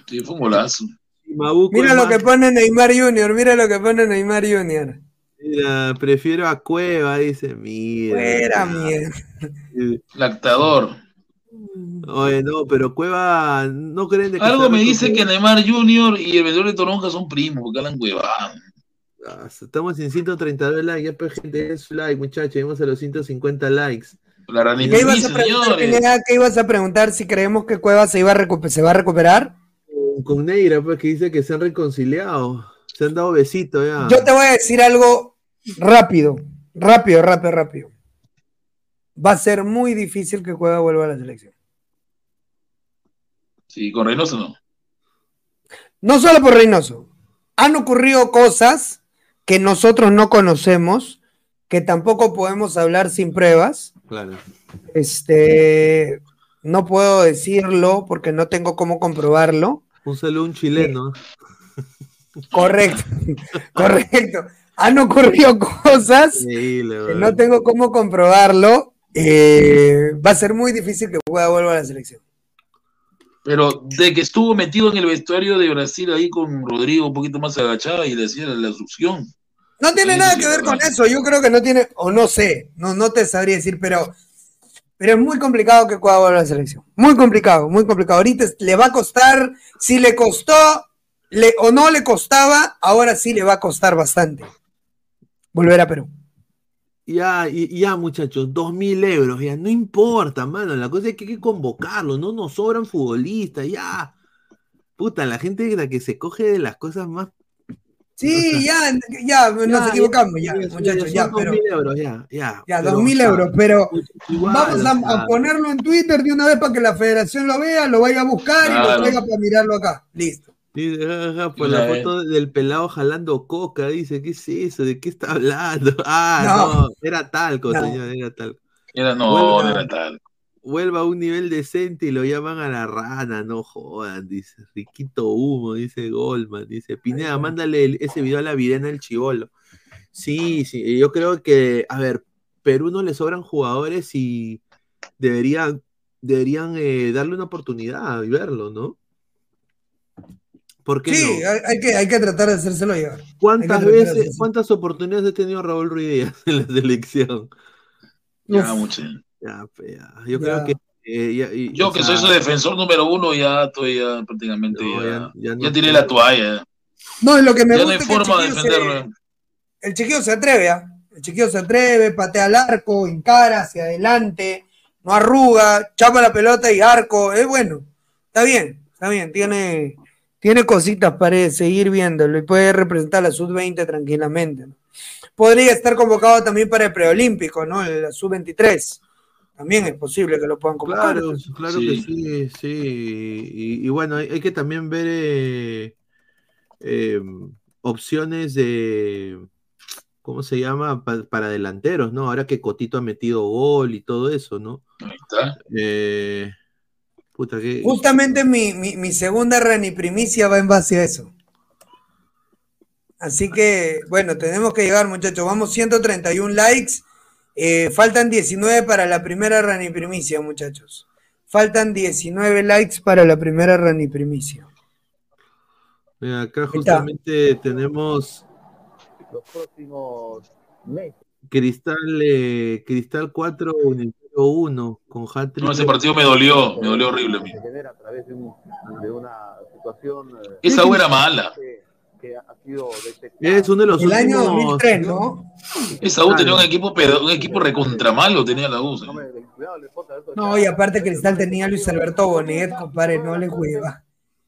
Sí, fue un golazo. Mabuco Mira lo más- que pone Neymar Junior, mira lo que pone Neymar Junior. Mira, prefiero a Cueva, dice, mira. Fuera mierda. Lactador. Oye, no, pero Cueva, no creen de que Algo me dice que? Neymar Jr. y el vendedor de Toronja son primos, porque hablan huevadas. Ah, Estamos en 132 likes, ya pues gente, den su like, muchachos, llegamos a los 150 likes. La ¿Qué ibas a preguntar, Pineda? ¿Qué ibas a preguntar si creemos que Cueva se, iba a se va a recuperar? Con Neira, pues que dice que se han reconciliado, se han dado besitos ya. Yo te voy a decir algo rápido, rápido, rápido, rápido. Va a ser muy difícil que Cueva vuelva a la selección. Sí, con Reynoso no. No solo por Reynoso. Han ocurrido cosas que nosotros no conocemos, que tampoco podemos hablar sin pruebas. Claro. Este, no puedo decirlo porque no tengo cómo comprobarlo. Un saludo a un chileno. Correcto, correcto. Han ocurrido cosas que no tengo cómo comprobarlo. Eh, va a ser muy difícil que pueda volver a la selección. Pero de que estuvo metido en el vestuario de Brasil ahí con Rodrigo un poquito más agachado y le hacía la succión. No tiene nada que ver con eso. Yo creo que no tiene, o no sé, no, no te sabría decir, pero, pero es muy complicado que a la selección. Muy complicado, muy complicado. Ahorita le va a costar, si le costó le, o no le costaba, ahora sí le va a costar bastante volver a Perú. Ya, y- ya, muchachos, dos mil euros, ya, no importa, mano, la cosa es que hay que convocarlo, no nos sobran futbolistas, ya. Puta, la gente es la que se coge de las cosas más. Sí, ya, ya, nos Ya, equivocamos, ya, ya, muchachos, ya, dos pero. mil euros, ya, ya. Ya, pero, dos mil o sea, euros, pero igual, vamos o a, sea, a ponerlo en Twitter de una vez para que la federación lo vea, lo vaya a buscar y lo traiga para mirarlo acá. Listo. Dice, jaja, por la foto del pelado jalando coca, dice, ¿qué es eso? ¿De qué está hablando? Ah, No. no, era talco, No. señor, era talco. Era, no, no era tal. Vuelva a un nivel decente y lo llaman a la rana, no jodan, dice. Riquito humo, dice Goldman, dice. Pineda, mándale el- ese video a la Virena del Chivolo. Sí, sí, yo creo que, a ver, Perú no le sobran jugadores y deberían, deberían eh, darle una oportunidad y verlo, ¿no? ¿Por qué Sí, no? hay, hay que, hay que tratar de hacérselo que ¿Cuántas veces, hacérselo. cuántas oportunidades ha tenido Raúl Ruiz Díaz en la selección? Ya, mucho. Ya, ya. Yo Ya. creo que. eh, ya- y- Yo que sea, soy su defensor número uno, ya estoy ya prácticamente No, ya, ya- ya ya no tiré la toalla. No, y lo que me ya no gusta hay es que el forma de chiquillo se- defenderlo. el chiquillo se atreve, ¿ah? El chiquillo se atreve, patea al arco, encara hacia adelante, no arruga, chapa la pelota y arco. Es bueno. Está bien, está bien. Tiene, tiene cositas para seguir viéndolo y puede representar la sub-20 tranquilamente. ¿no? Podría estar convocado también para el preolímpico, ¿no? La sub-23. También es posible que lo puedan convocar. Claro, claro que sí, sí. Y, y bueno, hay, hay que también ver eh, eh, opciones de, ¿cómo se llama? Pa- para delanteros, ¿no? Ahora que Cotito ha metido gol y todo eso, ¿no? Ahí está. Eh, puta, que... Justamente mi, mi, mi segunda Rani primicia va en base a eso. Así que, bueno, tenemos que llegar, muchachos. Vamos 131 likes. Eh, faltan 19 para la primera Rani primicia, muchachos. Faltan 19 likes para la primera Rani primicia. Mira, acá justamente tenemos los próximos meses. Cristal, eh, Cristal 4, Universitario 1, con hat No, ese partido me dolió, me dolió horrible a mí. Se genera a través de, un- de una situación eh, Esa U era mala. que, que ha sido. Es uno de los El año últimos- 2003, ¿no? Esa U tenía un equipo, un equipo recontra malo, tenía la U. señor. No, y aparte Cristal tenía a Luis Alberto Bonet, compadre, no le juega.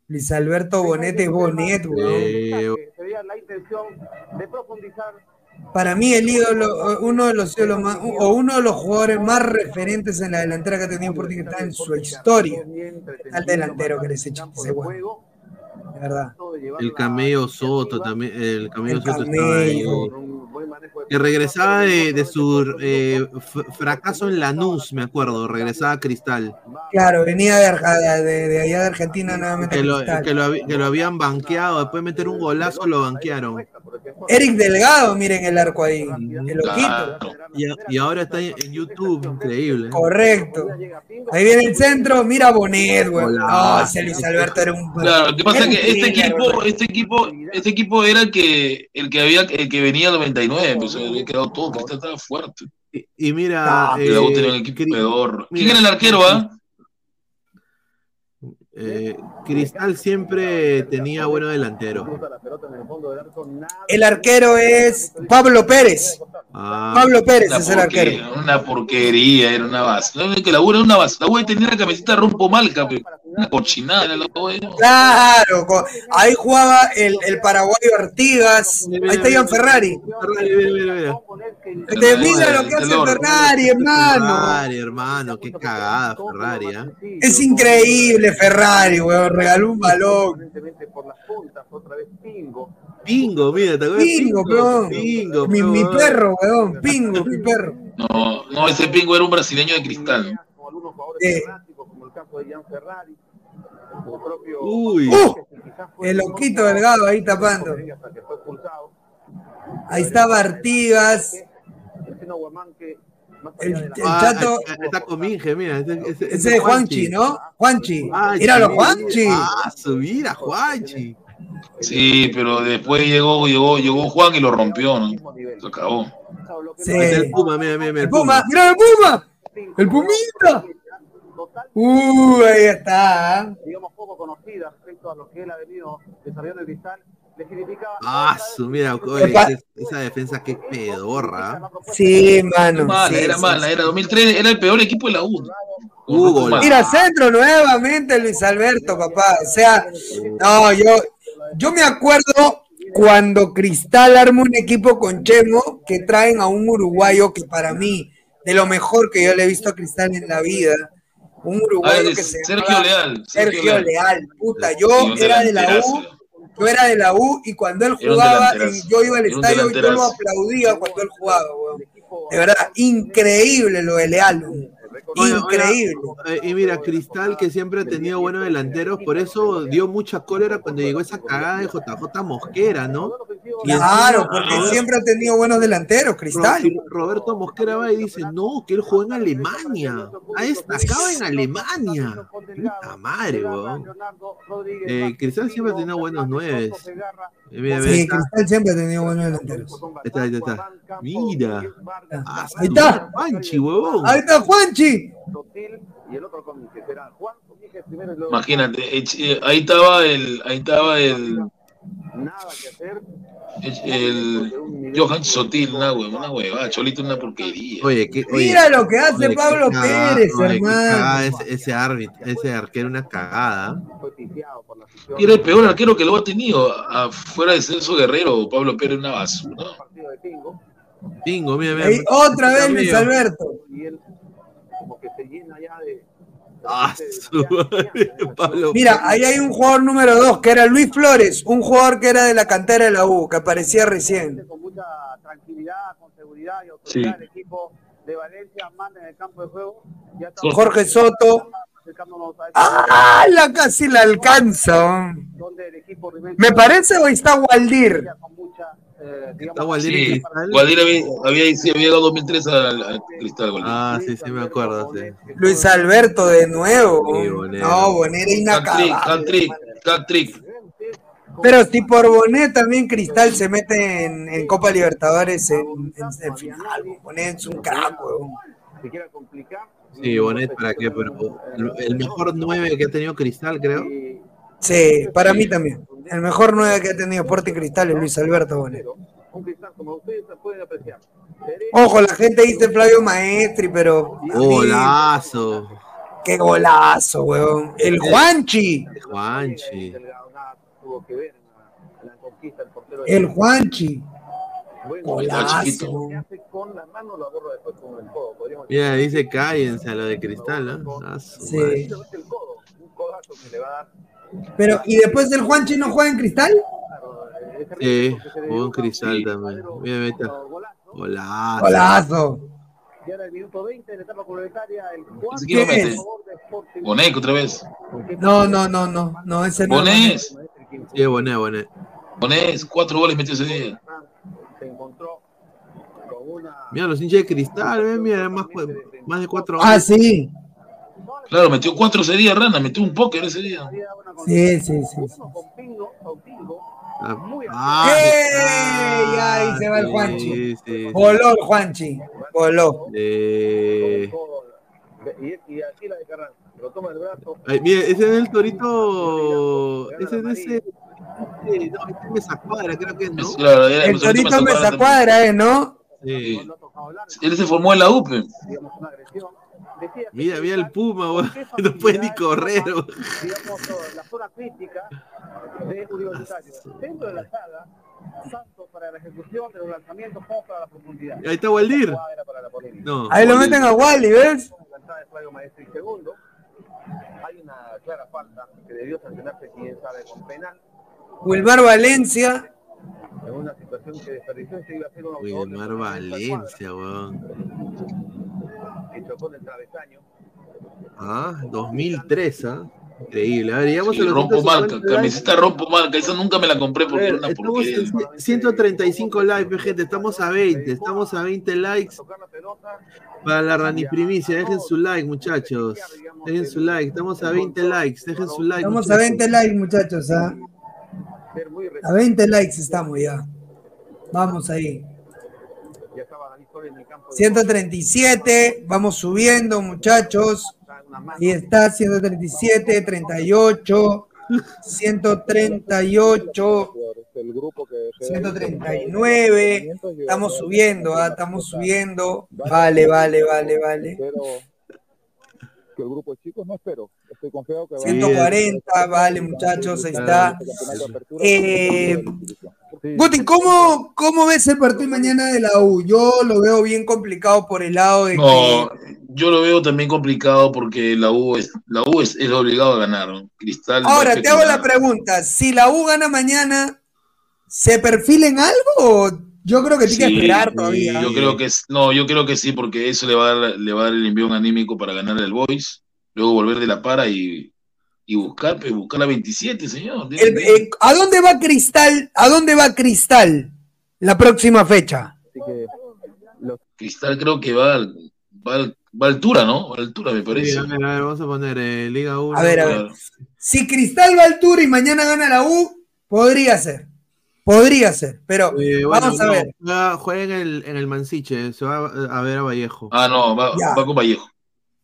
Luis Alberto Bonet es Bonet, weón. Eh, Sería la intención de profundizar Para mí el ídolo, uno de los ídolos más, o uno de los jugadores más referentes en la delantera que ha tenido Sporting Cristal en su historia. Al delantero que les echa ese huevo. De verdad. el camello Soto también, el camello El Soto estaba ahí que regresaba de, de su eh, fracaso en Lanús, me acuerdo, regresaba a Cristal. Claro, venía de, de, de allá de Argentina nuevamente. Que lo, que, lo, habían banqueado, después de meter un golazo lo banquearon. Eric Delgado, miren el arco ahí, el ojito. Y, ahora está en YouTube, increíble. Correcto. Ahí viene el centro, mira Bonet, güey. Ah, oh, Luis Alberto era un... Claro, lo que pasa es que este equipo, este equipo, este equipo era el que, el que había, el que venía 99 pues, había quedado todo, Cristal este estaba fuerte. Y, y mira, ah, eh, tenía el equipo peor. ¿Quién era el arquero, ah? ¿eh? Cristal siempre tenía bueno delantero. El arquero es Pablo Pérez. Ah, Pablo Pérez es el arquero. Una porquería, era una basura. Que la U era una basura. La U tenía la camiseta rompo mal, campeón. Una cochinada era la U. Claro, ahí jugaba el, el paraguayo Artigas. Ahí está Ian Ferrari. Ferrari, mira, mira, mira. Te mira lo que hace Ferrari, hermano. Ferrari, hermano, qué cagada Ferrari, ¿ah? Es increíble Ferrari, weón. Regaló un balón. Pingo, mira, ¿te acuerdas? Pingo, weón. Pingo, Mi, mi perro, weón. Pingo, mi perro. No, no, ese pingo era un brasileño de cristal. Eh, Uy. ¡Uh! El loquito delgado ahí tapando. Ahí estaba Artigas. El, el Ah, chato. ahí Está con Minge, mira. Ese, ese- Ese de Juanchi, ¿no? Juanchi. Juanchi, Míralo, Juanchi. Ah, su mira, Juanchi. Sí, pero después llegó, llegó, llegó Juan y lo rompió, ¿no? Se acabó. Sí. El Puma, mira, mira, mira. El Puma, mira el Puma. El Pumita. Uh, ahí está. ¿ah? digamos, poco conocida respecto a lo que él ha venido desarrollando en Cristal, le significaba Ah, su mira, oye, esa, defensa qué pedorra. ¿ah? Sí, mano. Mala, sí, era sí, mala, sí. era 2003, era el peor equipo de la U. Hugo, la- Mira, centro nuevamente Luis Alberto, papá. O sea, no, yo, yo me acuerdo cuando Cristal arma un equipo con Chemo que traen a un uruguayo que para mí, de lo mejor que yo le he visto a Cristal en la vida, un uruguayo que se Sergio llamaba Leal. Sergio Leal. Leal, puta, yo era de la U, yo era de la U y cuando él jugaba, y yo iba al estadio y yo lo aplaudía cuando él jugaba, weón. De verdad, increíble lo de Leal, weón. Increíble. eh, y mira, Cristal, que siempre ha tenido buenos delanteros, por eso dio mucha cólera cuando llegó esa cagada de JJ Mosquera, ¿no? Claro, porque siempre ha tenido buenos delanteros, Cristal. Ro- Roberto Mosquera va y dice, no, que él jugó en Alemania. Ha destacado en Alemania. Puta madre, weón. Eh, Cristal siempre ha tenido buenos nueves. Eh, mira, Sí, está, Cristal siempre ha tenido buenos delanteros. ahí está, ahí está. Mira. Ah, Ahí está. Panchi, huevón. Ahí está Juanchi. Y el otro con que será Juan Domínguez primero y luego Imagínate, eh, eh, ahí estaba el, ahí estaba el, nada que hacer. el, el Johan Sotil, una hueva, una hueva, Cholito una porquería. Oye, que, oye, Mira lo que hace oye, Pablo cagada, Pérez, oye, hermano. cagada Ese, ese árbitro, ese arquero, una cagada. Era el peor arquero que lo ha tenido, afuera de Celso Guerrero o Pablo Pérez, una basura. Pingo, mira, mira. Ahí, otra vez Luis. Alberto. De Ah, Pablo Mira, ahí hay un jugador número dos, que era Luis Flores, un jugador que era de la cantera de la U, que aparecía recién. con mucha tranquilidad, con seguridad y autoridad el equipo de Valencia manda en el campo de juego. Ya Jorge Soto. ¡Ah! La casi la alcanza. ¿Me parece o está Waldir? con mucha eh, digamos, Está Waldir en Sí, había, había, sí, había llegado 2003 al, al Cristal. Ah, sí, sí, me acuerdo, sí. Luis Alberto de nuevo. Sí, Bonero. No, Bonera Hat-trick, inacabable. Pero si por Bonet también Cristal se mete en, en Copa Libertadores en, en- en final, Bonet es un crack, weón. Sí, Bonet, ¿para qué? Pero el- el mejor 9 que ha tenido Cristal, creo. Sí, para mí también. El mejor 9 que ha tenido Sporting Cristal es Luis Alberto Bonet. Un cristal como ustedes se pueden apreciar. Ojo, la gente dice Flavio Maestri, pero. Golazo. ¡Qué golazo, weón! El Juanchi. Juanchi. El Juanchi. Bueno, Golazo. se hace con la mano, lo aborda después con el codo. Podríamos Mira, dice cállense a lo de Cristal, ¿no? Su Sí. un codazo que le va a dar. Pero, ¿y después del Juanchi no juega en Cristal? Sí, jugó en Cristal también. Mira, mira, está. Golazo. Golazo. Y ahora el minuto 20 de la etapa complementaria, el Juan. Ese quién lo ¿Quién mete. es? Boneco otra vez. No, no, no, no, no, ese no. Bonés. Sí, Bonet, Bonet. Bonés, cuatro goles metió ese día. Se encontró con una. Mira, los hinchas de Cristal, ven, mira, más, más de 4 Ah, sí. Claro, metió cuatro ese día, Rana, metió un póker ese día. Sí, sí, sí. sí. Ah, ¡Ey! Ahí se va el Juanchi. sí, sí. Voló el Juanchi. Voló. Eh, Y, aquí la de Carranza. Lo toma del brazo. ay, mira, ese es el Torito. Ese es ese. No, este me cuadra, creo que es, ¿no? Claro, El Torito me Mesa Cuadra, ¿eh? ¿no? Sí. Él se formó en la UPE. Digamos, una agresión. Decía Mira, mira el Puma, ¿por weón. qué No puede ni correr, weón. digamos, la zona crítica de Universitario. Dentro de la saga, tanto para la ejecución de los lanzamientos como para la profundidad. Ahí está Waldir. No. Ahí lo meten a Wally, ¿ves? Segundo, hay una clara falta que debió sancionarse, quién sabe, con penal, Wilmar Valencia. en una situación que desperdició se iba a hacer un Wilmar Valencia, weón. Que chocó en el travesaño. Ah, 2003, ¿ah? Increíble. A ver, llegamos Sí, a los rompo 150 marca, camiseta rompo marca, esa nunca me la compré porque ver, una estamos porquería. en 135 likes, gente. Estamos a 20. Estamos a 20 likes para la Rani Primicia. Dejen su like, muchachos. Dejen su like. Estamos a 20 likes. Dejen su like. Estamos a muchachos. 20 likes, muchachos. ¿ah? A 20 likes estamos ya. Vamos ahí. 137, vamos subiendo, muchachos. Y está 137, 38, 138, 139. Estamos subiendo, ah, estamos subiendo. Vale, vale, vale, vale. que el grupo de chicos no espero. Estoy confiado que va a- 140, vale, muchachos, ahí está. Eh, Guti, ¿cómo, ¿cómo ves el partido mañana de la U? Yo lo veo bien complicado por el lado de No, yo lo veo también complicado porque la U es, la U es, es obligado a ganar. Cristal. que... Ahora, te que hago la pregunta, si la U gana mañana, ¿se perfila en algo o yo creo que tiene que Sí, esperar todavía? Yo creo que no, yo creo que sí, porque eso le va a dar, le va a dar el envión anímico para ganar el Boys, luego volver de la para y, y buscar, pues, buscar la 27, señor. El- eh, ¿A dónde va Cristal? ¿A dónde va Cristal la próxima fecha? Cristal creo que va, al- va, al- va a altura, ¿no? Va altura, me Sí, parece. a ver, a ver, vamos a poner eh, Liga 1. A ver, a ver. Si Cristal va a altura y mañana gana la U, podría ser. Podría ser, pero Eh, bueno, vamos a no, ver. Juega, en el, en el Mansiche, se va a, a ver a Vallejo. Ah, no, va, va con Vallejo.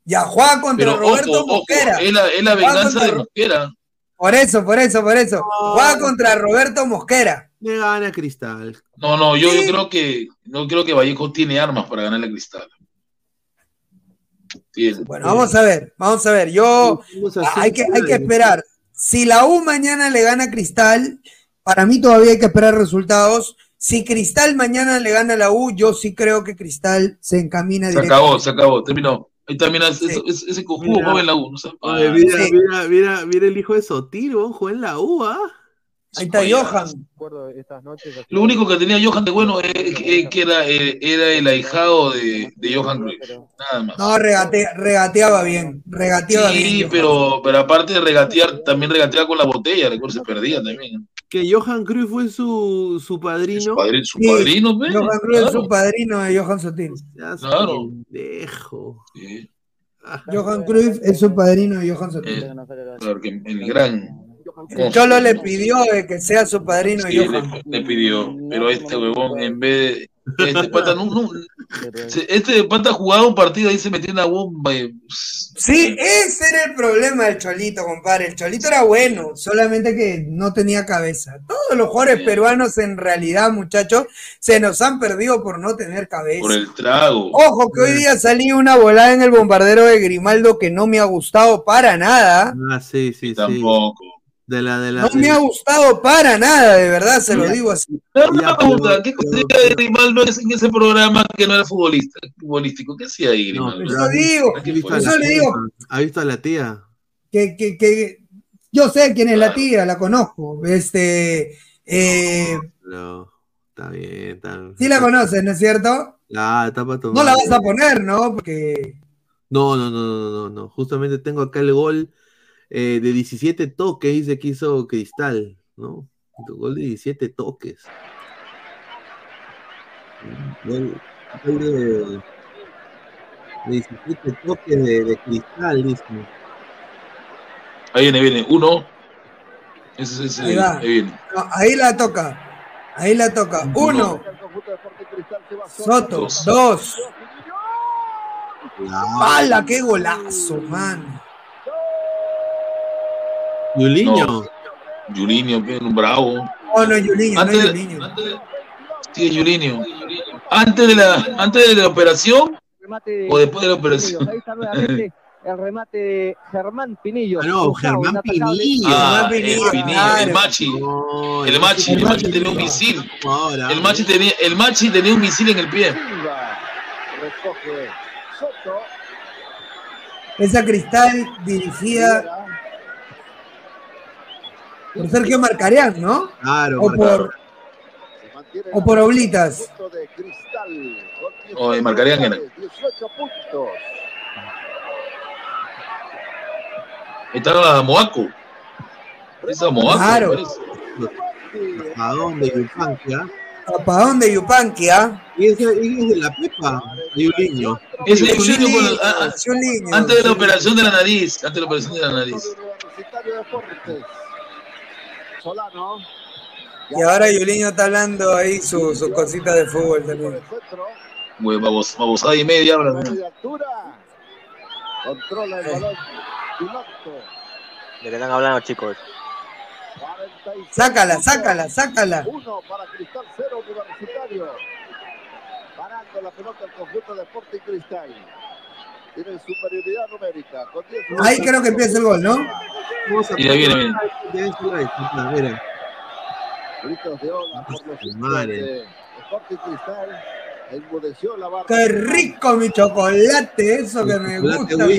Ya juega contra Pero Roberto ojo, ojo, Mosquera. es la, es la Juega venganza contra de Mosquera. Por eso, por eso, por eso. Juega contra Roberto Mosquera. Le gana Cristal. No, no, yo, yo creo que no creo que Vallejo tiene armas para ganarle a Cristal. Tiene. Bueno, vamos a ver, vamos a ver. Yo hay que, hay que esperar. Si la U mañana le gana a Cristal, para mí todavía hay que esperar resultados. Si Cristal mañana le gana a la U, yo sí creo que Cristal se encamina Se acabó, se acabó, terminó. Ahí termina ese, ese, ese cojudo Mira. joven la U. No sé. Oye, mira, sí. mira, mira, mira el hijo de Sotil, juega en la U, ¿ah? Ahí está Johan. Lo único que tenía Johan de bueno es que, que era, eh, era el ahijado de, de Johan Cruyff. Nada más. No, regate- regateaba bien. Regateaba bien. Sí, Johan. pero, pero aparte de regatear, también regateaba con la botella, recuerdo, se perdía también. Que Johan Cruyff fue su, su padrino. Su Sí, padrino, pe, Johan Cruyff es su padrino de Johan Sotil. Claro. pendejo. Sí, Johan Cruyff es su padrino de Johan Sotil. eh, claro que el gran. El Cholo le pidió de que sea su padrino de Sí, Johan. le, le pidió, pero este huevón, en vez de. Este pata, no, este pata jugaba un partido y se metió una bomba. y- Sí, ese era el problema del Cholito, compadre. El Cholito era bueno, solamente que no tenía cabeza. Todos los jugadores peruanos, en realidad, muchachos, se nos han perdido por no tener cabeza. Por el trago. Ojo que hoy día salí una volada en el bombardero de Grimaldo que no me ha gustado para nada. Ah, sí, sí, sí. Tampoco. De la, de la. No me ha gustado para nada, de verdad, se lo digo así. Una pregunta, ¿qué hacía Grimaldo en ese programa que no era futbolista, futbolístico? ¿Qué hacía ahí No, a eso la le digo. ¿Has visto a la tía? que, que, que yo sé quién es la tía, la conozco. Este, eh, No, está bien, está bien. sí la conoces, ¿no es cierto? Ah, está para tomar. No la vas a poner, ¿no? Porque No, no, no, no, no, no. Justamente tengo acá el gol eh, de 17 toques, dice que hizo Cristal, ¿no? Tu gol de 17 toques. Gol, gol de, de 17 toques de, de Cristal, dice. Ahí viene, viene. Uno. Ese es ese. Ahí va. Ahí viene. no, ahí la toca. Ahí la toca. Uno. Soto. Dos. Dos. ¡Hala, qué golazo, man! Juliño. No. Julinho, pe, un bravo. Oh, no, Yuliño, no Antes Yuliño. de- Sí, Julinho. Antes de la, antes de la operación, de O después de la operación. Ahí está nuevamente el remate de Germán Pinillo. Ah, no, Germán. Pinillo. Ah, Germán el Pinillo, Pinillo, claro. el Machi. No, El Machi, el Machi tenía un misil. Ahora, El Machi tenía, el Machi tenía un misil en el pie. Silva. Recoge Soto. Esa cristal dirigida por Sergio Marcarián, ¿no? Claro, O por, o por Oblitas. De O de Marcarián era. 18 puntos. Ahí estaba Moaco. Esa Moaco. Claro. parece. ¿A dónde? Yupanqui, Tapadón de Yupanqui, Y ese ese es de la Pepa, de un niño. Ese es un niño con- ah, ah, antes de la operación de la nariz. Antes de la operación de la nariz. Solano. Y ahora Yuliño está hablando ahí sus su cositas de fútbol también. Güey, babos- babosada y media. ahora. Controla el balón. ¿De qué están hablando, chicos? Sácala, sácala, sácala. Uno para Cristal, cero Universitario. Parando la pelota el conjunto de Sporting Cristal. Tienen superioridad numérica. Con 10 Ahí creo que empieza el gol, ¿no? Vamos a Mira, viene, viene. Ya es la disputa, mira. Gritos de ola por los hinchas Madre. de Sporting Cristal. Enmudeció la barra. Qué rico mi chocolate, eso que me gusta, mi.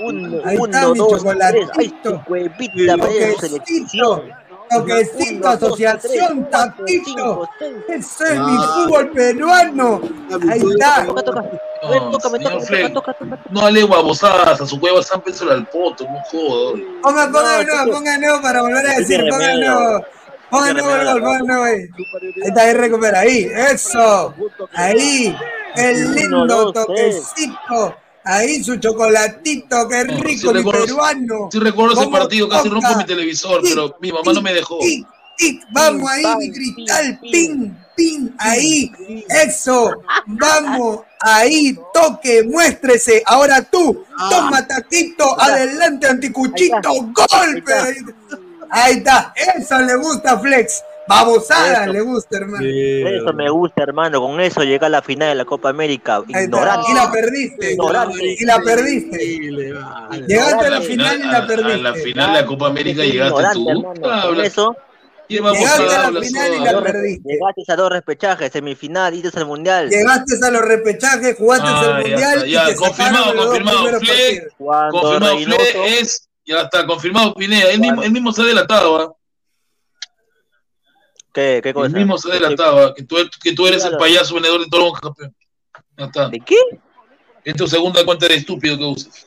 Uno, Ahí está mi chocolatito. Ay, tu Uno, dos, asociación, seis. Ese es mi fútbol peruano. Ahí está. No, dale babosadas a su hueva, San Pedro al poto, no jodas. Ponga, ponga de No, nuevo, tú- ponga de nuevo para volver a decir, ponga de nuevo. Ponga de tienes nuevo el miedo, gol, ponga de nuevo ahí. Ahí está, ahí recupera, ahí, eso. Ahí, el lindo toquecito. Ahí su chocolatito, qué sí rico, mi recuerdo- peruano. Sí recuerdo ese ¿Cómo partido, casi rompo mi televisor, pero mi mamá no me dejó. Tic, tic, vamos ahí, mi cristal, pin, pin, ahí, eso, vamos, ahí, toque, muéstrese, ahora tú, toma taquito, adelante, anticuchito, golpe, ahí está, eso le gusta a Flex, babosada Eso. le gusta, hermano, Eso me gusta, hermano. Con eso llega a la final de la Copa América. Ignorante. y la perdiste, Ignorante. y la perdiste, llegaste a la final y la a la perdiste, final de la Copa América llegaste tú. Con Hablas. eso ¿Qué vamos Llegaste a a la final y la perdiste. llegaste a dos repechajes, semifinal, idas al mundial. llegaste a los repechajes, jugaste Ah, el ya mundial está, y te confirmado, los confirmado. Cuando confirmado, Fle es, ya está, confirmado Pineda. Él mismo, él mismo se ha delatado, ¿ah? ¿Qué, qué cosa? Él mismo se ha delatado, ¿ah? que, tú, que tú eres el Claro. payaso vendedor de toronja, campeón. Ya está. ¿De qué? Es tu segunda cuenta de estúpido que usas.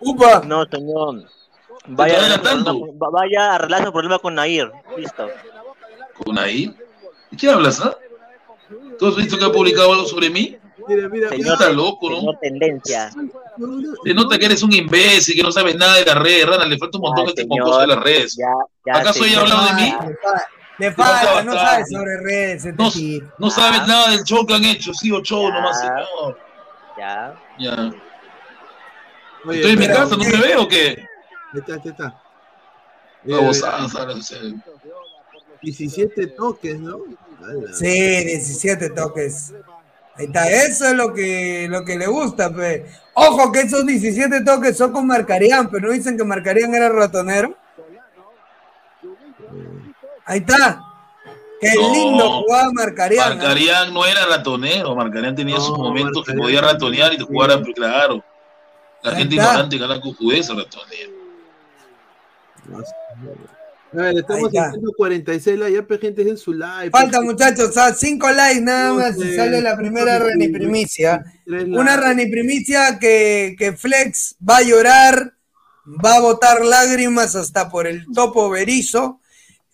Upa, No, señor. Vaya, está a arreglar adelantando. problema- vaya a arreglar su problema con Nair. Listo. ¿Con ahí? ¿De qué hablas, ah? ¿Tú has visto que ha publicado algo sobre mí? Mira, mira, Señor, Está loco, ¿no? señor tendencia. Se nota que eres un imbécil, que no sabes nada de las redes, Rana. Le falta un montón este señor, mocoso de las redes. Ya, ya, ¿Acaso ella ha hablado de mí? Le fa- le falta no sabes sobre redes, este No, tipo. no sabes Ah. nada del show que han hecho, sí o show Ya. nomás, señor. Ya. Ya. Oye, Estoy en mi casa, ¿no me veo o qué? Ahí está, ahí está. Eh, en serio. 17 toques, ¿no? Ala. Sí, 17 toques. Ahí está, eso es lo que, lo que le gusta, pe. Ojo que esos 17 toques son con Marcarián, pero no dicen que Marcarián era ratonero. Ahí está. Qué No. lindo jugaba Marcarián. ¿no? Marcarián no era ratonero, Marcarián tenía sus momentos que podía ratonear y jugara, pero claro. La Ahí gente está. ignorante gana con judeza ratonero. A ver, estamos en 146 likes, ya gente en su live. Falta, muchachos, a 5 likes nada más y sale la primera doce, Rani Primicia. Tres Una likes. Rani Primicia que, que Flex va a llorar, va a botar lágrimas hasta por el topo berizo.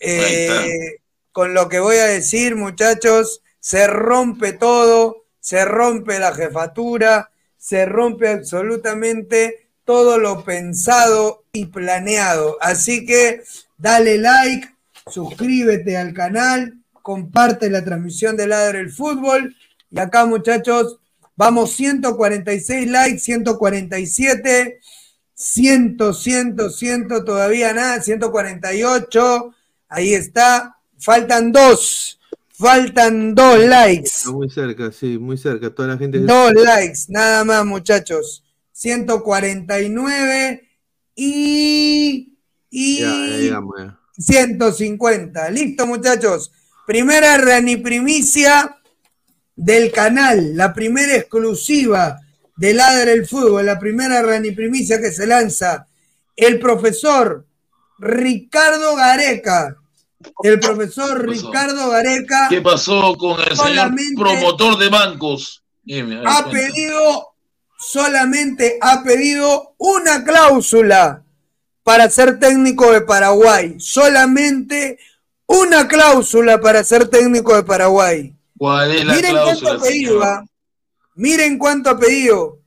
Eh, con lo que voy a decir, muchachos, se rompe todo, se rompe la jefatura, se rompe absolutamente todo lo pensado y planeado. Así que dale like, suscríbete al canal, comparte la transmisión de Ladre el Fútbol. Y acá, muchachos, vamos 146 likes, 147, 100, 100, 100, todavía nada, 148. Ahí está. Faltan dos. Faltan dos likes. Está muy cerca, sí, muy cerca. Toda la gente. Dos likes, nada más, muchachos. 149 y, y Ya, ya llegamos, ya. 150. Listo, muchachos. Primera Rani Primicia del canal, la primera exclusiva de Ladra el Fútbol, la primera Rani Primicia que se lanza. El profesor Ricardo Gareca. El profesor Ricardo Gareca ¿Qué pasó con el señor promotor de bancos? Dime, ver, ha cuenta. pedido, solamente ha pedido una cláusula para ser técnico de Paraguay. Solamente una cláusula para ser técnico de Paraguay. ¿Cuál es la Miren cláusula, cuánto ha pedido, señor? ¿ah? Miren cuánto ha pedido.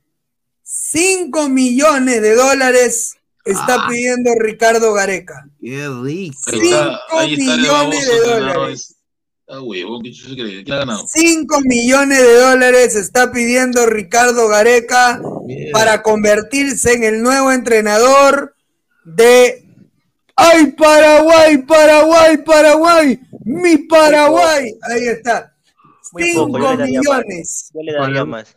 5 millones de dólares está Ah. pidiendo Ricardo Gareca. Qué rico. Ahí está, ahí está el millones de dólares. Ah, ¿qué ganado? 5 millones de dólares está pidiendo Ricardo Gareca para convertirse en el nuevo entrenador de ¡Ay, Paraguay, Paraguay, Paraguay! ¡Mi Paraguay! Ahí está. Muy poco, 5 yo le daría más. millones. Yo le daría más.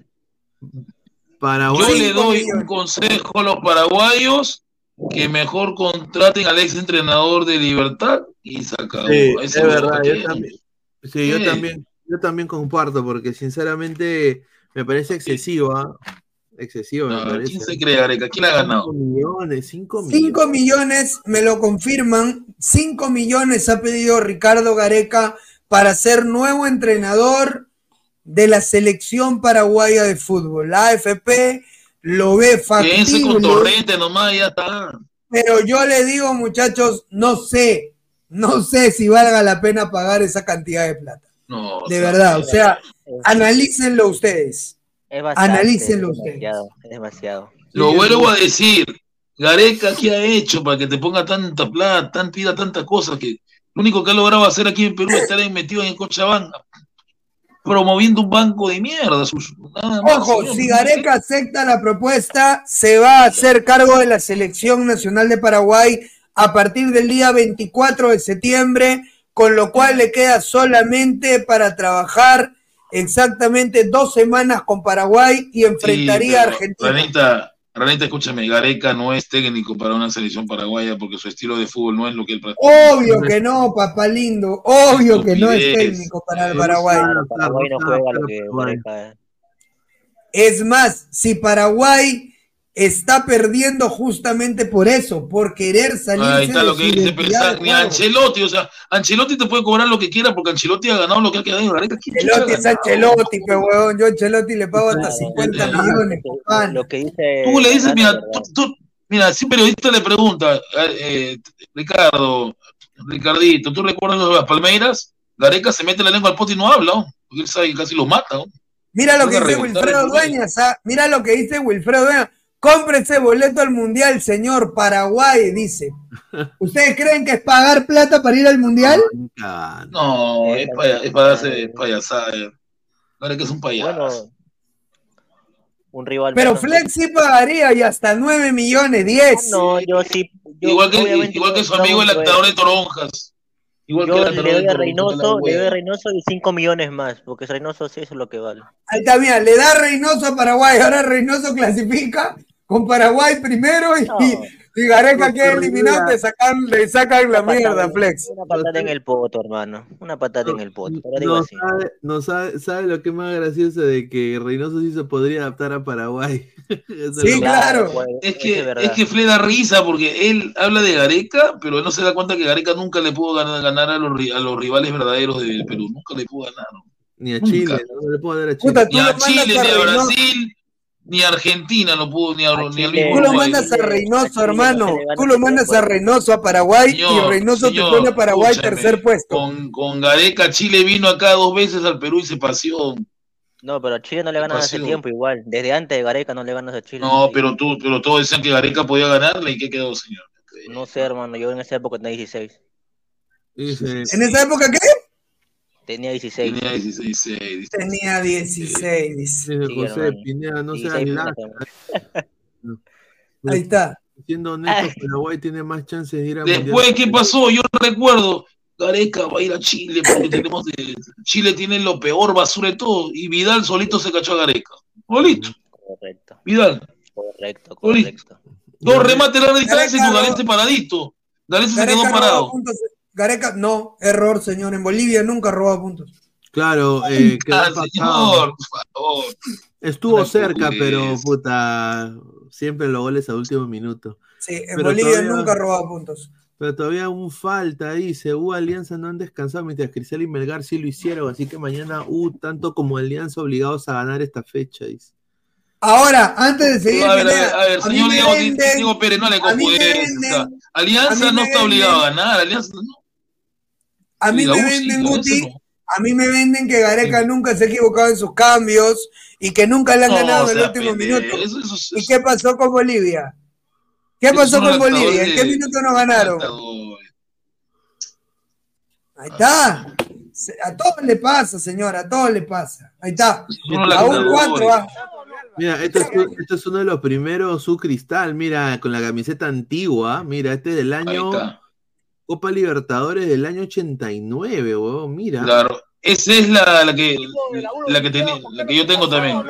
Paraguay. Yo le doy un consejo a los paraguayos que mejor contraten al ex entrenador de Libertad y se acabó. Sí, es verdad, yo también, sí, yo también, yo también comparto, porque sinceramente me parece excesiva, excesiva me parece. ¿Quién se cree, Gareca? ¿Quién ha ganado? 5 millones, 5 millones. 5 millones, me lo confirman. 5 millones ha pedido Ricardo Gareca para ser nuevo entrenador de la selección paraguaya de fútbol. La AFP lo ve Quédense con factible. Torrente nomás, ya está. Pero yo le digo, muchachos, no sé, no sé si valga la pena pagar esa cantidad de plata. No, o De sea, verdad, o sea, analícenlo ustedes. Es bastante, Analícenlo es ustedes. demasiado, es demasiado. Lo vuelvo a decir. Gareca, ¿qué ha hecho para que te ponga tanta plata, tan, pida tantas cosas? que Lo único que ha logrado hacer aquí en Perú es estar ahí metido en Cochabamba, promoviendo un banco de mierda. sus- nada más, Ojo, señor. si Gareca acepta la propuesta, se va a hacer cargo de la selección nacional de Paraguay a partir del día 24 de septiembre, con lo cual le queda solamente para trabajar exactamente dos semanas con Paraguay y enfrentaría a pero, Argentina. Ranita, escúchame, Gareca no es técnico para una selección paraguaya porque su estilo de fútbol no es lo que él practica. Obvio que no, papá lindo, obvio que no es técnico para el Paraguay. Paraguay no juega lo que Gareca- Es más, si Paraguay está perdiendo justamente por eso, por querer salirse Ahí está de lo que dice pensar, ni. Ancelotti, o sea, Ancelotti te puede cobrar lo que quiera porque Ancelotti ha ganado lo que ha quedado en Gareca. ¿quién chucha Ancelotti es? Ancelotti, pe huevón. Yo a Ancelotti le pago hasta 50 millones, papá. Lo que dice. Tú le dices, mira, tú, tú- mira, si un periodista le pregunta, eh, eh, Ricardo, Ricardito, ¿tú recuerdas lo de las Palmeiras? Gareca se mete la lengua al pote y no habla, ¿no? porque él sabe que casi lo mata. ¿no? Mira lo que Van a dice reventar Wilfredo el Uruguay. Dueñas, ¿ah? Mira lo que dice Wilfredo Dueñas. Cómprese boleto al mundial, señor Paraguay, dice. ¿Ustedes creen que es pagar plata para ir al mundial? No, es para, es para darse payasada. eh. Gareca es un payaso. Bueno, un rival. Pero. Flex sí pagaría y hasta 9 millones, 10. No, yo sí. yo igual, que, igual que su no amigo el actor de Toronjas. Igual que Yo el le doy de a Reynoso, le doy a Reynoso y 5 millones más, porque Reynoso sí eso es lo que vale. Ahí está, mira, le da Reynoso a Paraguay. Ahora Reynoso clasifica con Paraguay primero y, y Gareca queda eliminado. Te sacan, le sacan la mierda, Flex. Una patada en el poto, hermano. Una patada en el poto. Digo No así. sabe, no sabe, sabe lo que es más gracioso de que Reynoso sí se podría adaptar a Paraguay. Sí, claro. Es que, es que Fle da risa porque él habla de Gareca, pero él no se da cuenta que Gareca nunca le pudo ganar, ganar a, los, ri- a los rivales verdaderos de Perú. Nunca le pudo ganar. ¿no? Ni a Nunca. Chile, no le puedo dar a Chile. Puta, tú Ni a Chile, ni a. Brasil, ni a Argentina lo pudo, ni, a, ni al mismo Tú lo mandas a Reynoso, hermano. Tú lo mandas a. Reynoso a Paraguay y Señor, Reynoso te pone a Paraguay tercer puesto. Con, con Gareca, Chile vino acá dos veces al Perú y se paseó. No, pero a Chile no le ganan hace tiempo igual. Desde antes de Gareca no le ganas a Chile. No, pero, tú, pero todos decían que Gareca podía ganarle y ¿qué quedó, señor? No sé, hermano. Yo en esa época tenía 16. Dice, ¿En esa época qué? Tenía 16. Tenía 16, 16. Tenía 16, dice. dice Sí, José hermano. Pineda, no 16 seas minutos, laca. Ahí está. Siendo honesto, Paraguay tiene más chances de ir a Después, ¿qué pasó? Yo recuerdo, Gareca va a ir a Chile porque tenemos de- Chile tiene lo peor basura de todo y Vidal solito se cachó a Gareca. Solito. Correcto, Vidal. correcto, Solito. correcto. Dos remates a la distancia y no- Galese paradito. Galese se quedó parado. puntos. Gareca, no, error, señor. En Bolivia nunca roba puntos. Claro, eh, quedó Ah, señor, por favor. Estuvo cerca, pero puta, siempre los goles a último minuto. Sí, en Pero Bolivia todavía- nunca roba puntos. Pero todavía aún falta ahí. Según Alianza no han descansado, mientras Cristal y Melgar sí lo hicieron. Así que mañana, uh, tanto como Alianza obligados a ganar esta fecha. dice. Ahora, antes de seguir, A ver, a ver, Pineda, a ver, a mí señor Diego, Pérez, no le venden- Alianza no está obligado a ganar. Alianza no. A mí me venden, Guti, no. a mí me venden que Gareca nunca se ha equivocado en sus cambios y que nunca le han No, ganado en el último pendejo, minuto. eso- eso- eso- ¿Y qué pasó con Bolivia? ¿Qué pasó con Bolivia? ¿En qué minuto nos ganaron? Ahí está. Se- A todos le pasa, señor, a todos le pasa. Ahí está. A un cuatro, ah. Mira, esto es, esto es uno de los primeros su cristal. Mira, con la camiseta antigua. Mira, este es del año. Copa Libertadores del año 89, huevón. Mira. Claro, esa es la, la que la que tenía, la que yo tengo también.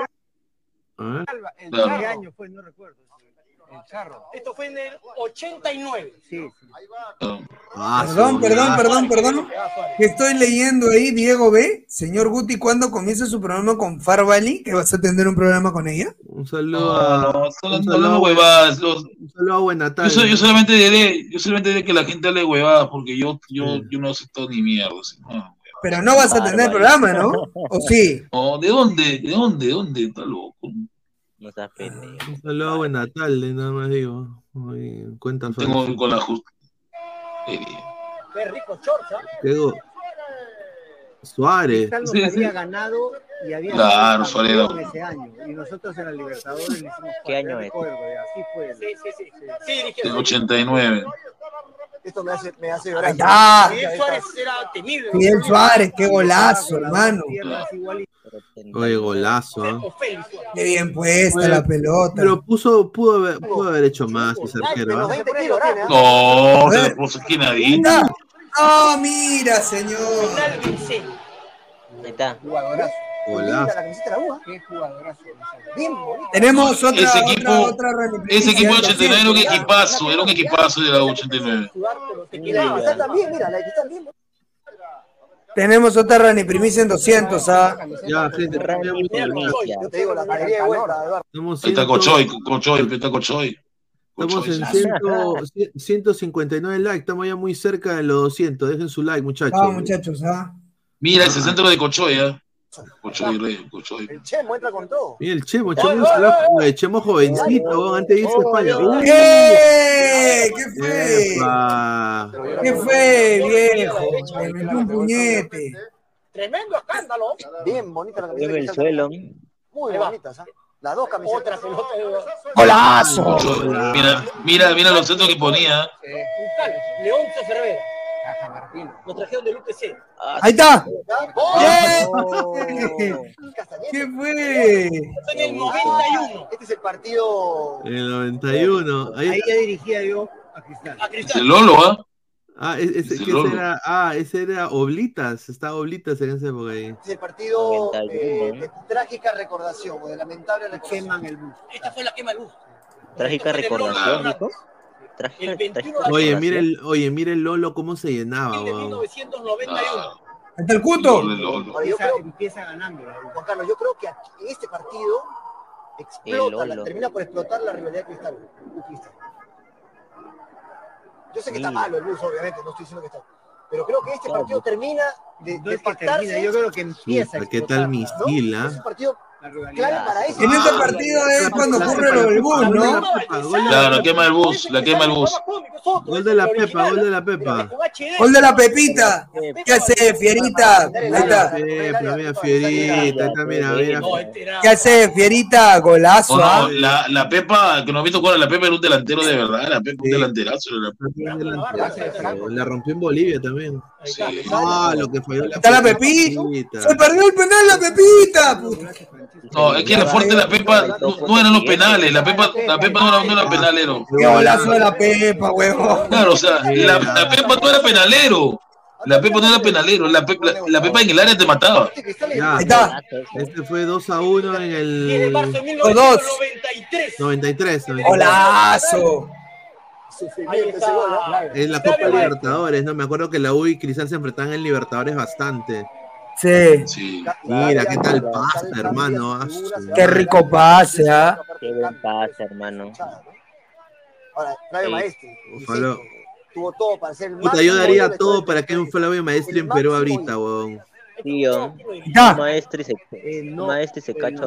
Claro. ¿Qué año fue? No recuerdo. El charro. Esto fue en el 89. Sí. Ah, Perdón, perdón, perdón, perdón. Que estoy leyendo ahí, Diego B. Señor Guti, ¿cuándo comienza su programa con Farvali? ¿Que vas a tener un programa con ella? Un saludo No, a. no, un saludo huevadas, los- un saludo a Buena Yo, so- yo solamente diré, yo solamente diré que la gente hable huevadas porque yo, yo, yo no acepto ni mierda. así, no. Pero no vas a tener programa, ¿no? ¿O sí? No, ¿de dónde? ¿De dónde? ¿De dónde? Está loco. No seas pendejo. Un saludo a Buena tarde, nada más digo. Cuenta Tengo falsa. con la justa. Qué rico chorcha. Suárez. Cristal nos Sí, había sí. ganado y había Claro, campeón ese año. Y nosotros en la Libertadores le hicimos ¿Qué año es? así fue. Sí, sí, sí. Sí, Del 89. Esto me hace, me hace Ahí llorar. está. Miguel Suárez era temible. Fidel Suárez, qué golazo, hermano. Oye, golazo. ¿eh? Qué bien puesta Oye, la pelota. Pero puso, pudo haber, pudo haber hecho más ese arquero. ¿ah? No, A se la puso esquinadito. Ah, mira, señor. Ahí está. Golazo. La camiseta de la U, ¿eh? Qué jugadorazo. Bien bonito. Tenemos otra, Ese otra, equipo, otra ese equipo de reminiscencia. 89 era un equipazo, era un equipazo de la 89. Está también, mira, la que está bien. Tenemos otra Rani Primicia en 200, ¿ah? Ya, mucho Primicia. Yo te digo, la galería de vuelta, Eduardo. Está Cochoy, Cochoy, está Cochoy. estamos en sí. 100 159 likes, estamos ya muy cerca de los 200. Dejen su like, muchachos. Vamos, muchachos, ¿ah? Mira ese centro de Cochoy, El Chemo entra con todo. Mira el Chemo, Chemo, oye, Chemo jovencito, antes de irse a España. ¡Eh! ¿Qué fue? epa. ¿Qué fue, viejo? Me metió un puñete. Tremendo escándalo. Bien bonita la camiseta. El suelo. Muy bonitas, ¿ah? Las dos camisetas. ¡Golazo! Mira, mira, mira los centros que ponía. Leoncio Cervera. Lo trajeron del UPC. Ahí está. ¡Oh! ¿Qué fue? En el 91. Este es el partido. En el 91. Ahí, Ahí ya dirigía yo a Cristal. A El Lolo, ¿ah? ah, ese, era, ah, ese era Oblitas, estaba Oblitas en esa época ahí. Este es el partido 91, eh, de trágica recordación o de lamentable recordación. Queman el bus. Esta fue la quema del bus. Trágica recordación, dijo. Oye, mira el, oye, mira el Lolo cómo se llenaba, de weón. 1991. Ah, ¿Ahí está el cuto? Empieza ganando. Juan Carlos, yo creo que aquí, en este partido explota, El la- termina por explotar la rivalidad Cristal. Cristal. Yo sé que está malo el bus, obviamente, no estoy diciendo que está. Pero creo que este partido termina de, de es que termina, yo creo que empieza a ¿Qué tal ¿no? misil, Es ah? un partido para ese. En este partido es cuando ocurre lo del bus, ¿no? Claro, quema el bus, la quema el bus. Gol de la Pepa, gol de la Pepa. Gol de la Pepita. ¿Qué hace, Fierita? Ahí está. Pepa, mira, Fierita, ahí está, mira, mira. ¿Qué hace, Fierita? Golazo, no, ¿ah? la, la Pepa, que no he visto cuál, la Pepa era un delantero de verdad, la Pepa un delanterazo. era la- La rompió en Bolivia también. Sí. Ah, lo que falló la Está la Pepita. Se perdió el penal la Pepita. No, es que el fuerte de la Pepa no, no eran los penales, la Pepa, la Pepa no era, no era penalero. Qué golazo de la Pepa, huevón. Claro, o sea, la, la Pepa no era penalero. La Pepa no era penalero, la Pepa, la, la Pepa en el área te mataba. Ya, Ahí está. Este fue 2 a 1 en el Los dos. 93. 93. Golazo. En la Copa Libertadores, ¿no? Me acuerdo que la U y Cristal se enfrentaban en Libertadores bastante. Sí. Mira, qué tal pasta, hermano. Qué rico pase, ¿ah? Qué buen pase, hermano. Ahora, Flavio Sí. Maestri. Ojalá. Tuvo todo para ser el Puta, yo daría todo para que un Flavio Maestri en Perú ahorita, weón. Tío, Ya. maestro se, maestro y se cacha.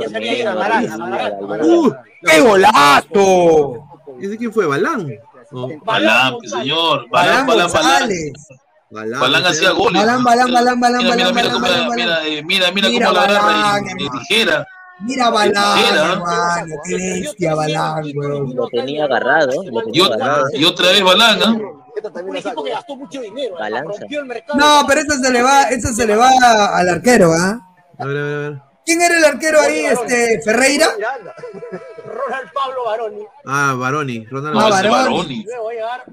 ¡Uh! ¡Qué golazo! ¿Ese quién fue? ¿Balán? No. Balán, pues, señor. Balán Balán, Balán, Balán. Balán, Balán hacía goles. Balán, balán, balán, balán, Mira, mira, balán, mira, balán, cómo- balán, mira, balán. eh, mira, mira Mira cómo la agarra Balán, de, de tijera. Mira Balán, Tijera. hermano. Qué bestia Balán, weón. Lo tenía agarrado, lo Y, tenía y otra vez Balán, ¿ah? Un equipo que gastó mucho dinero. Balanza. Rompió el mercado. No, pero eso se le va, eso se le va al arquero, ¿ah? A ver, a ver, a ver. ¿Quién era el arquero ahí, este, Ferreira? Ronald Pablo Baroni. Ah, Baroni. Ronald Ah, Baroni. Baroni. Luego va a llegar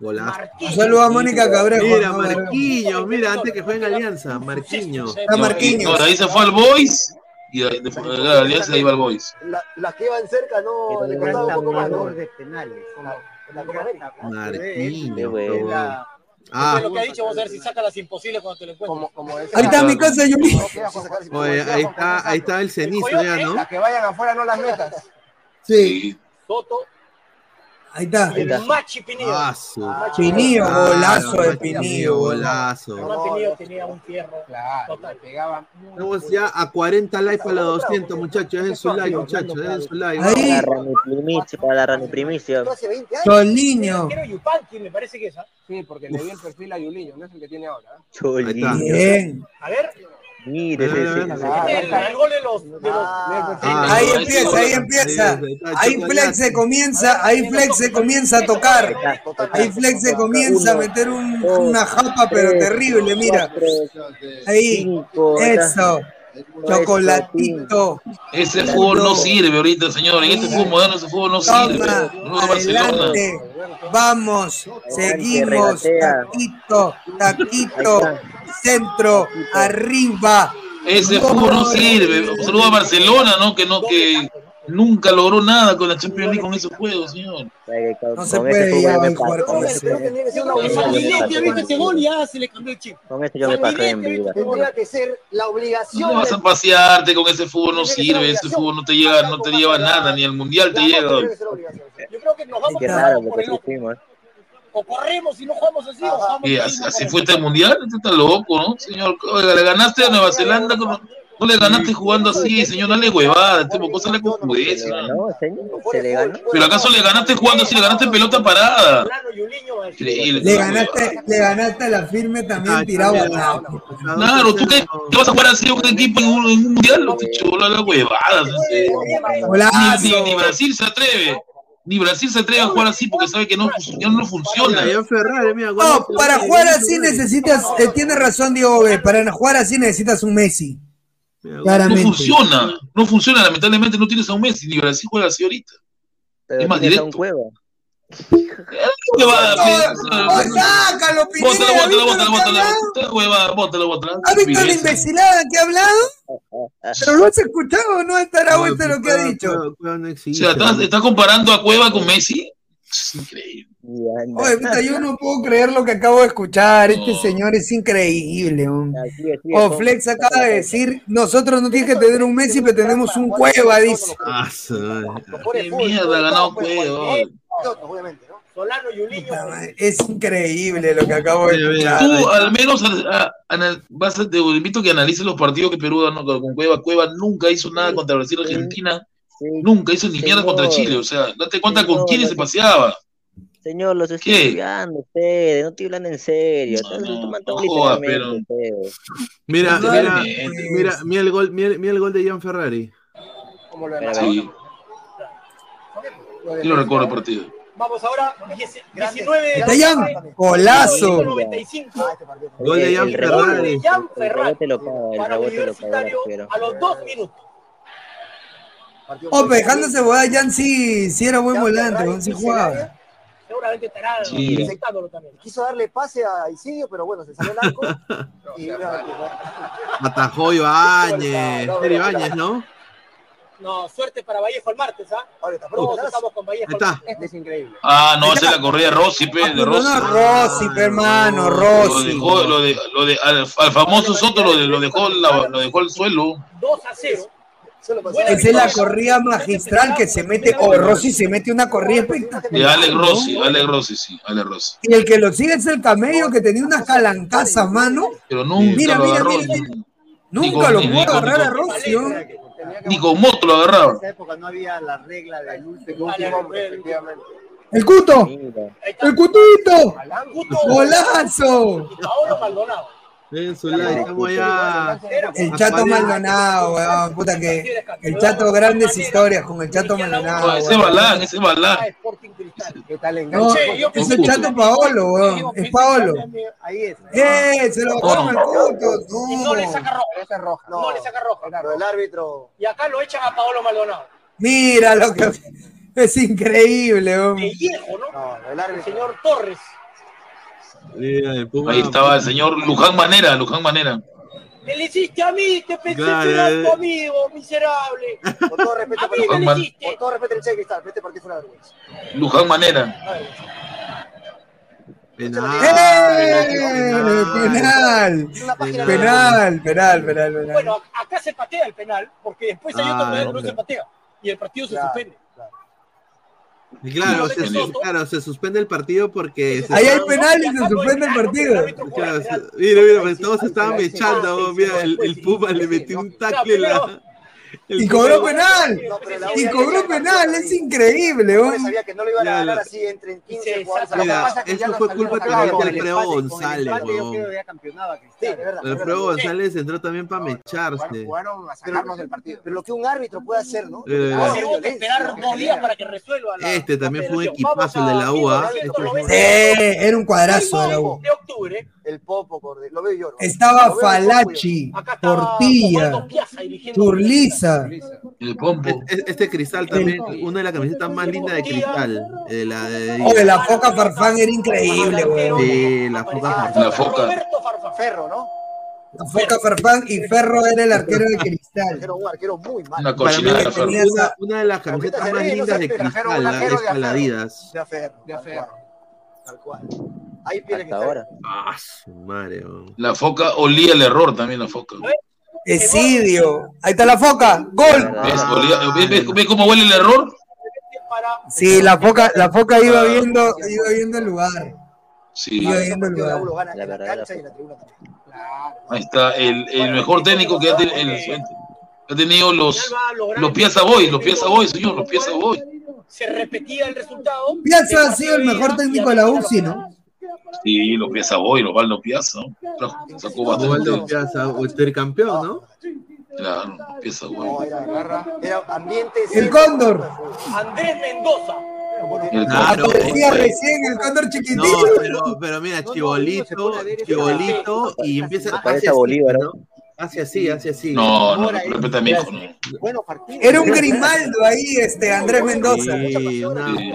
Golazo. Un saludo a Mónica Cabrejo. Mira. Marquinhos, mira, antes que juegue en Alianza, Marquinhos. Está Marquinhos. Ahí se fue al Boys y de, de, de la Alianza ahí va al Boys. La- las que iban cerca no le costaba un poco más, ¿no? de penales. La. Marquinhos. Ah. Lo que ha dicho, vamos a ver si saca las imposibles cuando te lo encuentres. Como, como Ahí está mi casa, oye, ahí está, ahí está el cenizo ya, ¿no? Las que vayan afuera no las metas. Sí, Soto ahí está. el Machi Pinillo. Ah, su- Pinillo, Claro, golazo de Pinillo. Golazo. Hermano Pinillo tenía un fierro. Claro, pegaba muy Estamos ya a 40 likes para los 200, muchachos. Dejen su like, muchachos. Dejen su like. Ahí. Para la Rani Primicia, para la Rani Primicia. Hace 20 años. Soliño. Quiero Yupanqui, me parece que es. ¿ah? Sí, porque le dio el perfil a Yuliño, no es el que tiene ahora. ¿eh? Cholín. Bien. A ver, Mire, ese, ese, ese- el, el gol de los. De los Ah, Ahí empieza, ahí empieza. Ahí. Flex se comienza, ahí Flex se comienza a tocar. Ahí Flex se comienza a meter un- una japa, pero terrible, mira. Ahí, eso. Chocolatito. Ese fútbol no sirve ahorita, señor. En este fútbol moderno ese fútbol no sirve. Adelante. Vamos, seguimos. Taquito, taquito, centro, arriba. Ese fútbol no sirve. Un saludo a Barcelona, ¿no? Que no, que nunca logró nada con la Champions League con esos juegos, señor. No se puede ya jugar con Creo ese. que tendría que ser una obligación. Ya viste ese gol y ya se le cambió el chip. Con este yo me pasé en vida. Tendría que ser la obligación. No vas a pasearte con ese fútbol, no sirve. Ese fútbol no te lleva, no te lleva nada, ni al mundial te llega. Yo creo que nos vamos a O corremos y no jugamos así, o jugamos Y así, así, fuiste al mundial, este está loco, ¿no? Señor, oiga, le ganaste a Nueva Zelanda, con- no le ganaste jugando así, señor, dale huevada, este mocoso le confudece. Se le ganó, señor, se le ganó. Pero acaso le ganaste jugando así, le ganaste en pelota parada. Increíble. Le ganaste, le ganaste a la firme también tirado al lado. Claro, ¿tú qué, qué vas a jugar así un equipo en un, en un mundial? Te chola la huevada. Ni, ni- ni Brasil se atreve. Ni Brasil se atreve a jugar así porque sabe que no, ya no funciona. Mira, Ian Ferrari, mira, gol No, para jugar así necesitas, eh, tiene razón Diego B, para jugar así necesitas un Messi. No funciona, no funciona, lamentablemente no tienes a un Messi, ni Brasil juega así ahorita. Pero Es más tienes a un directo. cueva. No, sácalo, Pineda, Bótala, ¿viste bótala, lo bótala, que ha bótala, hablado? bótala, huevada, bótala, bótala. ¿Has visto la imbecilada que ha hablado? ¿Pero lo has escuchado o no estará No, vuelta lo que ha dicho? No O ¿estás, ¿no? comparando a Cueva con Messi? Es increíble. Oye, puta, yo no puedo creer lo que acabo de escuchar. Este señor es increíble. sí, Oh, Flex acaba de decir, nosotros no tienes que tener un Messi, pero tenemos un Cueva, dice. Ah. ¿Qué mierda ha ganado Cueva? Obviamente, ¿no? Solano y Uliño. Es increíble lo que acabo de escuchar. Tú al menos a- a- anal- vas a- te invito a que analices los partidos que Perú ganó con Cueva. Cueva nunca hizo nada contra Brasil Argentina. Nunca hizo ni mierda contra Chile. O sea, date cuenta con quiénes se paseaba. Señor, los estoy ¿Qué? estudiando ustedes, no estoy hablando en serio. No. Mira, No, mira, mira, mira el gol, mira, mira el gol de Ian Ferrari. Como lo. Sí, sí lo recuerdo el partido. Vamos ahora, 19 Dayan, golazo. 95. Gol de El- el Ferrari. Jan El Ferrari rebote lo paga, el rebote lo paga el a los dos minutos. Pero dejándose volar, Jan sí, sí era buen volante, sí jugaba. Seguramente estará Sí. aceptándolo también. Quiso darle pase a Isidio, pero bueno, se salió el arco. y, Atajó Ibáñez. Era Ibáñez, ¿no? No, suerte para Vallejo el martes, ¿ah? Todos estamos con Vallejo. Ahí está. Este es increíble. Ah, no, esa es la corrida de Rossi, pe, de Rossi. No, Rossi, pe, hermano, Lo Rossi. dejó, lo de, lo de, al, al famoso Soto lo, de- lo dejó, la- lo dejó al suelo. 2 a 0. Esa es la corrida magistral que se mete, o Rossi se mete una corrida espectacular. De Alex Rossi, Alex Rossi, sí, Alex Rossi. Y el que lo sigue es el camello que tenía unas calancazas, mano. Pero nunca Mira, lo mira, agarró. mira, Nunca ni lo pudo agarrar a Rossi, ¿no? Ni con moto lo agarraba. En esa época no había la regla del último hombre, efectivamente. El Cuto. El Cutito. Golazo. Paolo Maldonado. Estamos allá. El Chato Maldonado, weón. Puta que. El Chato, grandes historias con el Chato Maldonado. No, ese. Balán, ese Balán. ¿Qué tal No, enganche? es el Chato Paolo, weón. Es Paolo. Ahí es. ¡Eh! Se lo bajaron al Cuto. Y no le saca roja. Esa es roja. No, le saca roja. El árbitro. Y acá lo echan a Paolo Maldonado. Mira lo que. Es increíble, weón. Pellejo, ¿no? No, el árbitro. Señor Torres. Ahí estaba el señor Luján Manera, Luján Manera. Me le hiciste a mí, te pensé Claro, que era eh. tu amigo, miserable. Con todo respeto, A mí me le hiciste. con todo respeto el Che Cristal, este partido fue una vergüenza. Luján Manera. Penal. ¡Eh! Penal. Penal, penal, penal, penal. Bueno, acá se patea el penal, porque después hay otro Ah, penal que no se patea. Y el partido se Claro, suspende. Y Claro, se, claro, se suspende el partido porque. se Ahí hay penal y se suspende el partido. Claro, se- mira, mira, pues todos estaban echando. Mira, el, el Puma le metió un tackle. en la- Y cobró penal. No, Y cobró penal. Es increíble, Yo weón. sabía que no lo iban a ganar la- así entre en 15 Sí, jugadores. Mira, eso fue culpa también el Alfredo González, weón. Alfredo. González entró también para mecharse. Jugaron a sacarnos del partido. Pero lo que un árbitro puede hacer, ¿no? Ah, que esperar dos días para que resuelva. Este también fue un equipazo de la UA. Eh, era un cuadrazo de la U. de octubre. El Popo, lo veo yo. ¿no? Estaba Falachi, Portilla, Osvaldo El Pompo. Es- Este cristal también, una de las camisetas más lindas de cristal. eh, la de, Oye, la foca Farfán era increíble, weón. Sí, la foca La foca. Roberto Farfán. Ferro, ¿no? La foca Farfán y Ferro era el arquero de cristal. Era un arquero muy malo. Una cochinada. que una, una de las camisetas más lindas de cristal, la es Adidas. De Ferro. De tal Ferro. cual, Tal cual. Ahí Hasta Cristal. ahora. Ah, su madre. La foca olía el error también, la foca. Esidio. Ahí está la foca. Gol. ¿Ves, cómo huele el error? Sí, la foca, la foca iba viendo, iba viendo el lugar. Sí, Iba viendo el lugar. La verdad, la ahí está. El, el mejor técnico que ha, ten- el- ha tenido los, los Piazza Boys, los Piazza Boys, señor, los Piazza Boys. Se repetía el resultado. Piazza ha sido el mejor técnico de la UCI, ¿no? Sí, los Piazza Boys, los Valdo Piazza. ¿no? Sacó bastante. Piazza, o tricampeón, ¿no? Claro, Piazza No, Boys. era, era ambiente. El Cóndor. Andrés Mendoza. El Claro, Aparecía oye. recién el Cóndor No, chiquitito. pero, pero mira, chibolito, chibolito, y empieza a Bolívar, ¿no? Hace así, hace así. No, no, respeta a mi hijo, no. Bueno, partido. Era un Grimaldo ahí, este, Andrés Mendoza. Sí, una- Sí.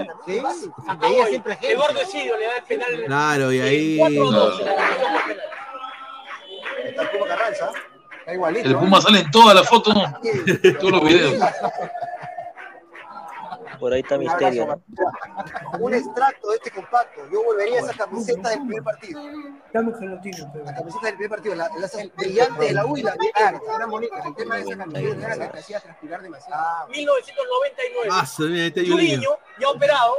Veía siempre gente. Eduardo Esidio le da el penal. Claro, y ahí. 4-2. se la ganó por penal. Está el Puma Carranza. Está igualito. El Puma sale en todas las fotos, ¿no? todos los videos. Por ahí está Misterio. Un extracto de este compacto. Yo volvería a esa camiseta del primer partido. La camiseta del primer partido, la, la brillante de la U y la claro, eran bonitas. El tema de esa camiseta era que te hacía transpirar demasiado. Ah, 1999. Ah, está Yuliño. Juliño, ya operado.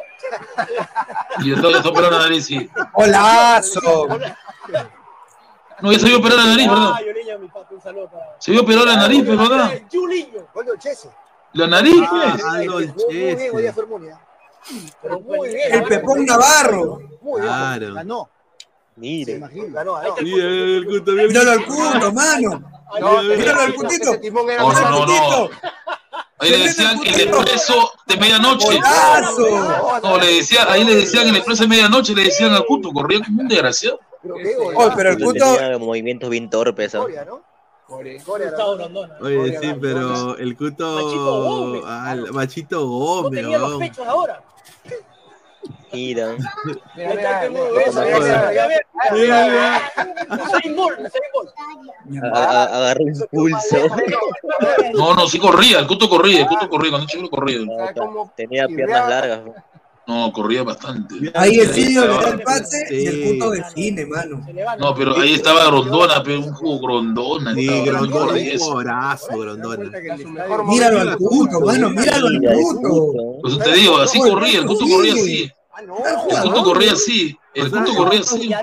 Y yo estaba operando la nariz, sí. ¡Golazo! No, ya se vio operar la nariz, ¿verdad? Ah, Juliño, mi papi, un saludo para. Se vio operar la nariz, pero ¿verdad? Juliño. Gol de. La nariz, Ah, El que jugó Muy bien, hoy. Pero muy bien. El Pepón Navarro. Muy bien. Claro. Ganó. Mire. Ganó, ganó. El el Míralo al cuto, mano. Míralo al No, no, no, no. Cutito. Ahí le decían el expreso de medianoche. No, le decían, ahí le decían el expreso de medianoche, le decían al puto, corría como un desgraciado. Pero pero el tenía movimientos bien torpes, ¿ah? Oye, sí, pero el Machito Cuto. Gómez. ah, Machito No Gómez, tenía los weón. pechos ahora. Mira. Agarró impulso. No, no, sí corría, el Cuto corría, el Cuto corría, cuando chico corría. Tenía piernas largas. No, corría bastante. Ahí el Cidio le da el pase y el puto define, mano. No, pero ahí estaba Grondona, pero un jugo Grondona. Sí, Grondona, un jugadorazo, Grondona. Míralo al puto, mano, míralo al puto. Por eso te digo, así corría, el Cuto corría así. El Cuto corría así. El Cuto corría así.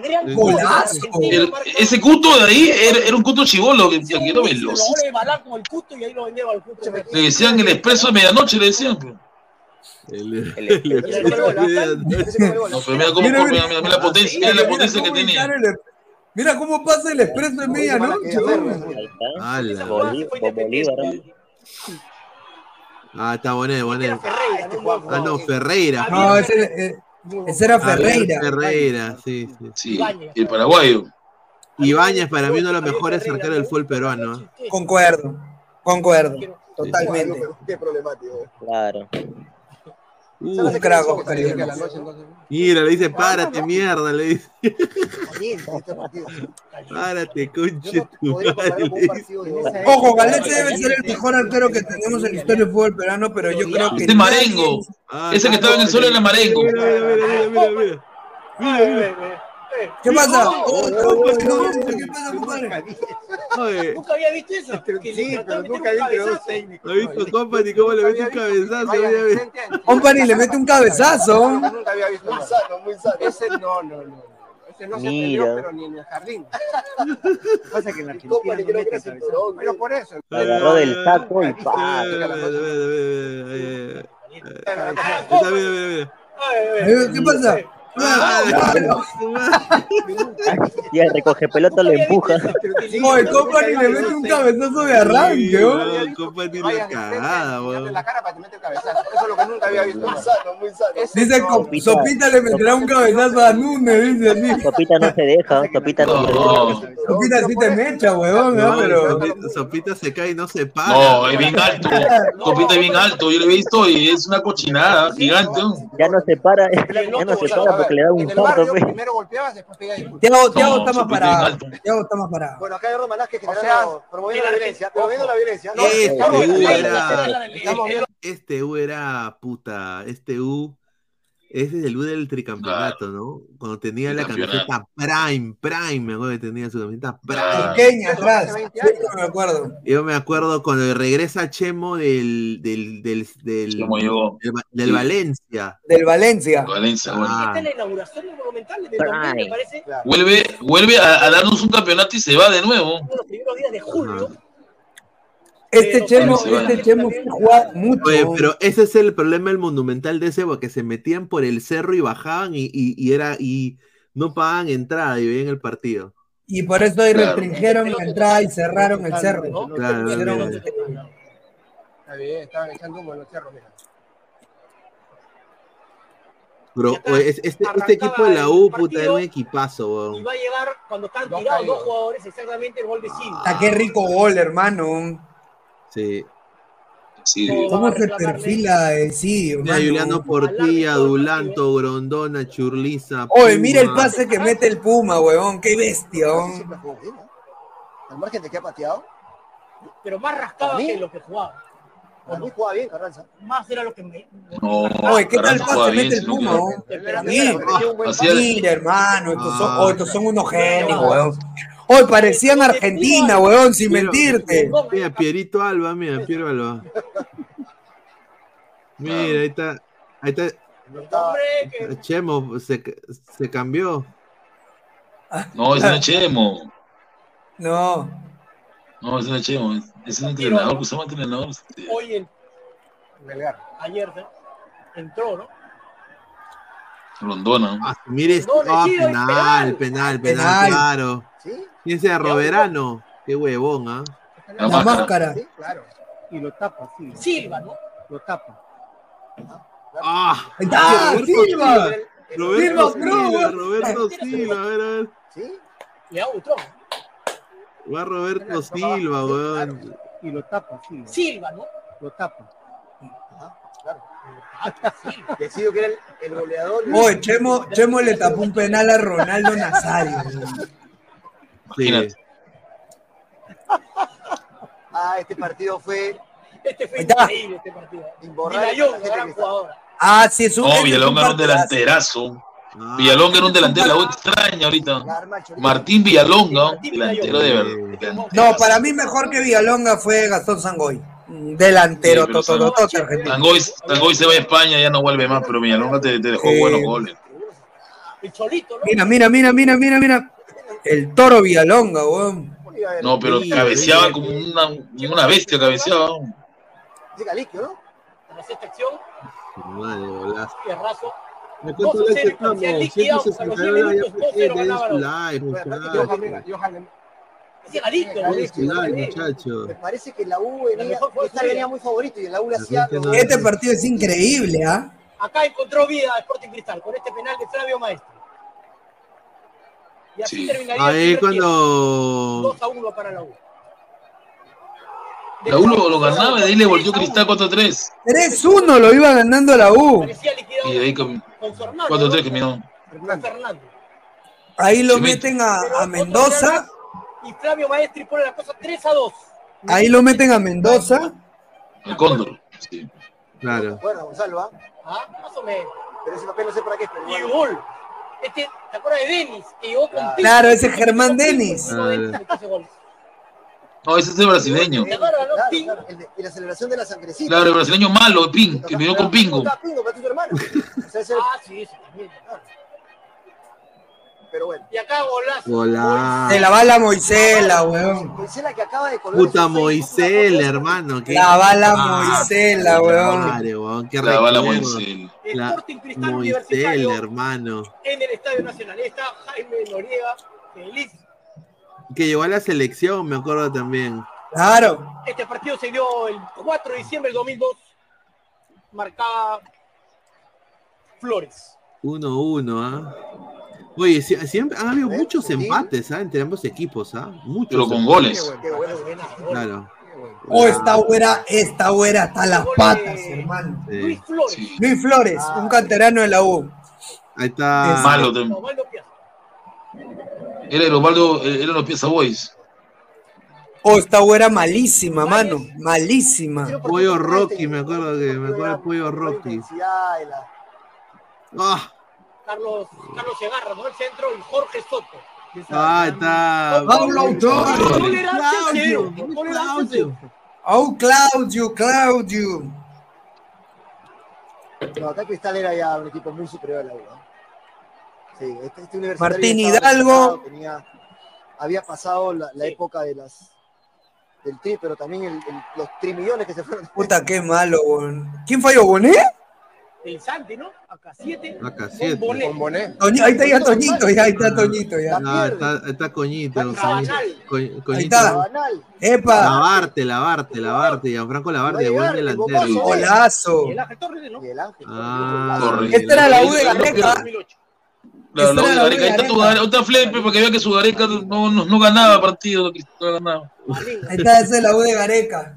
El- ese Cuto de ahí era, era un Cuto chivolo que, que lo cuto. Le decían el expreso de medianoche, le decían. El, No, pero mira cómo Mira, corría, mira. mira, mira la potencia, mira la potencia que tenía. Mira cómo pasa el expreso en medianoche. Bolívar. Ah, está bueno, bueno. Ah, no, Ferreira. No, ese, eh, ese era Ferreira. Ah, Ferreira, sí, sí. Sí, el paraguayo. Ibáñez para mí uno de los mejores arqueros del fútbol peruano. ¿eh? Concuerdo, concuerdo, totalmente. Qué problemático. Claro. Uh, Un crack, Oscar Ibáñez. Mira, le dice, párate, mierda, le dice. Este. Párate, conche tu madre. Ojo, Galete debe ser el mejor arquero que tenemos en la historia del fútbol peruano, pero yo creo que. Este Marengo. Ah, Ese que estaba en el suelo era Marengo. Mira, mira, mira, mira, mira. Mira, mira. ¿Qué pasa? Oh, ¿Qué pasa, compadre? Nunca había visto eso. Sí, le pero nunca vi que dos técnicos. ¿has visto, Company, cómo le mete un cabezazo? Mira, mira. Company le mete un cabezazo. Nunca había visto muy sano, muy sano. Ese no, no, no. no. Ese no se Mira. atrevió, pero ni en el jardín. Pasa que en Argentina no mete cabezazo. Pero por eso. Agarró del saco y pa. Mira, mira, mira, mira, mira. Mira, mira, mira. Eh, ¿Qué pasa? Y el recoge pelota lo empuja. Oh, el Company le mete un cabezazo de arranque. Weón, Company la cagada, weón. la cara para que te mete el cabezazo. Eso es lo que nunca había visto. Muy sano, muy sano. Dice, Sopita le meterá un cabezazo a Núñez, dice así. Sopita no se deja, Sopita no se deja. Sopita sí te mecha, ¿no? No, Pero... Sopita, Sopita se cae y no se para. No, es bien alto. Copita es bien alto. Yo lo he visto y es una cochinada gigante. Ya no se para, ya no se para porque le da un En el infarto. barrio pe. primero golpeabas, después pegabas disculpas. Tiago, Tiago No, está más Sopita es parado. alto. Tiago está más parado. Bueno, acá hay Roman que generando, promoviendo la violencia, promoviendo la violencia. No, Este U era. Este U era puta. Este U. Ese es el U del tricampeonato, ¿no? Cuando tenía la camiseta Prime, Prime, me acuerdo que tenía su camiseta Prime. Pequeña atrás. Yo me acuerdo. Yo me acuerdo cuando regresa Chemo del, del, del, del, del, del Sí. Valencia. Del Valencia. Valencia, bueno. Ah, Esta es la inauguración del Monumental de 2000, me parece. Vuelve, vuelve a, a darnos un campeonato y se va de nuevo. Uno de los primeros días de julio. Este Chemo, este Chemo juega mucho. Oye, pero ese es el problema del monumental de ese, porque se metían por el cerro y bajaban y, y, y era y no pagaban entrada y veían el partido. Y por eso ahí Claro. restringieron la entrada y cerraron el cerro. Claro. Está bien, estaban echando en los cerros, mira. Es- este, este equipo de la U, puta, era un equipazo, Y va a llegar cuando están Dos tirados dos jugadores exactamente el gol de Silva. Ah, qué rico gol, hermano. Sí. Sí, ¿Cómo se perfila el Cidio, Mira? Juliano Portilla, Dulanto, Grondona, Churliza. Oye, mira el pase que mete el Puma, huevón. Qué bestia, huevón. Siempre jugó bien, ¿no? Al margen de que ha pateado, Pero más rascaba ¿A mí? que lo que jugaba. a mí jugaba bien Carranza. Más era lo que me. No, Oye, ¿qué tal Carranza pase mete el Puma, huevón? Sí. Mira, hermano, estos son, Ah. oh, estos son unos genios, weón. Hoy parecían Argentina, weón, sin mentirte. Mira, Pierito Alba, mira, Piero Alba. Mira, ahí está. Ahí está. Chemo se, se cambió. No, ese no es Chemo. No. No, ese no es Chemo. Es un entrenador llama entrenador. hoy, en- Melgar. ayer, entró, ¿no? Rondona. Ah, mire, Ah, penal, penal. penal, penal, claro. ¿Sí? ¿Quién sea Roberano? Qué huevón, ¿ah? La La máscara. máscara. Sí, claro. Y lo tapa, sí. Silva, ¿no? Lo tapa. ¡Ah! Roberto Silva. Roberto Silva, Silva. Roberto Silva, a ver, a ver. ¿Sí? Le hago otro. Va Roberto Silva, weón. Y lo tapa, sí. Silva, ¿no? Lo tapa. Decidió que era el, el goleador. Oye, Chemo, Chemo le tapó un penal a Ronaldo Nazario. Sí. Ah, este partido fue. Este fue Ahí está. increíble este partido. Imborrable gran jugador. Ah, sí, es un. Es Villalonga era un delanterazo. Villalonga era un delantero, la extraña ahorita. Martín Villalonga, delantero de verdad. No, para mí mejor que Villalonga fue Gastón Sangoy. Delantero, Sí, argentino. Tangoy, Tangoy se va a España, ya no vuelve más, pero Villalonga te, te dejó Eh, buenos goles. Mira, mira, mira, mira, mira, mira. El toro Villalonga, weón. No, pero cabeceaba como una, una bestia, cabeceaba. Ese Galiquio, ¿no? En la sexta acción, Madre, golazo. ¿Me 2 cuánto a 0 like y estamos? A los 10 Ese like, muchachos. Me parece que la U venía, esta venía muy favorito y la U le hacía. Este partido es increíble, ¿ah? Acá encontró vida Sporting Cristal con este penal de Flavio Maestro. Y así terminaría el Ahí cuando. 2 a 1 para la U. La U lo, lo ganaba y de ahí le volvió Cristal 4-3. 3-1 lo iba ganando la U. Y de ahí com- 4-3 que miró. Con Fernando. Ahí lo meten a, a Mendoza. Y Flavio Maestri pone la cosa 3 a 2. Ahí lo meten a Mendoza. El Cóndor. Sí. Claro. Bueno, Gonzalo, ¿ah? Ah, más o menos. Pero ese papel no sé para qué. Pero Y bueno. gol. Este, ¿te acuerdas de Denis? Que llegó con. Claro, ese es Germán Denis. Gol. No, ese es el brasileño. ¿Te acuerdas, no? Claro, claro, el de- y la celebración de la sangrecita. Claro, el brasileño malo, Pin, que vino con Pingo. Ah, Pingo, para tu hermano. Ah, sí, sí, también. Pero bueno. Y acá golazo. Golazo. Se la bala Moisela, weón. Moisela que acaba de colgar Puta Moisés, hermano. qué- La bala Ah, Moisela, weón. madre, weón, qué La bala recuerdo. Moisés. La Sporting Cristal Universitario hermano. en el Estadio Nacional. Ahí está Jaime Noriega, feliz. Que llegó a la selección, me acuerdo también. Claro. Este partido se dio el 4 de diciembre del 2002. Marcaba Flores. 1-1, ¿ah? Oye, sie- siempre han habido muchos empates, ¿ah? Entre ambos equipos, ¿ah? Muchos. Pero con goles. Claro. Oh, esta güera, esta güera hasta las patas, hermano. Sí. Luis Flores. Luis Flores, un canterano de la U. Ahí está. Malo también. Era el Osvaldo, eh, eran los Pieza Boys. Oh, esta güera malísima, mano. Malísima. Pollo Rocky, me acuerdo que me acuerdo del Pollo Rocky. de Ah, Carlos, Carlos Segarra, ¿no? El centro y Jorge Soto. ah, está. Pablo cero. Claudio, cero. Oh, Claudio, Claudio. No, acá Cristal era ya un equipo muy superior a la U. ¿no? Sí, este, este universitario Martín Hidalgo. tenía- había pasado la, la época de las del tri, pero también el- el- los trimillones que se fueron. Puta, qué malo. ¿Quién falló, Bonet? El Santi, ¿no? Acá 7. Acá siete. Bonet. Toñi- Ahí está ya Toñito, ya ahí está Toñito, ya. Ah, está, está coñito. coñito, Ahí está. Banal. Epa, Lavarte, lavarte, lavarte. Gianfranco Lavarte, buen delantero. golazo. Y el Ángel Torres, ¿no? Miguel Ángel. Ah. Esta era la U de Gareca. 2008. Claro, la era la Gareca, ahí está tu Gareca, otra flepe para que vea que su Gareca no, no, no ganaba partido, Cristal no ganaba. Ahí está, esa es la U de Gareca.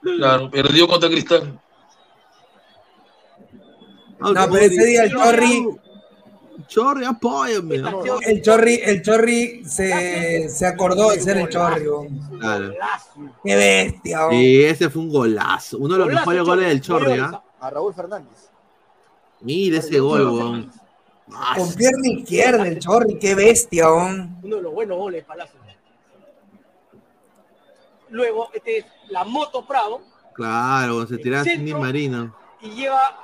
Claro, perdió contra Cristal. No, pero ese día el Chorri, Chorri, apóyame. el Chorri, el Chorri se, se acordó de ser el Chorri, weón. Claro. Qué bestia. Sí, ese fue un golazo. Uno de los Golazo, mejores goles del Chorri. ¿ah? A Raúl Fernández. Mira ese gol, weón. Con pierna izquierda el Chorri, qué bestia, weón. Uno de los buenos goles de Palacio. Luego, este es la Moto Prado Claro, se tiraba Centro. Cindy Marino. y lleva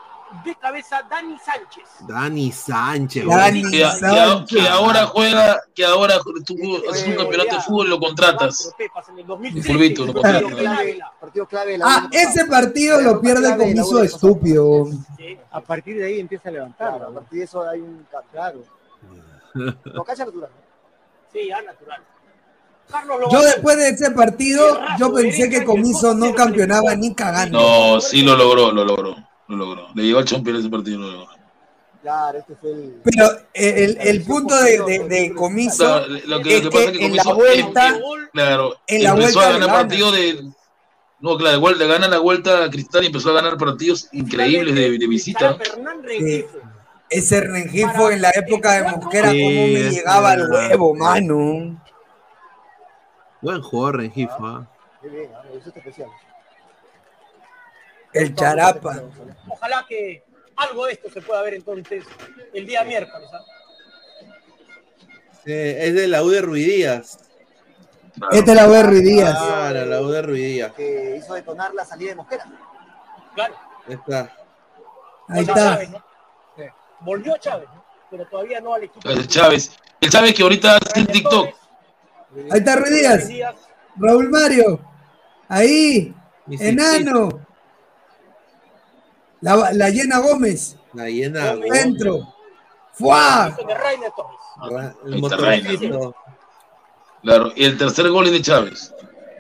de cabeza Dani Sánchez. Dani Sánchez, Dani. Que, que- que ahora juega, que ahora tú haces un campeonato de fútbol y lo contratas. Cuatro Pepas en el Un 2013. fulbito, lo Partido contratas. en Ávila. Partido clave de la Ah, ese partido lo pierde con Miso estúpido. A partir de ahí empieza a levantar. Claro, a partir de eso hay un claro. Natural. Sí, ya natural. Yo después de ese partido, yo pensé que Comiso no campeonaba ni cagando. No, sí lo logró, lo logró, lo logró. Le llegó al champion ese partido, lo logró. Claro, este fue el. Pero el, el punto de, de- de Comiso Claro, lo que, es lo que pasa es que en la vuelta, claro, en la empezó vuelta a ganar gana. partidos de No, claro, igual le gana la vuelta a Cristal y empezó a ganar partidos increíbles de, de visita. Sí. Ese Rengifo en la época de Mosquera, Sí, cómo me es llegaba al huevo, mano. Buen jugador, Rengifo. ¿ah? Qué bien, ah, me gustó este especial. El charapa. Ojalá que algo de esto se pueda ver entonces el día miércoles. ¿ah? Sí, es de la U de Ruidías. Esta es la Berry Díaz. Claro, la U de Ruidías. Que hizo detonar la salida de Mosquera. Claro. Ahí está. Ahí está. Chávez, ¿no? Volvió Chávez, ¿no? pero todavía no al equipo. El Chávez. El Chávez que ahorita hace el TikTok. Ahí está Ruiz Díaz. Raúl Mario. Ahí. Enano. La, la llena Gómez. La llena. Dentro. ¡Fua! De Rainer Torres. Ra- El motorcito. Claro, y el tercer gol es de Chávez.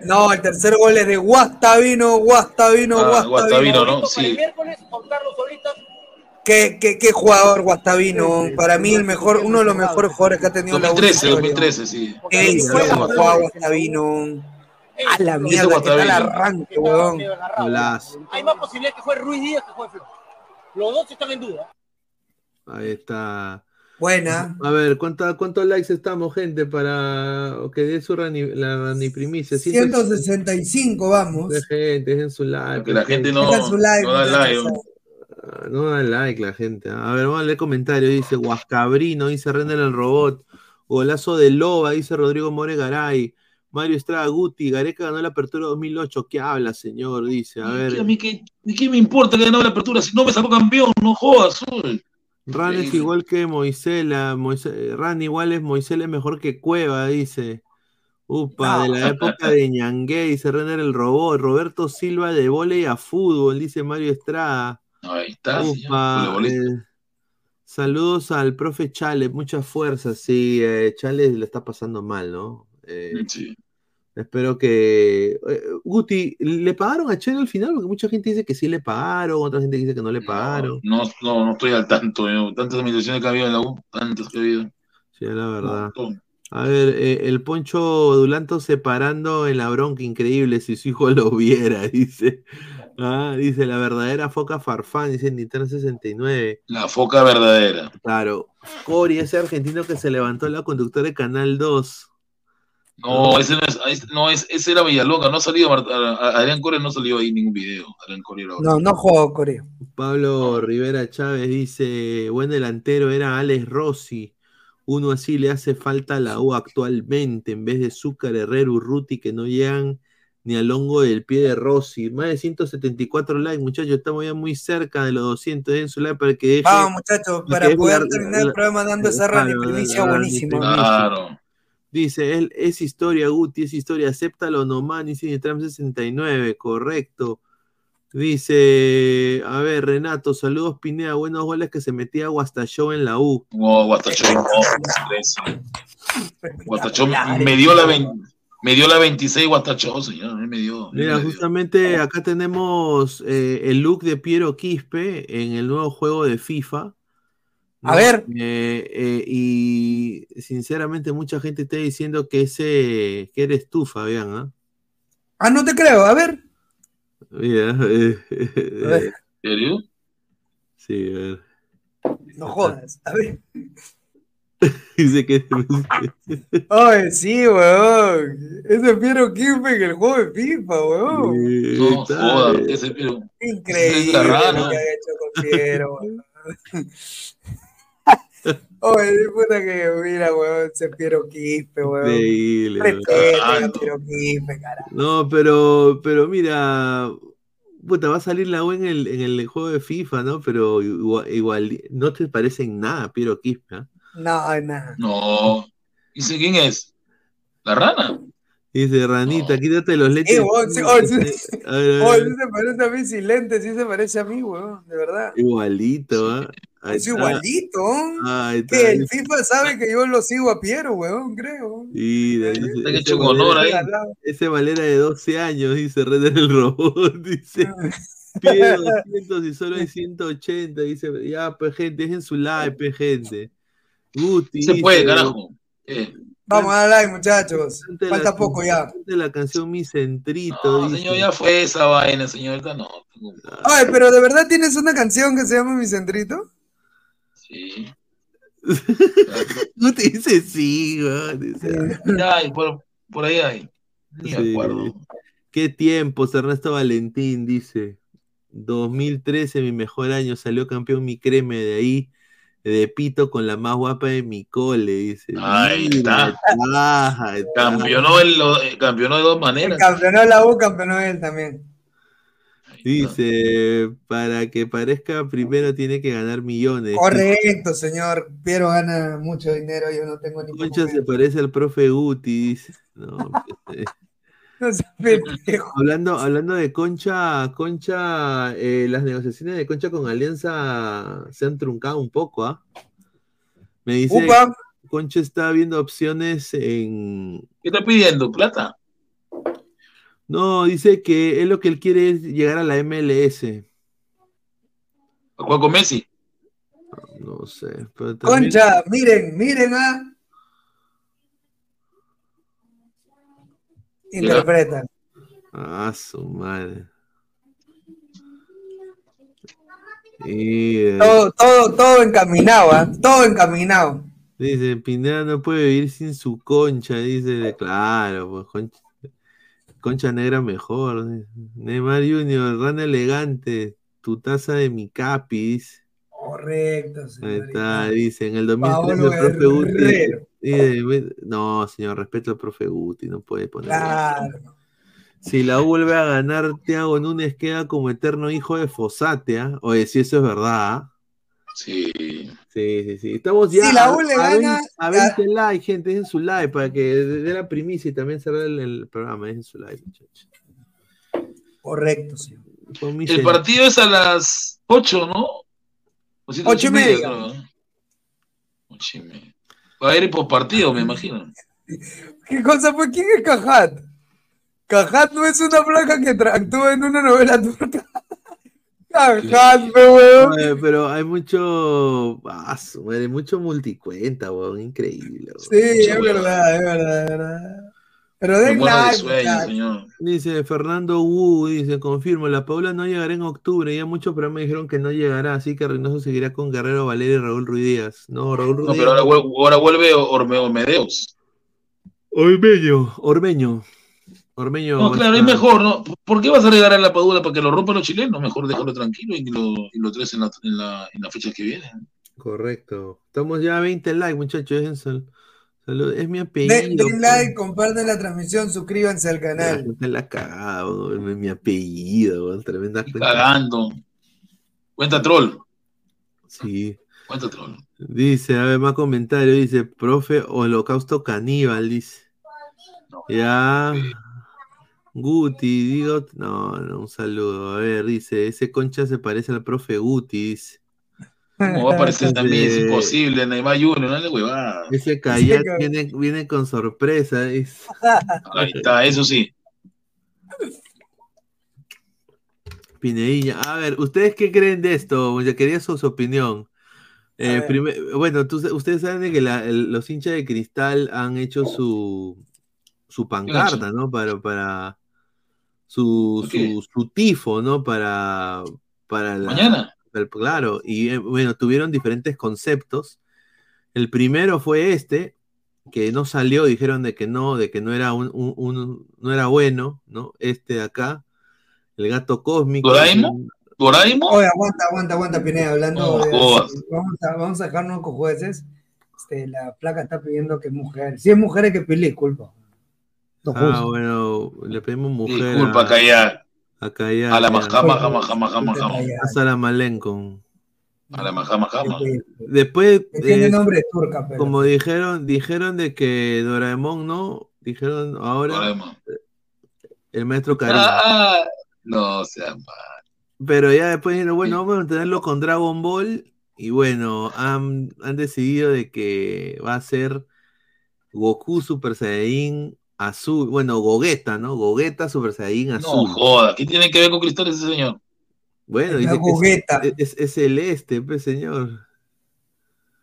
No, el tercer gol es de Guastavino, Guastavino, Ah, Guastavino. Guastavino, ¿no? Sí. miércoles con Carlos Solitas. ¿Qué, qué, qué jugador Guastavino? Para mí el mejor, uno de los mejores jugadores que ha tenido la 2013, U. 2013, sí. Sí, fue sí, Guastavino. A la mierda, ¿qué tal arranque, weón? Hay más posibilidades que fue Ruiz Díaz que fue Flores. Los dos están en duda. Ahí está. Buena. A ver, ¿cuánta- ¿cuántos likes estamos, gente, para que dé su rani, la rani primicia? 165, vamos. De gente, dejen su like. Que la gente no, Deja su like, no da like. Ah, No da like la gente. A ver, vamos a leer comentarios. Dice Huascabrino, dice Render el robot. Golazo de Loba, dice Rodrigo More Garay. Mario Estrada Guti, Gareca ganó la apertura 2008. ¿Qué habla, señor? Dice, a ver. ¿A mí qué, ¿y qué me importa que ganó la apertura? Si no me sacó campeón, no jodas. uy. Ran es igual que Moisela. Moise- Ran igual es Moisela es mejor que Cueva, dice. Upa, de la época de Ñangue, dice Renner el robot. Roberto Silva de volei a fútbol, dice Mario Estrada. Ahí está, Upa, eh, saludos al profe Chale, mucha fuerza. Sí, eh, Chale le está pasando mal, ¿no? Eh, Espero que. eh, Guti, ¿le pagaron a Chale al final? Porque mucha gente dice que sí le pagaron, otra gente dice que no le pagaron. No, no, no estoy al tanto. yo. Tantas administraciones que ha habido en la U, tantas que ha habido. Sí, la verdad. A ver, eh, el Poncho Dulanto separando en la bronca, increíble, si su hijo lo viera, dice. Ah, dice, la verdadera foca Farfán, dice Nintendo 69. La foca verdadera. Claro. Cori, ese argentino que se levantó la conductora de Canal 2. No, ese no es, ese- no es, ese era Villalonga, no ha salido Adrián Core no salió ahí ningún video. Adrián Core era No, no jugó Corea. Pablo Rivera Chávez dice, buen delantero era Alex Rossi. Uno así le hace falta a la U actualmente, en vez de Zúcar, Herrero, Urruti, que no llegan ni al hongo del pie de Rossi. Más de 174 likes, muchachos, estamos ya muy cerca de los 200. Den su like para que deje... Vamos, muchachos, para poder la- terminar el programa dando esa la- primicia buenísima. la- Claro. Dice, él es historia, Guti, es historia, acéptalo nomás, dice Nitram 69, correcto. Dice, a ver, Renato, saludos Pineda, buenos goles que se metía Guastachó en la U. No, Guastachó, no. Guastachó me dio la 20 me dio la 26 Guastachó, señor, él me dio. Mira, justamente acá tenemos eh, el look de Piero Quispe en el nuevo juego de FIFA. A ver. Eh, eh, y sinceramente mucha gente está diciendo que ese que eres tú, Fabián, ¿ah? Ah, no te creo, a ver. Mira, eh, A ver. ¿En serio? Sí, a ver. No jodas, a ver. Dice que. Ay, sí, weón. Ese es Piero Quispe en el juego de FIFA, weón. No, joda, ese. Increíble lo que ha hecho con Piero, weón. Oye, puta que mira, weón, ese Piero Quispe, weón. Increíble, Respeten weón. a Piero Quispe, carajo. No, pero, pero mira, puta, va a salir la U en el, en el juego de FIFA, ¿no? Pero igual, igual no te parece en nada, Piero Quispe, ¿ah? No, nada. No. Dice quién es? ¿La rana? Dice, ranita, quítate los lentes. Eh, weón, sí, oye, sí, A ver, a oye, ver, sí se parece a mí sin lentes, sí se parece a mí, weón, de verdad. igualito, ¿ah? Ahí Es está. igualito. Ahí está. Que el FIFA sabe que yo lo sigo a Piero, weón, creo. Dice, Está ese honor ahí. Valera- Ese Valera de 12 años, dice Red del Robot, dice. Pide 200 y solo hay 180, dice. Ya, pues gente, dejen su like, pues gente. Guti. Se puede, dice, carajo. Eh, Vamos a dar like, muchachos. Falta poco ya. la canción Mi Centrito. No, dice. señor, ya fue esa vaina, señor. Ahorita no. Ay, pero ¿de verdad tienes una canción que se llama Mi Centrito? Sí. Guti dice sí, weón, dice, Ya, por, por ahí hay. Ni Sí. acuerdo. ¿Qué tiempos? Ernesto Valentín dice. 2013, mi mejor año, salió campeón mi creme de ahí, de pito con la más guapa de mi cole, dice. Ahí está. está, ahí está. Campeonó, en lo- eh, campeonó de dos maneras. Campeonó la U, campeonó él también. Dice, para que parezca primero tiene que ganar millones. Correcto, señor. Piero gana mucho dinero, yo no tengo ni Concha se parece al profe Guti, dice. No, pues, eh. No. Hablando, hablando de Concha, Concha, eh, las negociaciones de Concha con Alianza se han truncado un poco, ¿ah? Me dice Upa. Concha está viendo opciones en. ¿Qué está pidiendo? ¿Plata? No, dice que él lo que él quiere es llegar a la MLS. ¿A jugar con Messi? No sé. pero también- Concha, miren, miren, ah. Interpretan. Ah, su madre. Y, eh, Todo, todo, todo encaminado, ¿ah? Todo encaminado. Dice, Pineda no puede vivir sin su concha, dice, claro, pues concha, concha negra mejor. dice. Neymar Junior, rana elegante, tu taza de mi capi, dice. Correcto, Ahí señor. está, dice, en el 2013 Paolo el profe Guti. "Ve- no, señor, respeto al profe Guti, no puede poner. Claro. Si la U vuelve a ganar, Thiago Núñez queda como eterno hijo de Fosate, ¿ah? Oye, si eso es verdad, ¿ah? Sí. Sí, sí, sí. Estamos ya Si la a- U le a, gana, 20, a 20 likes, gente. Dejen su like para que dé la primicia y también cerrar el, el programa. Dejen su like, muchachos. Correcto, señor. El partido es a las 8, ¿no? O siete, Ocho y media. creo, ¿no? Ocho y media. Va a ir por partido, me imagino. ¿Qué cosa fue? ¿Quién es Cajat? Cajat no es una placa que actúa en una novela turca. Cajat, weón. Oye, pero hay mucho. ah, madre, mucho multicuenta, weón. Increíble. weón. Sí, es verdad, es verdad, es verdad. Pero Me de like, sueño, muchachos. señor. Dice Fernando Wu, dice, confirmo, la Paula no llegará en octubre, ya muchos programas dijeron que no llegará, así que Reynoso seguirá con Guerrero, Valeria y Raúl Ruiz Díaz. No, Raúl Ruiz No, pero ahora, vuel- ahora vuelve Orme- Ormedeos. Ormeño, Ormeño. Ormeño. No, claro, es mejor, ¿no? ¿Por qué vas a regalar la Padula para que lo rompan los chilenos? Mejor déjalo tranquilo y lo, y lo traes en, la, en, la, en las fechas que vienen. Correcto. Estamos ya a 20 likes, muchachos. dejen sal- salud. Es mi apellido. Den, den pues. like, comparten la transmisión, suscríbanse al canal. Está la cagada, weón, es mi apellido, tremenda cuenta. Cagando. Cuenta troll. Sí. Cuenta troll. Dice, a ver, más comentario, dice, profe, holocausto caníbal, dice. Ya. Guti, digo, no, no, un saludo. A ver, dice, ese concha se parece al profe Guti, dice. ¿Cómo va a aparecer también? Es Dice, imposible. Neymar Junior, no le huevada. Ese kayak viene, viene con sorpresa, dice. Ahí está, eso sí. Pinedilla. A ver, ¿ustedes qué creen de esto? Ya quería su, su opinión. Eh, bueno, tú- ustedes saben de que la- el- los hinchas de cristal han hecho su, su pancarta, ¿no? Para, para su, su, su tifo, ¿no? Para, para la, Mañana. Claro, y eh, bueno, tuvieron diferentes conceptos. El primero fue este, que no salió, dijeron de que no, de que no era un, un- un- no era bueno, ¿no? Este de acá, el gato cósmico. ¿Doraemon? ¿Doraemon? Oye, aguanta, aguanta, aguanta, Pineda, hablando de- vamos, a, vamos a dejarnos con jueces. Este, la placa está pidiendo que mujer. Si es mujer hay que pedirle disculpas. No Ah, bueno, le pedimos mujer. Disculpa, a, callar. A callar. A la ya. majama, jama, jama, jama, jama. A la majama, jama. Después, Que tiene eh, nombre de turca, pero. como dijeron, dijeron de que Doraemon no, dijeron ahora Doraemon. el maestro Karim. Ah, no sea mal. Pero ya después dijeron, bueno, vamos a mantenerlo con Dragon Ball. Y bueno, han, han decidido de que va a ser Goku Super Saiyajin azul. Bueno, Gogeta, ¿no? Gogeta Super Saiyajin No azul. joda. ¿Qué tiene que ver con Cristal ese señor? Bueno, dice que es, es, es celeste, pues señor.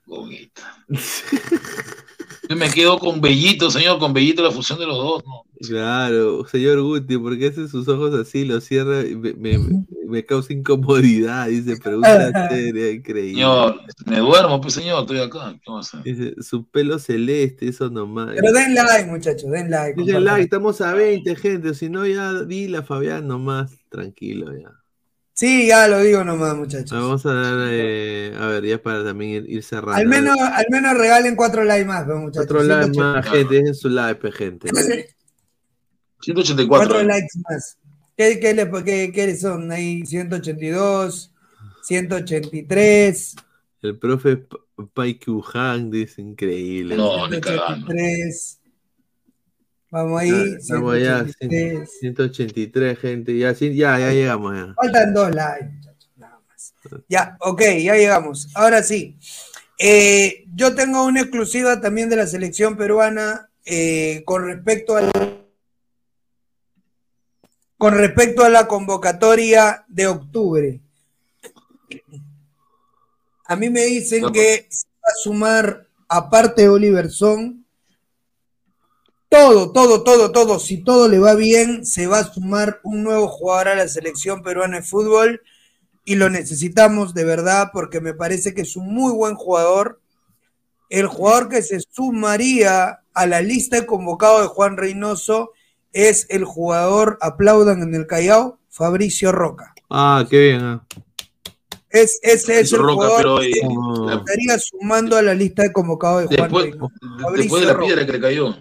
Gogeta. Yo me quedo con Bellito, señor, con Bellito la fusión de los dos, ¿no? Claro, señor Guti, ¿por qué hace sus ojos así? Los cierra y me, me- me causa incomodidad, dice, pregunta seria, increíble. Señor, me duermo, pues señor, estoy acá. ¿Qué vamos a hacer? Dice, su pelo celeste, eso nomás. Pero den like, muchachos, den like. Compartan. like, estamos a 20, gente. Si no, ya dile a Fabián nomás, tranquilo ya. Sí, ya lo digo nomás, muchachos. Ah, Vamos a dar, eh, a ver, ya para también ir, ir cerrando. Al menos, al menos regalen cuatro likes más, pues, muchachos. Otro like 180. más, gente, dejen su like, pe, gente. 184. Cuatro likes más. ¿Qué, qué, le- qué- qué son? Ahí 182, 183, El profe Pai Han dice increíble. No, ni cagando. 183. Vamos ahí. Estamos allá, 183. 183, gente. Ya, ya, ya llegamos ya. Faltan dos likes, muchachos, nada más. Ya, ok, ya llegamos. Ahora sí. Eh, yo tengo una exclusiva también de la selección peruana eh, con respecto al con respecto a la convocatoria de octubre. A mí me dicen que se va a sumar, aparte de Oliver Son, todo, todo, todo, todo, si todo le va bien, se va a sumar un nuevo jugador a la selección peruana de fútbol y lo necesitamos de verdad porque me parece que es un muy buen jugador. El jugador que se sumaría a la lista de convocados de Juan Reynoso es el jugador, aplaudan en el Callao, Fabricio Roca. Ah, qué bien. ah. Es, ese es Fabricio el Roca, jugador pero, que eh, estaría sumando a la lista de convocados de Juan Después, Reynoso. después de la Roca. piedra que le cayó.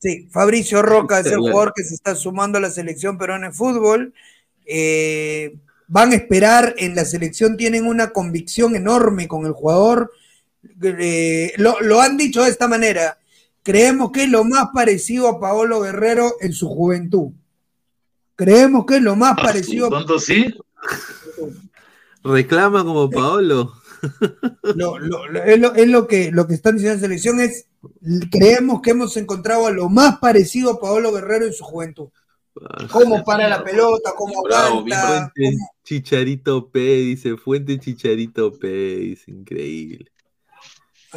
Sí, Fabricio Roca es el jugador que se está sumando a la selección peruana de fútbol. Eh, van a esperar en la selección, tienen una convicción enorme con el jugador. Eh, lo, lo han dicho de esta manera. Creemos que es lo más parecido a Paolo Guerrero en su juventud. Creemos que es lo más parecido a ¿Tanto sí? Reclama como Paolo. lo, lo- lo- es, lo, es lo que, lo que están diciendo en la selección es creemos que hemos encontrado a lo más parecido a Paolo Guerrero en su juventud. Cómo para la pelota, cómo Bravo, bien aguanta. Fuente Chicharito P, dice Fuente Chicharito P, dice increíble.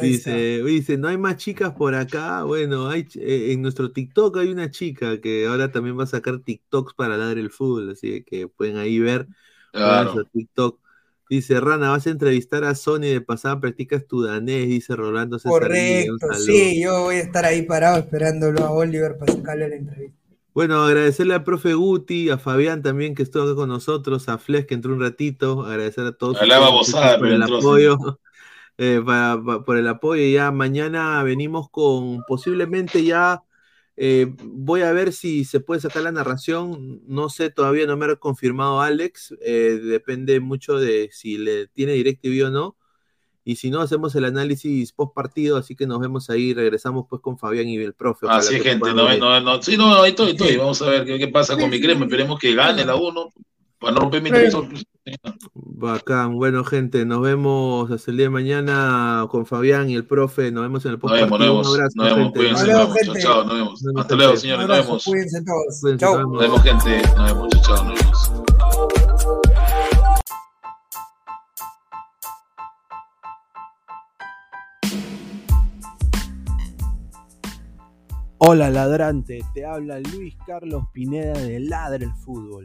Dice, dice, no hay más chicas por acá. Bueno, hay eh, en nuestro TikTok hay una chica que ahora también va a sacar TikToks para ladrar el fútbol, así que pueden ahí ver Claro. nuestro TikTok. Dice, Rana, vas a entrevistar a Sony de pasada practicas tu danés, dice Rolando César. Correcto, sí, yo voy a estar ahí parado esperándolo a Oliver para sacarle la entrevista. Bueno, agradecerle al profe Guti, a Fabián también que estuvo acá con nosotros, a Flex que entró un ratito, agradecer a todos A la ustedes babosada, por el apoyo, eh, para- por el apoyo. Ya mañana venimos con posiblemente ya eh, voy a ver si se puede sacar la narración. No sé, todavía no me ha confirmado Alex. eh, depende mucho de si le tiene DirecTV o no. Y si no, hacemos el análisis post partido. Así que nos vemos ahí. Regresamos pues con Fabián y el profe. Así es, que gente. No, no, no, sí, no, ahí estoy, estoy. Vamos a ver qué, qué pasa con mi crema. Esperemos que gane la 1 para no romper mi televisor. Bacán, bueno gente, nos vemos hasta el día de mañana con Fabián y el profe, nos vemos en el Nos vemos, postpartido. nos Un vemos, abrazo, nos vemos, gente. cuídense, nos vemos. Chao, chao, nos vemos. Hasta luego, señores, Un nos abrazo, vemos. cuídense todos. Cuídense, Chao. nos Nos vemos, gente. Nos vemos, chao, chao, nos vemos. Hola ladrante, te habla Luis Carlos Pineda de Ladra el Fútbol.